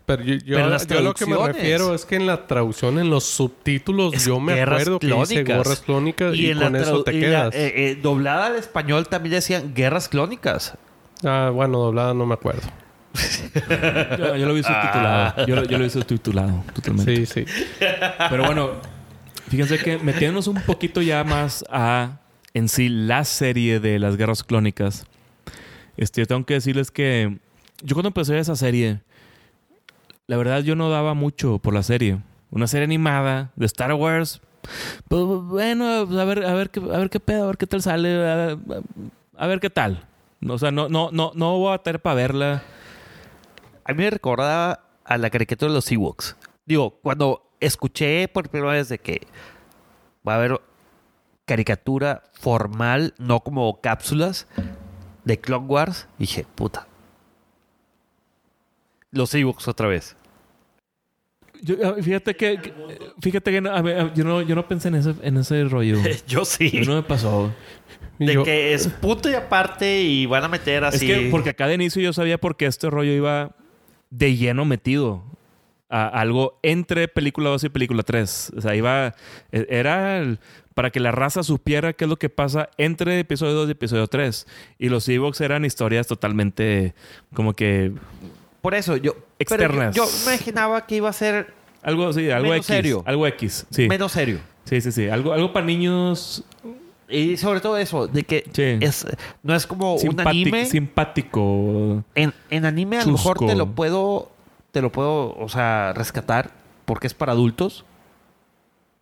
Pero yo, yo- Pero lo que me refiero es que en la traducción, en los subtítulos, Es yo me acuerdo que dice clónicas. guerras clónicas y, con eso te la, quedas. eh, eh, doblada al español también decían guerras clónicas. Ah, bueno, doblada no me acuerdo. Yo, yo lo vi subtitulado. Yo, lo- yo lo vi subtitulado, totalmente. Sí, sí. Pero bueno, fíjense que metiéndonos un poquito ya más a en sí la serie de las guerras clónicas. Este, yo tengo que decirles que yo cuando empecé esa serie, la verdad yo no daba mucho por la serie. Una serie animada de Star Wars. Pues bueno, pues, a ver, a ver qué, a ver qué pedo, a ver qué tal sale, a, a ver qué tal. O sea, no, no, no, no voy a tener para verla. A mí me recordaba a la caricatura de los Ewoks. Digo, cuando escuché por primera vez de que va a haber caricatura formal, no como cápsulas de Clone Wars, dije, puta. Los Ewoks otra vez. Yo, ah, fíjate que, fíjate que no, a ver, yo no, yo no pensé en ese, en ese rollo. Yo sí. No me pasó. De Yo- que es punto y aparte y van a meter así. Es que porque acá de inicio yo sabía por qué este rollo iba de lleno metido a algo entre película 2 y película 3. O sea, iba. e- Era el- para que la raza supiera qué es lo que pasa entre episodio 2 y episodio 3. Y los Evox eran historias totalmente como que. Por eso, yo. Externas. Yo, yo imaginaba que iba a ser Algo así, algo Menos X. serio. Algo X. Sí. menos serio. Sí, sí, sí. Algo, algo para niños. Y sobre todo eso, de que Sí. es, no es como un simpático- anime. Simpático. En, en anime a lo mejor te lo puedo, te lo puedo, o sea, rescatar porque es para adultos.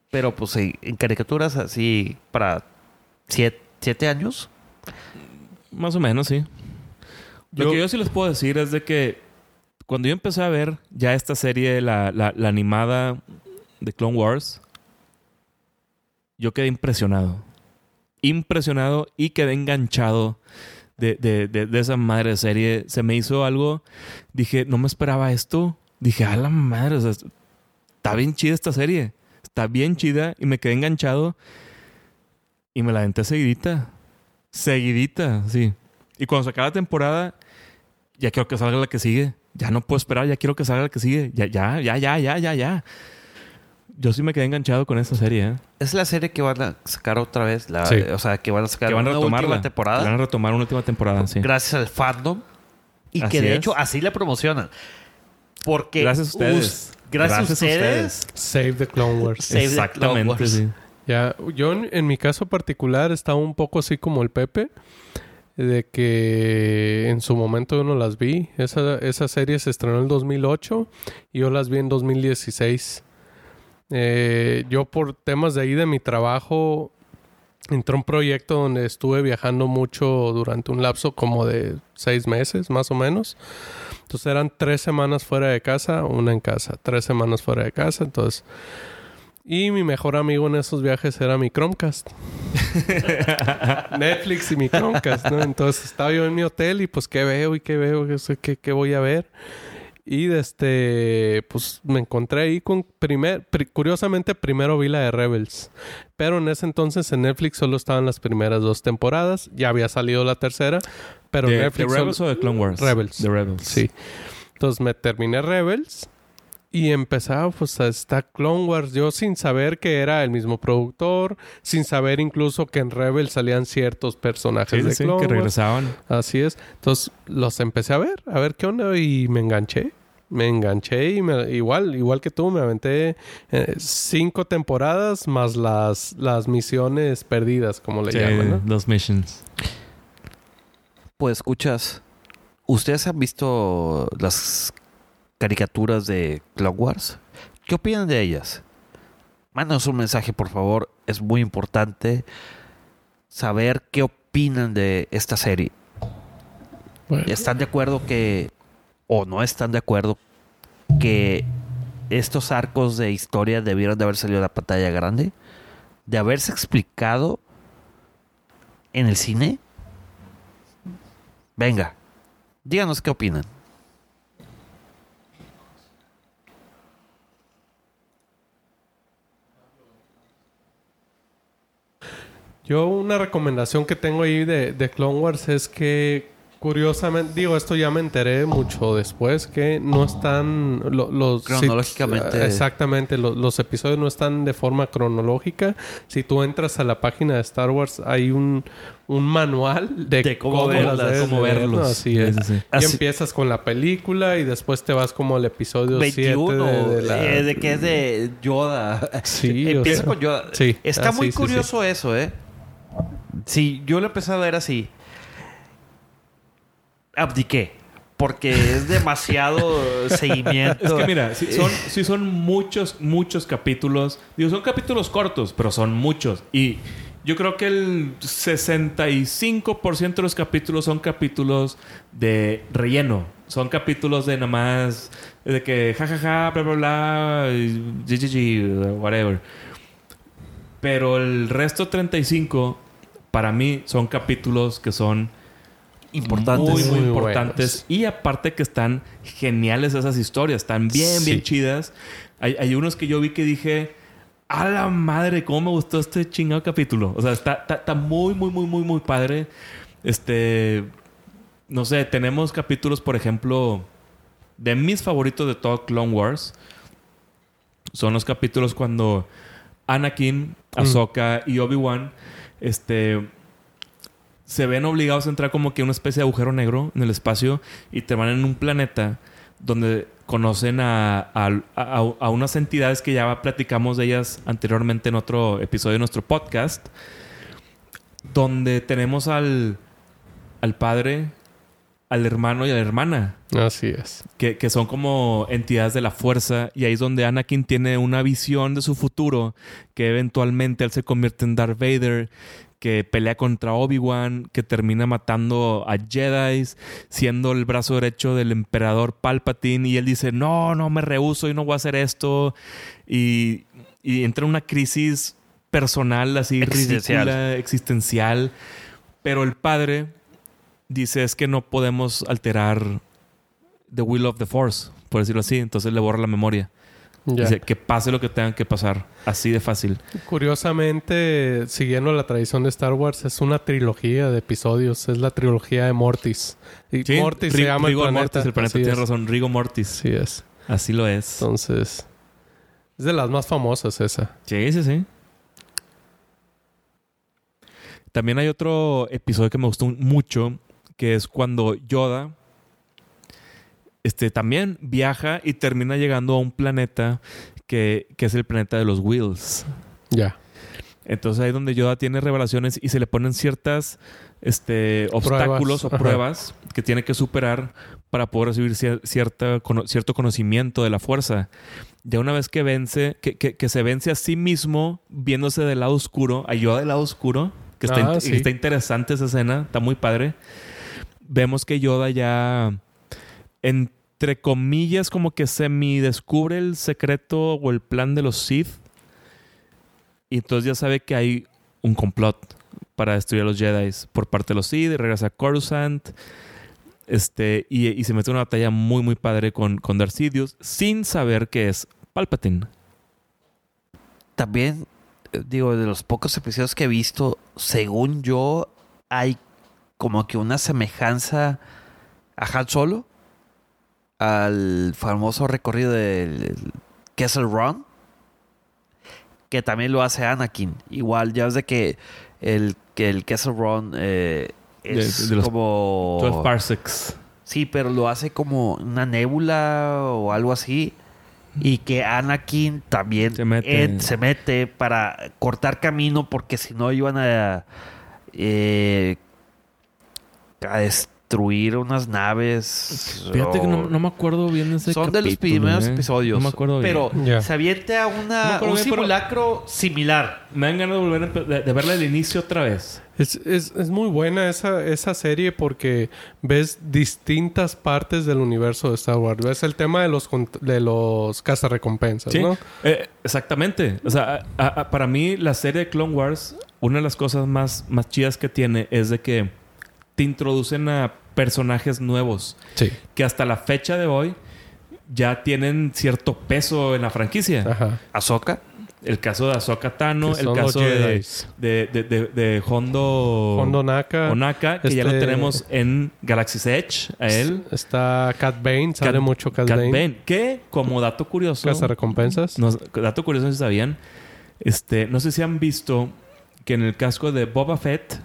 Pero pues en, en caricaturas así para siete, siete años. Más o menos, sí. Lo que yo sí les puedo decir es de que cuando yo empecé a ver ya esta serie, la, la- la animada de Clone Wars, yo quedé impresionado. Impresionado y quedé enganchado de, de- de- de esa madre serie. Se me hizo algo, dije, no me esperaba esto. Dije, a la madre, o sea, está bien chida esta serie. Está bien chida y me quedé enganchado y me la aventé seguidita. Seguidita, sí. Y cuando se acaba la temporada, ya quiero que salga la que sigue. Ya no puedo esperar, ya quiero que salga la que sigue. Ya, ya, ya, ya, ya, ya, ya. Yo sí me quedé enganchado con esa serie, ¿eh? Es la serie que van a sacar otra vez. La, Sí. O sea, que van a sacar Que van a una última temporada. Van a retomar una última temporada, sí. Gracias al fandom. Y Así que de es. hecho así la promocionan. Porque. Gracias a ustedes. us- gracias, a Gracias a ustedes. Save the Clone Wars. Save the Clone Exactamente, Wars. sí. Ya, yo en, en mi caso particular estaba un poco así como el Pepe, de que en su momento yo no las vi. Esa, esa serie se estrenó en el 2008 y yo las vi en 2016. Eh, yo por temas de ahí de mi trabajo entré a un proyecto donde estuve viajando mucho durante un lapso como de seis meses más o menos. Entonces eran tres semanas fuera de casa, una en casa, tres semanas fuera de casa. Entonces y mi mejor amigo en esos viajes era mi Chromecast. Netflix y mi Chromecast, ¿no? Entonces estaba yo en mi hotel y pues qué veo y qué veo, qué voy a ver. Y este, pues me encontré ahí con primer, pri- curiosamente primero vi la de Rebels. Pero en ese entonces en Netflix solo estaban las primeras dos temporadas. Ya había salido la tercera, pero ¿De, Netflix de solo- Rebels o de Clone Wars? Rebels. De Rebels. Sí. Entonces me terminé Rebels y empezaba pues a esta Clone Wars yo sin saber que era el mismo productor, sin saber incluso que en Rebels salían ciertos personajes Sí, de sí, sí, Clone que Wars. regresaban. Así es. Entonces los empecé a ver, a ver qué onda y me enganché. Me enganché y me- igual, igual que tú, me aventé eh, cinco temporadas más las, las misiones perdidas, como le Sí, llaman, ¿no? los missions. Pues escuchas. ¿Ustedes han visto las caricaturas de Clone Wars? ¿Qué opinan de ellas? Mándanos un mensaje, por favor. Es muy importante saber qué opinan de esta serie. Bueno. ¿Están de acuerdo que, o no están de acuerdo que estos arcos de historia debieron de haber salido a la pantalla grande? ¿De haberse explicado en el cine? Venga, díganos qué opinan. Yo una recomendación que tengo ahí de, de Clone Wars es que curiosamente, digo, esto ya me enteré mucho después, que no están lo- los... Cronológicamente. si- exactamente, lo- los episodios no están de forma cronológica. Si tú entras a la página de Star Wars hay un, un manual de, De cómo las verlas, cómo verlos. ¿no? Así Sí, es. sí, sí. Y Así- empiezas con la película y después te vas como al episodio 21, 7 de, de la... eh, de que es de Yoda. Sí, o Empieza sea, con Yoda. sí. Está Ah, muy sí, sí, curioso eso, ¿eh? Sí, yo lo empecé a ver así. Abdiqué. Porque es demasiado seguimiento. Es que mira, sí son, sí son muchos, muchos capítulos. Digo, son capítulos cortos, pero son muchos. Y yo creo que el 65% de los capítulos son capítulos de relleno. Son capítulos de nada más... De que jajaja, bla, bla, bla, y GGG, whatever. Pero el resto 35, para mí, son capítulos que son Importantes. muy, muy, Muy importantes. Y aparte que están geniales esas historias. Están bien, Sí. bien chidas. Hay, hay unos que yo vi que dije... A la madre, cómo me gustó este chingado capítulo. O sea, está, está, está muy, muy, muy, muy, muy padre. Este... No sé, tenemos capítulos, por ejemplo... De mis favoritos de todo Clone Wars. Son los capítulos cuando Anakin, Ahsoka y Obi-Wan... Este se ven obligados a entrar como que una especie de agujero negro en el espacio y te van en un planeta donde conocen a, a- a- a unas entidades que ya platicamos de ellas anteriormente en otro episodio de nuestro podcast, donde tenemos al, al padre, al hermano y a la hermana, Así es. que, que son como entidades de la fuerza y ahí es donde Anakin tiene una visión de su futuro que eventualmente él se convierte en Darth Vader que pelea contra Obi-Wan, que termina matando a Jedi, siendo el brazo derecho del emperador Palpatine y él dice, no, no me rehuso y no voy a hacer esto y, y entra en una crisis personal así Existencial. ridícula, existencial, pero el padre dice es que no podemos alterar the will of the force, por decirlo así. Entonces le borra la memoria. Dice que pase lo que tenga que pasar. Así de fácil. Curiosamente, siguiendo la tradición de Star Wars, es una trilogía de episodios. Es la trilogía de Mortis. Y Sí, Mortis se llama Rigor el planeta. Mortis, el planeta Así tiene es. razón. Rigo Mortis. Así es. Así lo es. Entonces, Es de las más famosas esa. Sí, sí, sí. También hay otro episodio que me gustó mucho, que es cuando Yoda este, también viaja y termina llegando a un planeta que, que es el planeta de los Wheels. Ya. Entonces ahí es donde Yoda tiene revelaciones y se le ponen ciertas este, obstáculos o Ajá. pruebas que tiene que superar para poder recibir cier- cierta, cono- cierto conocimiento de la fuerza. Ya una vez que vence, que, que- que se vence a sí mismo viéndose del lado oscuro, a Yoda del lado oscuro, que está, Ah, in- sí. que está interesante esa escena, está muy padre. Vemos que Yoda ya, entre comillas, como que semi descubre el secreto o el plan de los Sith. Y entonces ya sabe que hay un complot para destruir a los Jedi por parte de los Sith. y Regresa a Coruscant. Este, y, y se mete en una batalla muy, muy padre con, con Darth Sidious sin saber que es Palpatine. También, eh, digo, de los pocos episodios que he visto, según yo, hay como que una semejanza a Han Solo, al famoso recorrido del Kessel Run, que también lo hace Anakin. Igual, ya ves de que el, que el Kessel Run eh, es de los como... 12 parsecs. Sí, pero lo hace como una nébula o algo así. Y que Anakin también Se mete. en- se mete para cortar camino porque si no iban a, eh, a destruir unas naves. Fíjate que no, me acuerdo bien ese Son de los primeros eh. episodios. No me acuerdo bien. Pero se avienta me una, un bien, simulacro similar. Me dan ganas de volver a de, de verla al inicio otra vez. Es, es, es muy buena esa, esa serie porque ves distintas partes del universo de Star Wars. Ves el tema de los, de los cazarrecompensas, Sí, ¿no? eh, exactamente. O sea, a- a- para mí la serie de Clone Wars, una de las cosas más, más chidas que tiene es de que te introducen a personajes nuevos Sí. que hasta la fecha de hoy ya tienen cierto peso en la franquicia. Ajá. Ahsoka. El caso de Ahsoka Tano, el caso de, Jedis. de, de, de, de Hondo, Hondo Naka. Onaka, que ya lo este- tenemos en Galaxy's Edge, a él. Está Cat Bane, sale Cat- mucho Cat, Cat Bane. Bane, que como dato curioso, Cazarrecompensas. no, dato curioso no sé si sabían, este, no sé si han visto que en el casco de Boba Fett,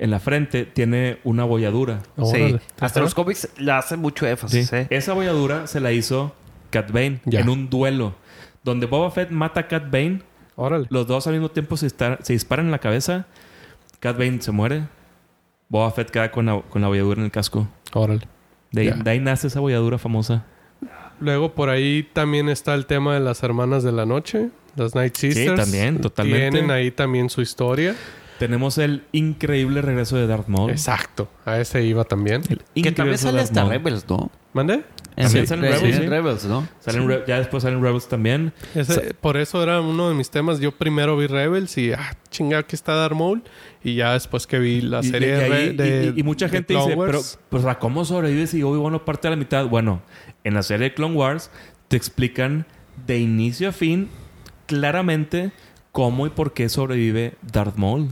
en la frente, tiene una bolladura. Sí. Hasta los cómics le hacen mucho énfasis. ¿eh? Esa bolladura se la hizo Cat Bane en un duelo. Donde Boba Fett mata a Cat Bane, Órale. los dos al mismo tiempo se, estar- se disparan en la cabeza. Cat Bane se muere. Boba Fett queda con la, con la bolladura en el casco. Órale. De ahí, Ya. de ahí nace esa bolladura famosa. Luego por ahí también está el tema de las hermanas de la noche, las Night Sisters. también, totalmente. Tienen ahí también su historia. Tenemos el increíble regreso de Darth Maul. Exacto. A ese iba también. El Que también sale Darth hasta Maul. Rebels, ¿no? ¿Mande? También Sí, salen Rebels, en sí. Rebels, ¿no? Salen Re- ya después salen Rebels también. Ese- por eso era uno de mis temas. Yo primero vi Rebels y, ah, chingada, aquí está Darth Maul. Y ya después que vi la Y- serie y, ahí- Re- de- y- y mucha gente dice, pero pues, ¿a ¿cómo sobrevives si Obi-Wan no parte a la mitad? Bueno, en la serie de Clone Wars te explican de inicio a fin claramente cómo y por qué sobrevive Darth Maul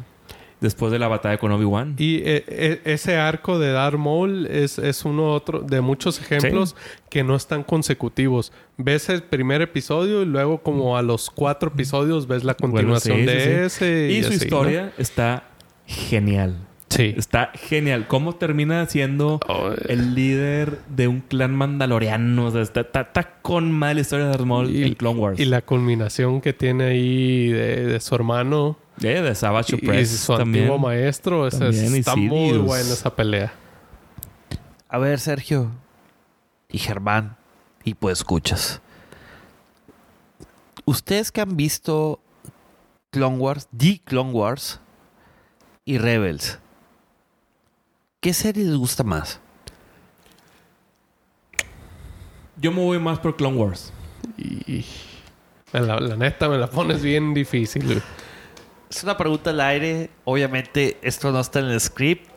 después de la batalla con Obi-Wan. Y eh, eh, ese arco de Darth Maul es, es uno otro de muchos ejemplos que no están consecutivos. Ves el primer episodio y luego como a los cuatro episodios ves la continuación sí, de sí, ese. Y su así, ¿no? historia está genial. Sí. Está genial. ¿Cómo termina siendo Oh, el líder de un clan mandaloriano? O sea, está, está- está con mal historia de Darth Maul Y- en Clone Wars. Y la culminación que tiene ahí de, de su hermano Eh, de Savage y, y su también. antiguo maestro. También, está muy buena esa pelea. A ver, Sergio y Germán, y pues escuchas. Ustedes que han visto Clone Wars, The Clone Wars y Rebels, ¿qué serie les gusta más? Yo me voy más por Clone Wars. Y la, la neta me la pones bien difícil. Es una pregunta al aire. Obviamente, esto no está en el script.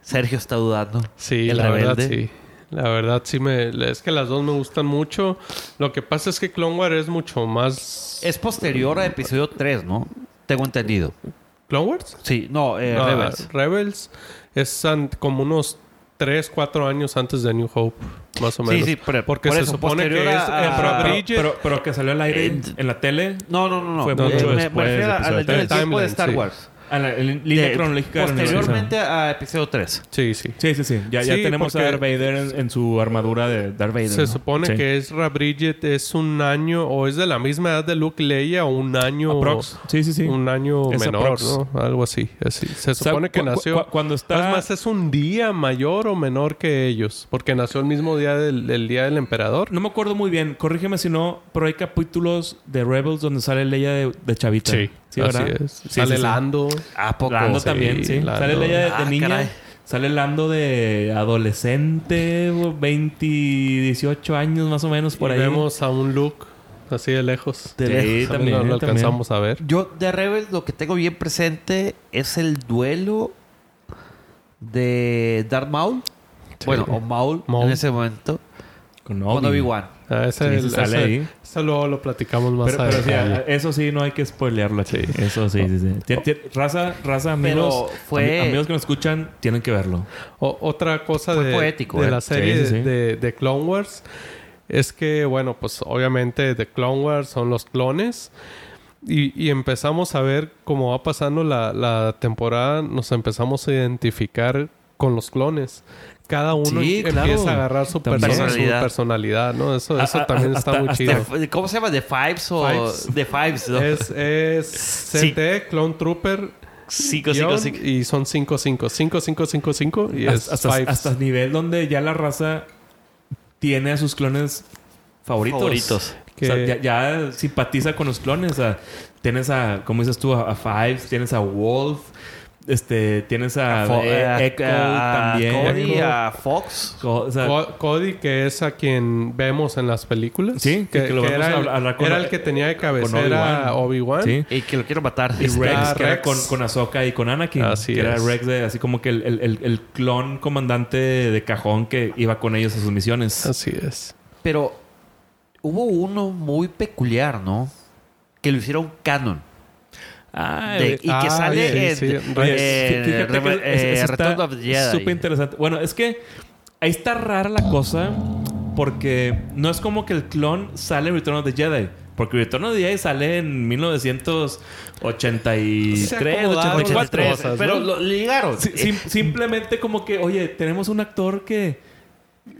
Sergio está dudando. Sí, ¿El la verdad rebelde? sí. La verdad sí me... Es que las dos me gustan mucho. Lo que pasa es que Clone Wars es mucho más... Es posterior a episodio 3, ¿no? Tengo entendido. ¿Clone Wars? Sí, no, eh, Ah, Rebels. Rebels es como unos 3, 4 años antes de New Hope. más o Sí, menos. sí, pero- Porque por se eso, supone que es a- a- Pero, Bridget- pero, pero que salió al aire en, en la tele. No, no, no, no. Fue Eh, mucho me- me, después refiero de al tiempo Star sí. Wars. A la en línea De- cronológica. posteriormente a episodio 3. Sí, sí. Sí, sí, sí. Ya, ya Sí, tenemos a Darth Vader en, en su armadura de Darth Vader. Se ¿no? supone Sí. que Ezra Bridget es un año o es de la misma edad de Luke Leia o un año Aprox. Sí, sí, sí. un año Es menor, aprox. ¿no? Algo así, así. Se O sea, supone que cu- nació cu- cuando está... Es más, es un día mayor o menor que ellos, porque nació el mismo día del, del día del emperador. No me acuerdo muy bien. Corrígeme si no, pero hay capítulos de Rebels donde sale Leia de, de chavita. así ¿verdad? es. Sí, Sale sí, sí. Lando. ¿A poco? Lando Sí, también, sí. Lando. Sale Leia de, de Ah, niña. caray. Sale Lando de adolescente, 20, 18 años más o menos por y ahí. vemos a un Luke así de lejos. De Sí, lejos. también, no lo también. alcanzamos a ver. Yo de Rebels lo que tengo bien presente es el duelo de Darth Maul. Sí. Bueno, o Maul, Maul. en ese momento. Con Con Obi. Obi-Wan. Ah, ese, Sí, el- ese- ahí. ese luego lo platicamos más Pero, pero sí, adelante. eso sí, no hay que spoilearlo aquí. Sí. Eso sí, sí, sí. Tien- tien- raza, raza, amigos. Fue- ami- amigos que nos escuchan, tienen que verlo. O- otra cosa Fue de, poético, de ¿eh? la serie Sí, sí, sí. De, de Clone Wars es que, bueno, pues obviamente de Clone Wars son los clones. Y, y empezamos a ver cómo va pasando la, la temporada, nos empezamos a identificar con los clones. Cada uno Sí, empieza claro. a agarrar su, También. persona- su Personalidad. personalidad, ¿no? Eso, A- eso a- también hasta- está muy hasta- chido. De- ¿Cómo se llama? ¿De Fives o Fives. de Fives? ¿no? Es, es Sí. CT, Clone Trooper, Cinco, guion, cinco, cinco. y son 5, 5, 5, 5, 5, 5 y es hasta, hasta, Fives. hasta el nivel donde ya la raza tiene a sus clones favoritos. Favoritos. O sea, Que- ya, ya simpatiza con los clones. O sea, tienes a, como dices tú, a, a Fives, tienes a Wolf, este, tienes a, eh, a- Echo a también. Cody, Echo. a Fox. Co- o sea, Co- Cody, que es a quien vemos en las películas. Sí, que- que lo vemos era, el, con- era el que tenía de cabecera Obi-Wan. Obi-Wan. sí. Y que lo quiero matar. Y Rex, que era con, con Ahsoka y con Anakin. Así que era es. Rex de, así como que el, el- el- el clon comandante de cajón que iba con ellos a sus misiones. Así es. Pero hubo uno muy peculiar, ¿no? Que lo hicieron canon. Ah, De- y que ah, sale sí, en sí. eh, Fíjate que Reve- es- eh, Return of the Jedi. Súper interesante. Bueno, es que ahí está rara la cosa porque no es como que el clon sale en Return of the Jedi. Porque Return of the Jedi sale en 1983, Se acomodaron 84. las cosas, pero ¿no? lo ligaron. Simplemente como que, oye, tenemos un actor que...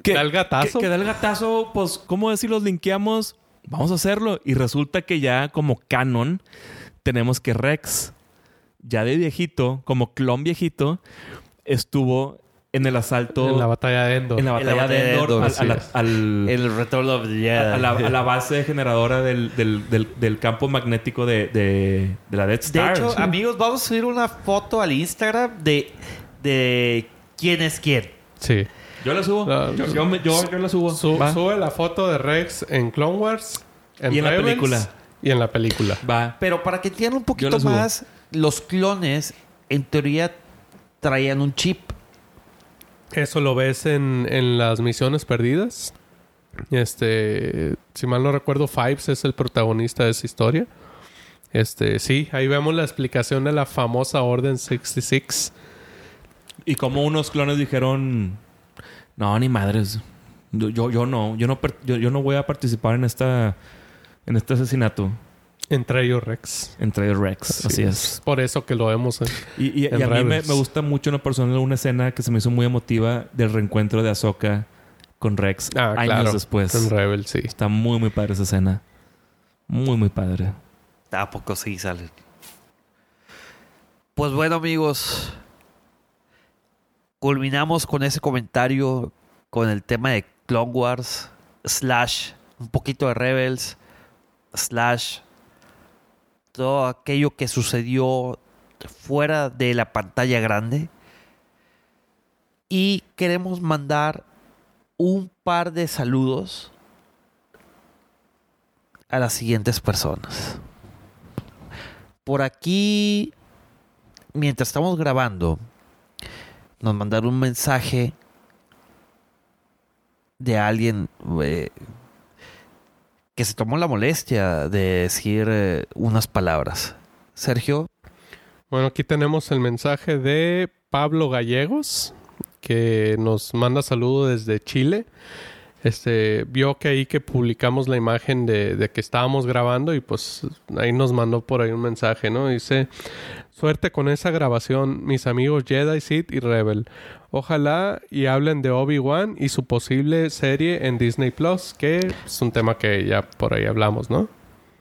que Da el gatazo. Que, que da el gatazo, pues, ¿cómo decir los linkeamos? Vamos a hacerlo. Y resulta que ya como canon tenemos que Rex, ya de viejito, como clon viejito, estuvo en el asalto... En la batalla de Endor. en la En la batalla de batalla de Endor, Endor, al- El Return of the Jedi. a, la, a la base generadora del, del- del- del campo magnético de, de- de la Death De Star. hecho, Sí. amigos, vamos a subir una foto al Instagram de, de quién es quién. Sí. yo la subo. Yo, yo yo- yo la subo. Su- sube la foto de Rex en Clone Wars. Y en la película. Y en la película. Va. Pero para que entiendan un poquito más, los clones en teoría traían un chip. Eso lo ves en, en las misiones perdidas. Este, si mal no recuerdo, Fives es el protagonista de esa historia. Este, sí, ahí vemos la explicación de la famosa Orden 66. Y como unos clones dijeron... No, ni madres. Yo, yo, yo no. Yo no, yo no voy a participar en esta... En este asesinato. Entre ellos Rex. Entre Rex. Así Sí, es. Por eso que lo vemos en... Y, y- y En a mí me, gusta mucho en lo personal una escena que se me hizo muy emotiva del reencuentro de Ahsoka con Rex Ah, años claro. después. En Rebel, sí. Está muy, muy padre esa escena. Muy, muy padre. ¿A poco sí salen? Pues bueno, amigos. Culminamos con ese comentario con el tema de Clone Wars, slash, un poquito de Rebels, slash, todo aquello que sucedió fuera de la pantalla grande. Y queremos mandar un par de saludos a las siguientes personas. Por aquí, mientras estamos grabando, nos mandaron un mensaje de alguien eh, que se tomó la molestia de decir eh, unas palabras. Sergio, Bueno, aquí tenemos el mensaje de Pablo Gallegos, que nos manda saludo desde Chile. este, vio que ahí que publicamos la imagen de, de que estábamos grabando y pues ahí nos mandó por ahí un mensaje, ¿no? Dice, suerte con esa grabación, mis amigos Jedi, Sith y Rebel. Ojalá y hablen de Obi-Wan y su posible serie en Disney Plus, que es un tema que ya por ahí hablamos, ¿no?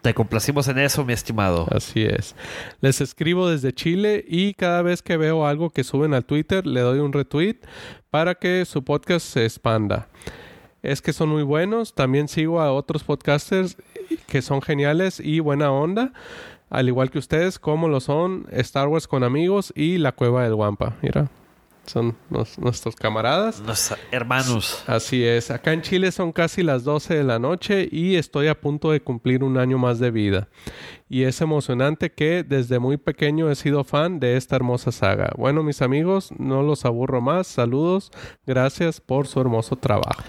Te complacimos en eso, mi estimado. Así es. Les escribo desde Chile y cada vez que veo algo que suben al Twitter le doy un retweet para que su podcast se expanda. Es que son muy buenos. También sigo a otros podcasters que son geniales y buena onda. Al igual que ustedes, como lo son Star Wars con amigos y La Cueva del Wampa. Mira, son nos- nuestros camaradas. Los hermanos. Así es. Acá en Chile son casi las 12 de la noche y estoy a punto de cumplir un año más de vida. Y es emocionante que desde muy pequeño he sido fan de esta hermosa saga. Bueno, mis amigos, no los aburro más. Saludos. Gracias por su hermoso trabajo.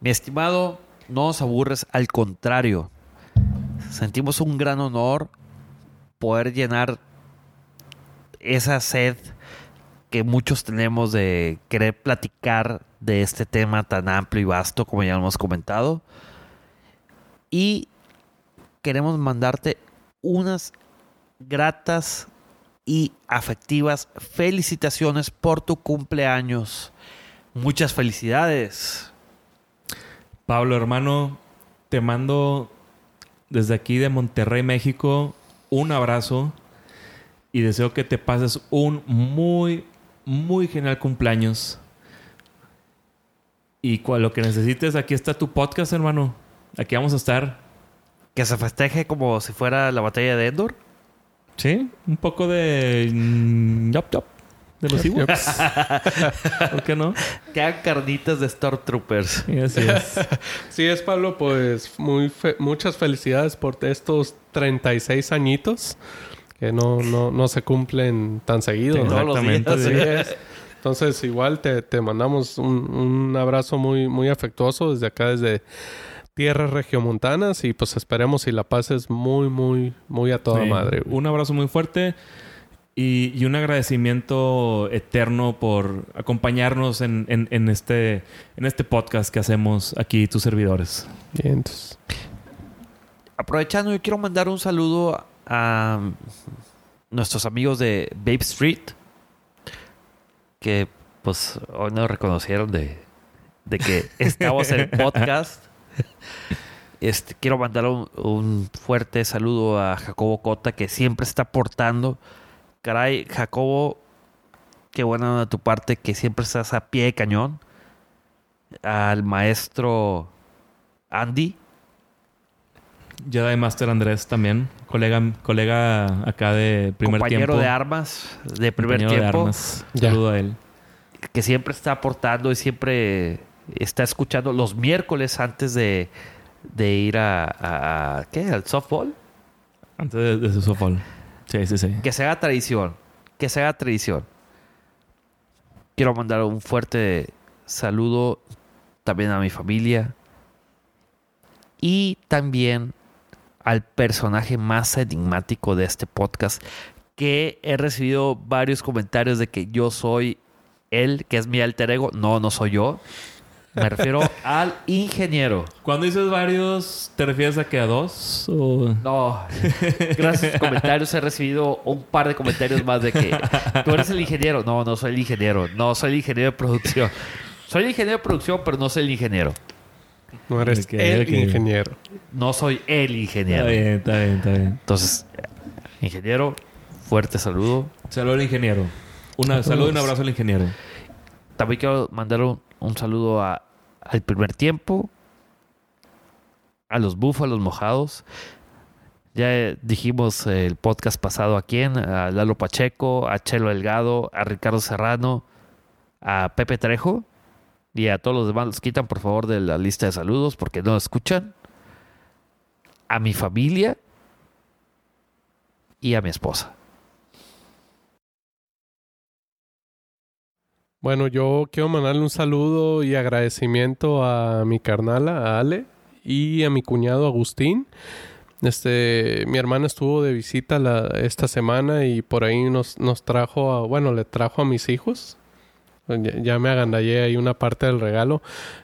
Mi estimado, no nos aburres, al contrario. Sentimos un gran honor poder llenar esa sed que muchos tenemos de querer platicar de este tema tan amplio y vasto como ya hemos comentado. Y queremos mandarte unas gratas y afectivas felicitaciones por tu cumpleaños. Muchas felicidades. Pablo, hermano, te mando desde aquí de Monterrey, México, un abrazo y deseo que te pases un muy, muy genial cumpleaños. Y cual lo que necesites, aquí está tu podcast, hermano. Aquí vamos a estar. Que se festeje como si fuera la batalla de Endor. Sí, un poco de. mm, Yup, yup, de los Ewoks. ¿Por qué no? Que hagan carnitas de Stormtroopers. Sí, así es. Sí es, Pablo, pues muy fe- muchas felicidades por estos 36 añitos que no, no, no se cumplen tan seguido. Sí, ¿no? todos los Exactamente, días, es. Entonces, igual te, te mandamos un, un abrazo muy, muy afectuoso desde acá, desde tierras regiomontanas. Y pues esperemos y la pases muy, muy, muy a toda Sí, madre. güey. Un abrazo muy fuerte y, y un agradecimiento eterno por acompañarnos en, en- en este, en este podcast que hacemos aquí, tus servidores. Bien, entonces, Aprovechando, yo quiero mandar un saludo a nuestros amigos de Babe Street. Que pues hoy nos reconocieron de, de que estamos en el podcast. Este, quiero mandar un, un fuerte saludo a Jacobo Cota, que siempre está aportando. Caray, Jacobo, qué buena de tu parte, que siempre estás a pie de cañón. Al maestro Andy, Jedi Master Andrés también, colega, colega acá de primer compañero tiempo. de armas de primer compañero de tiempo, armas. Saludo a él. que siempre está aportando y siempre está escuchando los miércoles antes de, de ir a, a- a- ¿qué? al softball. Antes de, de su softball. Sí, sí, sí. Que se haga tradición, que se haga tradición. Quiero mandar un fuerte saludo también a mi familia y también al personaje más enigmático de este podcast que he recibido varios comentarios de que yo soy él, que es mi alter ego. No, no soy yo. Me refiero al ingeniero. Cuando dices varios, ¿te refieres a que a dos? O... No, gracias a comentarios he recibido un par de comentarios más de que tú eres el ingeniero. No, no soy el ingeniero. No, soy el ingeniero de producción. Soy el ingeniero de producción, pero no soy el ingeniero. No eres Ok, el ingeniero. No soy el ingeniero. Está bien, está bien, está bien. Entonces, ingeniero, fuerte saludo. Saludo al ingeniero. Una, saludo y un abrazo al ingeniero. También quiero mandar un, un saludo a- al primer tiempo, a los búfalos mojados. Ya eh, dijimos eh, el podcast pasado a quién, a Lalo Pacheco, a Chelo Delgado, a Ricardo Serrano, a Pepe Trejo y a todos los demás los quitan por favor de la lista de saludos porque no escuchan. A mi familia y a mi esposa. Bueno, yo quiero mandarle un saludo y agradecimiento a mi carnala, a Ale, y a mi cuñado Agustín. Este, mi hermana estuvo de visita esta semana y por ahí nos, nos trajo, a, bueno, le trajo a mis hijos. Ya, me agandallé ahí una parte del regalo.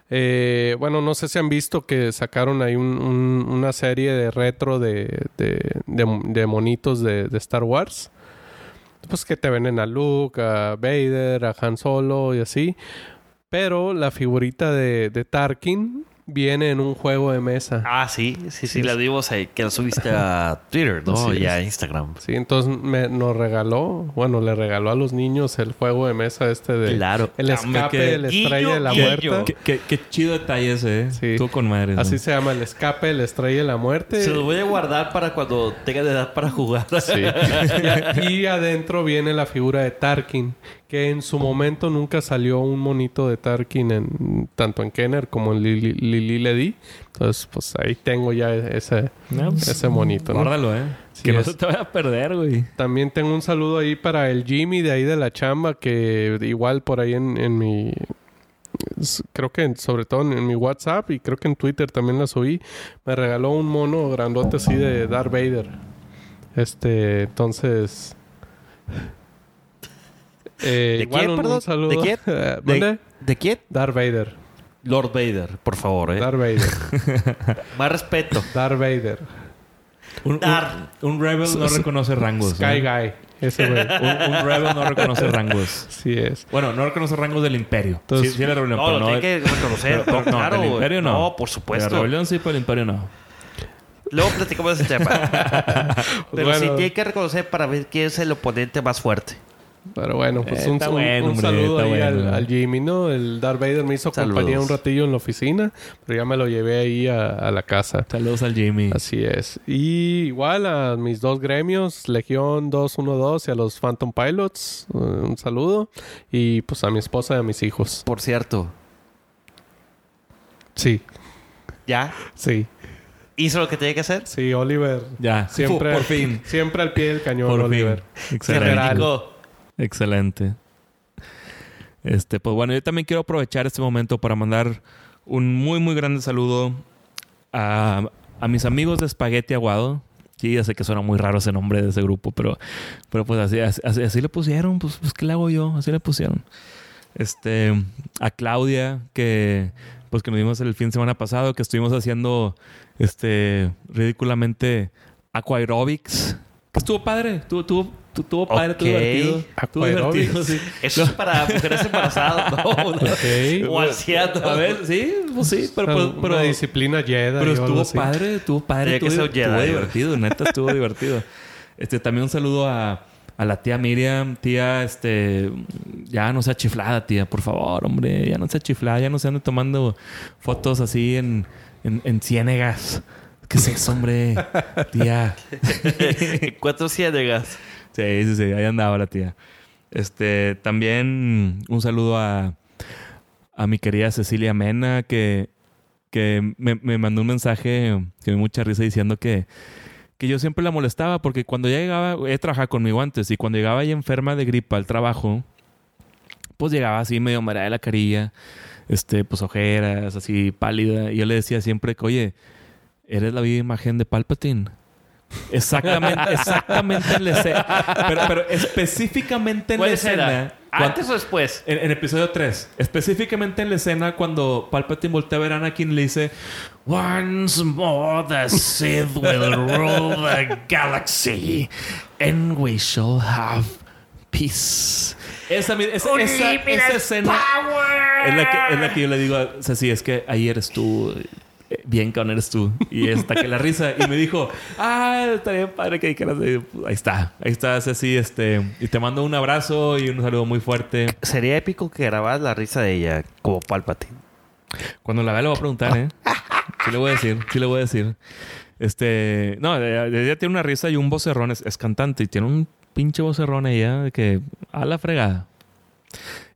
Eh, bueno, no sé si han visto que sacaron ahí un- un- una serie de retro de, de, de- monitos de, de Star Wars. Pues que te venden a Luke, a Vader, a Han Solo y así. Pero la figurita de, de Tarkin viene en un juego de mesa. Ah, sí, sí, sí, Sí, la sí. vimos ahí, que la subiste a Twitter, ¿no? Así y a. Instagram. Sí, entonces me, nos regaló, bueno, le regaló a los niños el juego de mesa este de... Claro. El Hombre, escape que- de la estrella Guiño, de la muerte. Qué, qué- qué chido detalle ese, ¿eh? Sí. Tú con madre. ¿no? Así se llama el escape de la estrella de la muerte. Se los voy a guardar para cuando tenga de edad para jugar. Sí. y, y adentro viene la figura de Tarkin, que en su momento nunca salió un monito de Tarkin en tanto en Kenner como en Lili, Lili Ledi. Entonces, pues ahí tengo ya ese, No, pues, ese monito, ¿no? Guárdalo, ¿eh? Sí que no se te vaya a perder, güey. También tengo un saludo ahí para el Jimmy de ahí de la chamba, que igual por ahí en, en mi... Creo que sobre todo en, en mi WhatsApp y creo que en Twitter también la subí. Me regaló un mono grandote así de Darth Vader. Este, entonces... Eh, ¿De igual quién, un, un perdón? saludo. ¿De quién? ¿De, ¿mande? ¿De quién? Darth Vader. Lord Vader, por favor, ¿eh? Darth Vader. Más respeto. Darth Vader. Un, un- Dar. un Rebel no reconoce rangos. Sky. Guy. Ese güey. Un, un Rebel no reconoce rangos. Sí es. Bueno, no reconoce rangos del Imperio. Entonces- sí, sí, la rebelión, No, pero lo no. tiene que reconocer. pero- no, no, claro. del Imperio no. No, por De la supuesto. rebelión sí, pero el Imperio no. Luego platicamos de ese tema. Pero sí tiene que reconocer para ver quién es el oponente más fuerte. Pero bueno, pues Eh, un, está un- bueno, un hombre, saludo ahí al, bueno. al Jimmy, ¿no? El Darth Vader me hizo Saludos. compañía un ratillo en la oficina, pero ya me lo llevé ahí a, a la casa. Saludos al Jimmy. Así es. Y igual a mis dos gremios, Legión 212 y a los Phantom Pilots, eh, un saludo. Y pues a mi esposa y a mis hijos. Por cierto, Sí, ¿ya? sí, ¿Hizo lo que tenía que hacer? sí, Oliver. Ya, Siempre, por fin. Siempre al pie del cañón, Por Oliver. fin. Excelente. Excelente. Este, pues bueno, yo también quiero aprovechar este momento para mandar un muy, muy grande saludo a, a mis amigos de Espagueti Aguado. Sí, ya sé que suena muy raro ese nombre de ese grupo, pero, pero pues así- así le pusieron, pues, pues ¿qué le hago yo? Así le pusieron. Este, a Claudia, que pues que nos vimos el fin de semana pasado, que estuvimos haciendo este ridículamente aquaerobics. Que estuvo padre, estuvo, estuvo, estuvo padre, estuvo Ok. divertido. Estuvo divertido, Aquaerobics. sí. Eso es para mujeres embarazadas, ¿no? Ok. O ancianos. A ver, sí, pues sí, pero, pues, Una pero, disciplina Jedi. pero estuvo así. padre, estuvo padre, que un estuvo Jedi, divertido, neta, estuvo divertido. Este, también un saludo a, a la tía Miriam, tía, este, ya no sea chiflada, tía, por favor, hombre, ya no sea chiflada, ya no se ande tomando fotos así en, en, en ciénegas. ¿Qué es eso, hombre? Tía. Cuatro ciénegas. Sí, sí, sí, ahí andaba la tía. Este, también un saludo a, a mi querida Cecilia Mena, que, que me, me mandó un mensaje que me dio mucha risa diciendo que, que yo siempre la molestaba porque cuando ya llegaba, ella trabajaba conmigo antes, y cuando llegaba ella enferma de gripa al trabajo, pues llegaba así medio mareada de la carilla, este, pues ojeras, así pálida, y yo le decía siempre que, oye, eres la viva imagen de Palpatine. Exactamente, exactamente en la escena. Pero, pero específicamente en la ¿Cuál escena. ¿Antes o después? en, en episodio 3. Específicamente en la escena cuando Palpatine voltea a ver a Anakin y le dice... Once more the Sith will rule the galaxy, and we shall have peace. Esa, esa, esa, esa escena es la, que, es la que yo le digo a Ceci, es que ahí eres tú. Eh, Bien cabrón eres tú. Y hasta que la risa. Y me dijo, ah, estaría bien padre que dijeras. Ahí está. Ahí está Ceci. Este, y te mando un abrazo y un saludo muy fuerte. Sería épico que grabaras la risa de ella como Palpatine. Cuando la vea le voy a preguntar, ¿eh? Sí le voy a decir, sí le voy a decir. Este, no, ella tiene una risa y un vocerrón, es, es cantante y tiene un pinche vocerrón ella que a la fregada.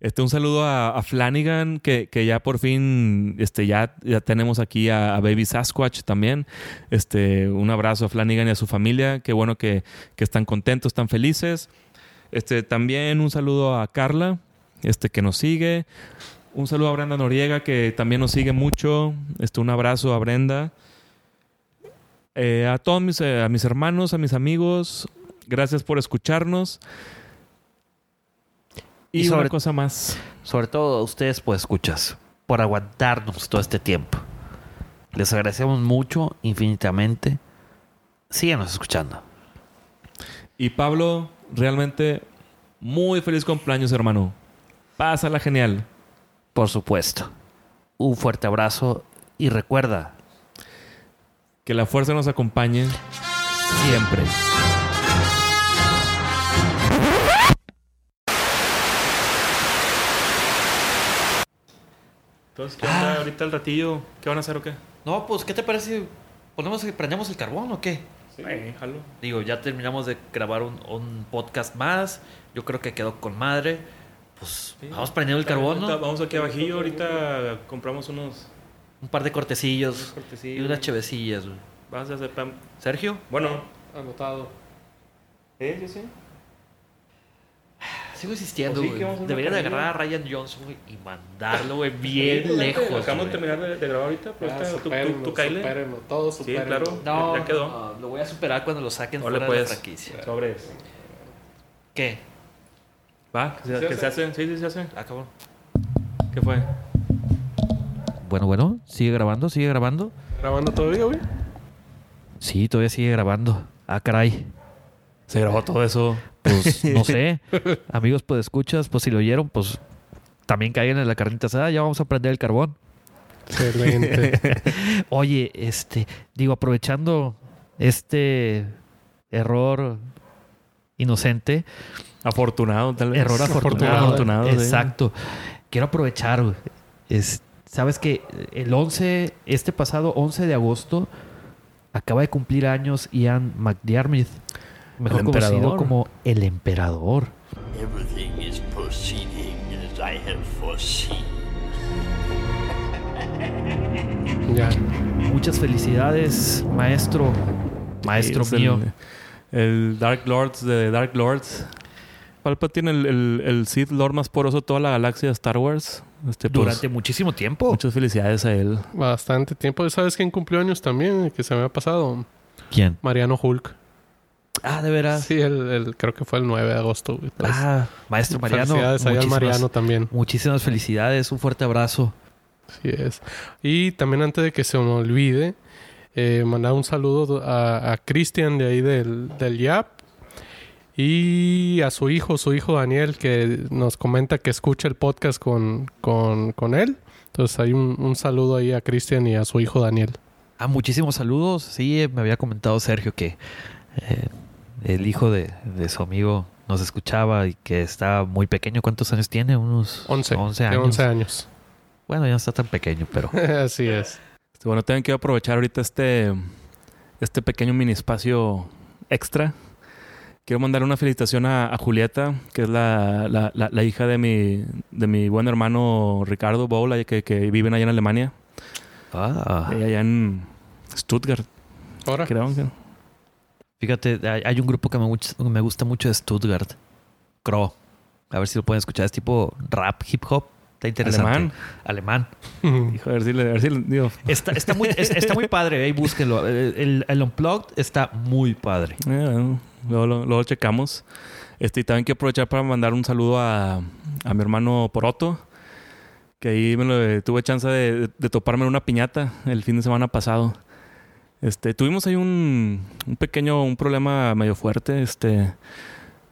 Este, un saludo a, a Flanagan, que, que ya por fin, este, ya, ya tenemos aquí a, a Baby Sasquatch también. Este, un abrazo a Flanagan y a su familia. Qué bueno que, que están contentos, están felices. Este, también un saludo a Carla, este, que nos sigue. Un saludo a Brenda Noriega, que también nos sigue mucho. Este, un abrazo a Brenda. Eh, a todos mis, eh, a mis hermanos, a mis amigos, gracias por escucharnos. Y, Y sobre- una cosa más. Sobre todo a ustedes, pues escuchas, por aguantarnos todo este tiempo. Les agradecemos mucho, infinitamente. Síganos escuchando. Y Pablo, realmente muy feliz cumpleaños, hermano. Pásala genial. Por supuesto. Un fuerte abrazo y recuerda, Que la fuerza nos acompañe siempre. Entonces, ¿qué onda ahorita el ratillo? ¿Qué van a hacer o qué? No, pues, ¿qué te parece? ¿Ponemos, ¿Prendemos el carbón o qué? Sí, jalo. Digo, ya terminamos de grabar un, un podcast más. Yo creo que quedó con madre. Pues vamos prendiendo el carbón, ¿no? Vamos aquí abajillo. Ahorita compramos unos Un par de cortecillos y cortecillos. unas chevecillas. güey. Vas a hacer pan. Sergio, Bueno. Anotado. Sí, sí, sí. Sigo insistiendo, Pues sí, güey. Deberían agarrar a Ryan Johnson güey, y mandarlo, güey, bien lejos. Acabamos de terminar de, de grabar ahorita. Pero Ah, ahorita tú, tú, tú cáele. supérenlo, todo Sí, claro. No, Ya quedó. no, lo voy a superar cuando lo saquen Órale, fuera de la pues. franquicia. Sobres. ¿Qué? Va, que, se, ¿Se que se hace? Sí, sí, se hace. Ah, cabrón. ¿Qué fue? Bueno, bueno, sigue grabando, sigue grabando. ¿Grabando todavía, güey? Sí, todavía sigue grabando. Ah, caray. Se grabó todo eso. Pues no sé. Amigos, pues escuchas, pues si lo oyeron, pues también caigan en la carnita asada. Ya vamos a prender el carbón. Excelente. Oye, este, digo, aprovechando este error inocente, Afortunado, tal vez. error afortunado. Afortunado, sí. Exacto. Quiero aprovechar, güey. Es, Sabes que el 11, este pasado 11 de agosto, acaba de cumplir años Ian McDiarmid, mejor El conocido emperador. como el emperador. Everything is proceeding as I have foreseen. ya. Muchas felicidades, maestro, maestro Es mío. El, el Dark Lords de Dark Lords. Palpatine, el, el, el Sith Lord más poderoso de toda la galaxia de Star Wars. Este, pues, Durante muchísimo tiempo. Muchas felicidades a él. Bastante tiempo. ¿Sabes quién cumplió años también? Que se me ha pasado. ¿Quién? Mariano Hulk. Ah, de veras. Sí, el, el- creo que fue el 9 de agosto. Pues, Ah, maestro Mariano. Felicidades allá al Mariano también. Muchísimas felicidades, un fuerte abrazo. Así es. Y también antes de que se me olvide, eh, mandar un saludo a, a Cristian de ahí del, del YAP y a su hijo, su hijo Daniel, que nos comenta que escucha el podcast con, con, con él. Entonces hay un, un saludo ahí a Cristian y a su hijo Daniel. Ah, muchísimos saludos. Sí, me había comentado Sergio que eh, el hijo de, de su amigo nos escuchaba y que está muy pequeño. ¿Cuántos años tiene? Unos 11. 11 de años. 11 años. Bueno, ya no está tan pequeño, pero Así es. Este, Bueno, tengo que aprovechar ahorita este, este pequeño mini espacio extra. Quiero mandar una felicitación a, a Julieta, que es la, la- la- la hija de mi, de mi buen hermano Ricardo Boula, que, que viven allá en Alemania. ah, allá en Stuttgart, Ahora. creo. que- fíjate, hay, un grupo que me, gusta mucho de Stuttgart, Crow. A ver si lo pueden escuchar. Es tipo rap, hip hop. Está interesante. Alemán. Alemán. Hijo, a ver si le, a ver si le- digo, Está, está muy, es- está muy padre, ahí búsquenlo. El, Unplugged está muy padre. Eh, luego, lo- luego checamos. Este, y también quiero aprovechar para mandar un saludo a, a mi hermano Poroto, que ahí me lo- tuve chance de, de toparme en una piñata el fin de semana pasado. Este, tuvimos ahí un, un pequeño, un problema medio fuerte. Este,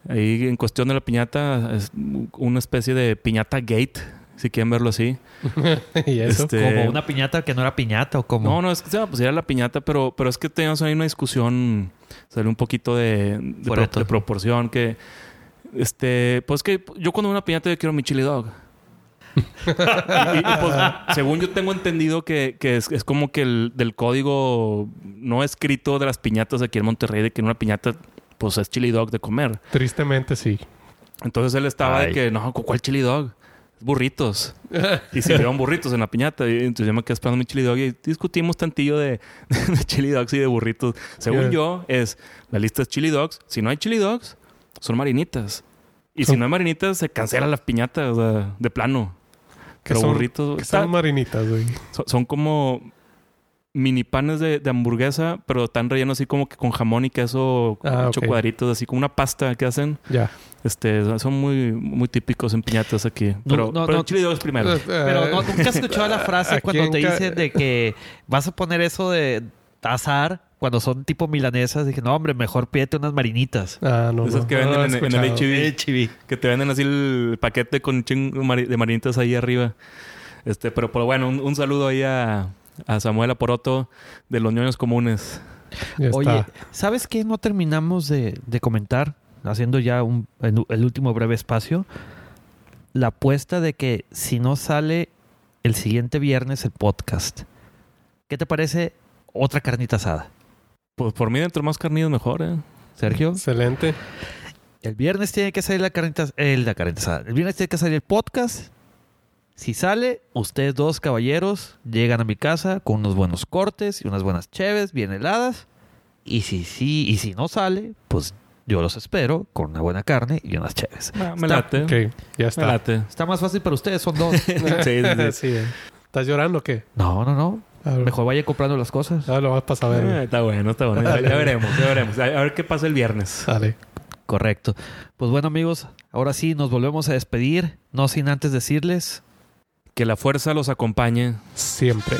ahí en cuestión de la piñata, es una especie de piñata gate, si quieren verlo así. y eso. Este, Como una piñata que no era piñata o como. no, no, es que se va a pusieron la piñata, pero, pero es que teníamos ahí una discusión, salió un poquito de, pro- proporción que, este, pues que yo cuando veo una piñata yo quiero mi chili dog. Y, pues, según yo tengo entendido que, que es, es como que el del código no escrito de las piñatas aquí en Monterrey, de que en una piñata pues es chili dog de comer. Tristemente sí. Entonces él estaba de que, no, ¿cuál chili dog? Burritos. y sirvieron burritos en la piñata. Y entonces yo me quedé esperando mi chili dog y discutimos tantillo de, de chili dogs y de burritos. Según yo, es la lista es chili dogs. Si no hay chili dogs, son marinitas. Y si no hay marinitas, se cancela la piñata, o sea, de plano. Que Pero son- burritos Que está- son marinitas, güey. son, son como mini panes de, de hamburguesa, pero están rellenos así como que con jamón y queso Ah, hecho cuadritos, así como una pasta que hacen. Ya. Este, son muy, muy típicos en piñatas aquí. Pero, no, pero no. el chili dog es primero. Pero no, nunca has escuchado la frase cuando te dicen de que vas a poner eso de azar cuando son tipo milanesas. Dije, no, hombre, mejor pídete unas marinitas. Ah, no. Esas no, que no venden he en- en el. Eh, chivi. Que te venden así el paquete con chingo de marinitas ahí arriba. Este, pero, pero bueno, un, un saludo ahí a, a Samuel Aporoto de los ñoños comunes. Ya está. Oye, ¿sabes qué no terminamos de, de comentar? Haciendo ya un, el el último breve espacio. La apuesta de que si no sale el siguiente viernes el podcast, ¿qué te parece otra carnita asada? Pues por mí, dentro más carnitas mejor, ¿eh? Sergio. Excelente. El viernes tiene que salir la carnita, el, la carnita. El viernes tiene que salir el podcast. Si sale, ustedes dos caballeros llegan a mi casa con unos buenos cortes y unas buenas cheves bien heladas. Y si sí, y si no sale, pues yo los espero con una buena carne y unas cheves. Ah, me Está- late. Ok, ya Me está. late. Está más fácil para ustedes, son dos. Sí, sí, sí. Sí, eh. ¿Estás llorando o qué? No, no, no. A. Mejor vaya comprando las cosas. Ah, lo vas para saber. Eh, está bueno, está bueno. Ya, ya veremos, ya veremos. A, a ver qué pasa el viernes. Dale. Correcto. Pues bueno, amigos, ahora sí nos volvemos a despedir. No sin antes decirles Que la fuerza los acompañe. Siempre.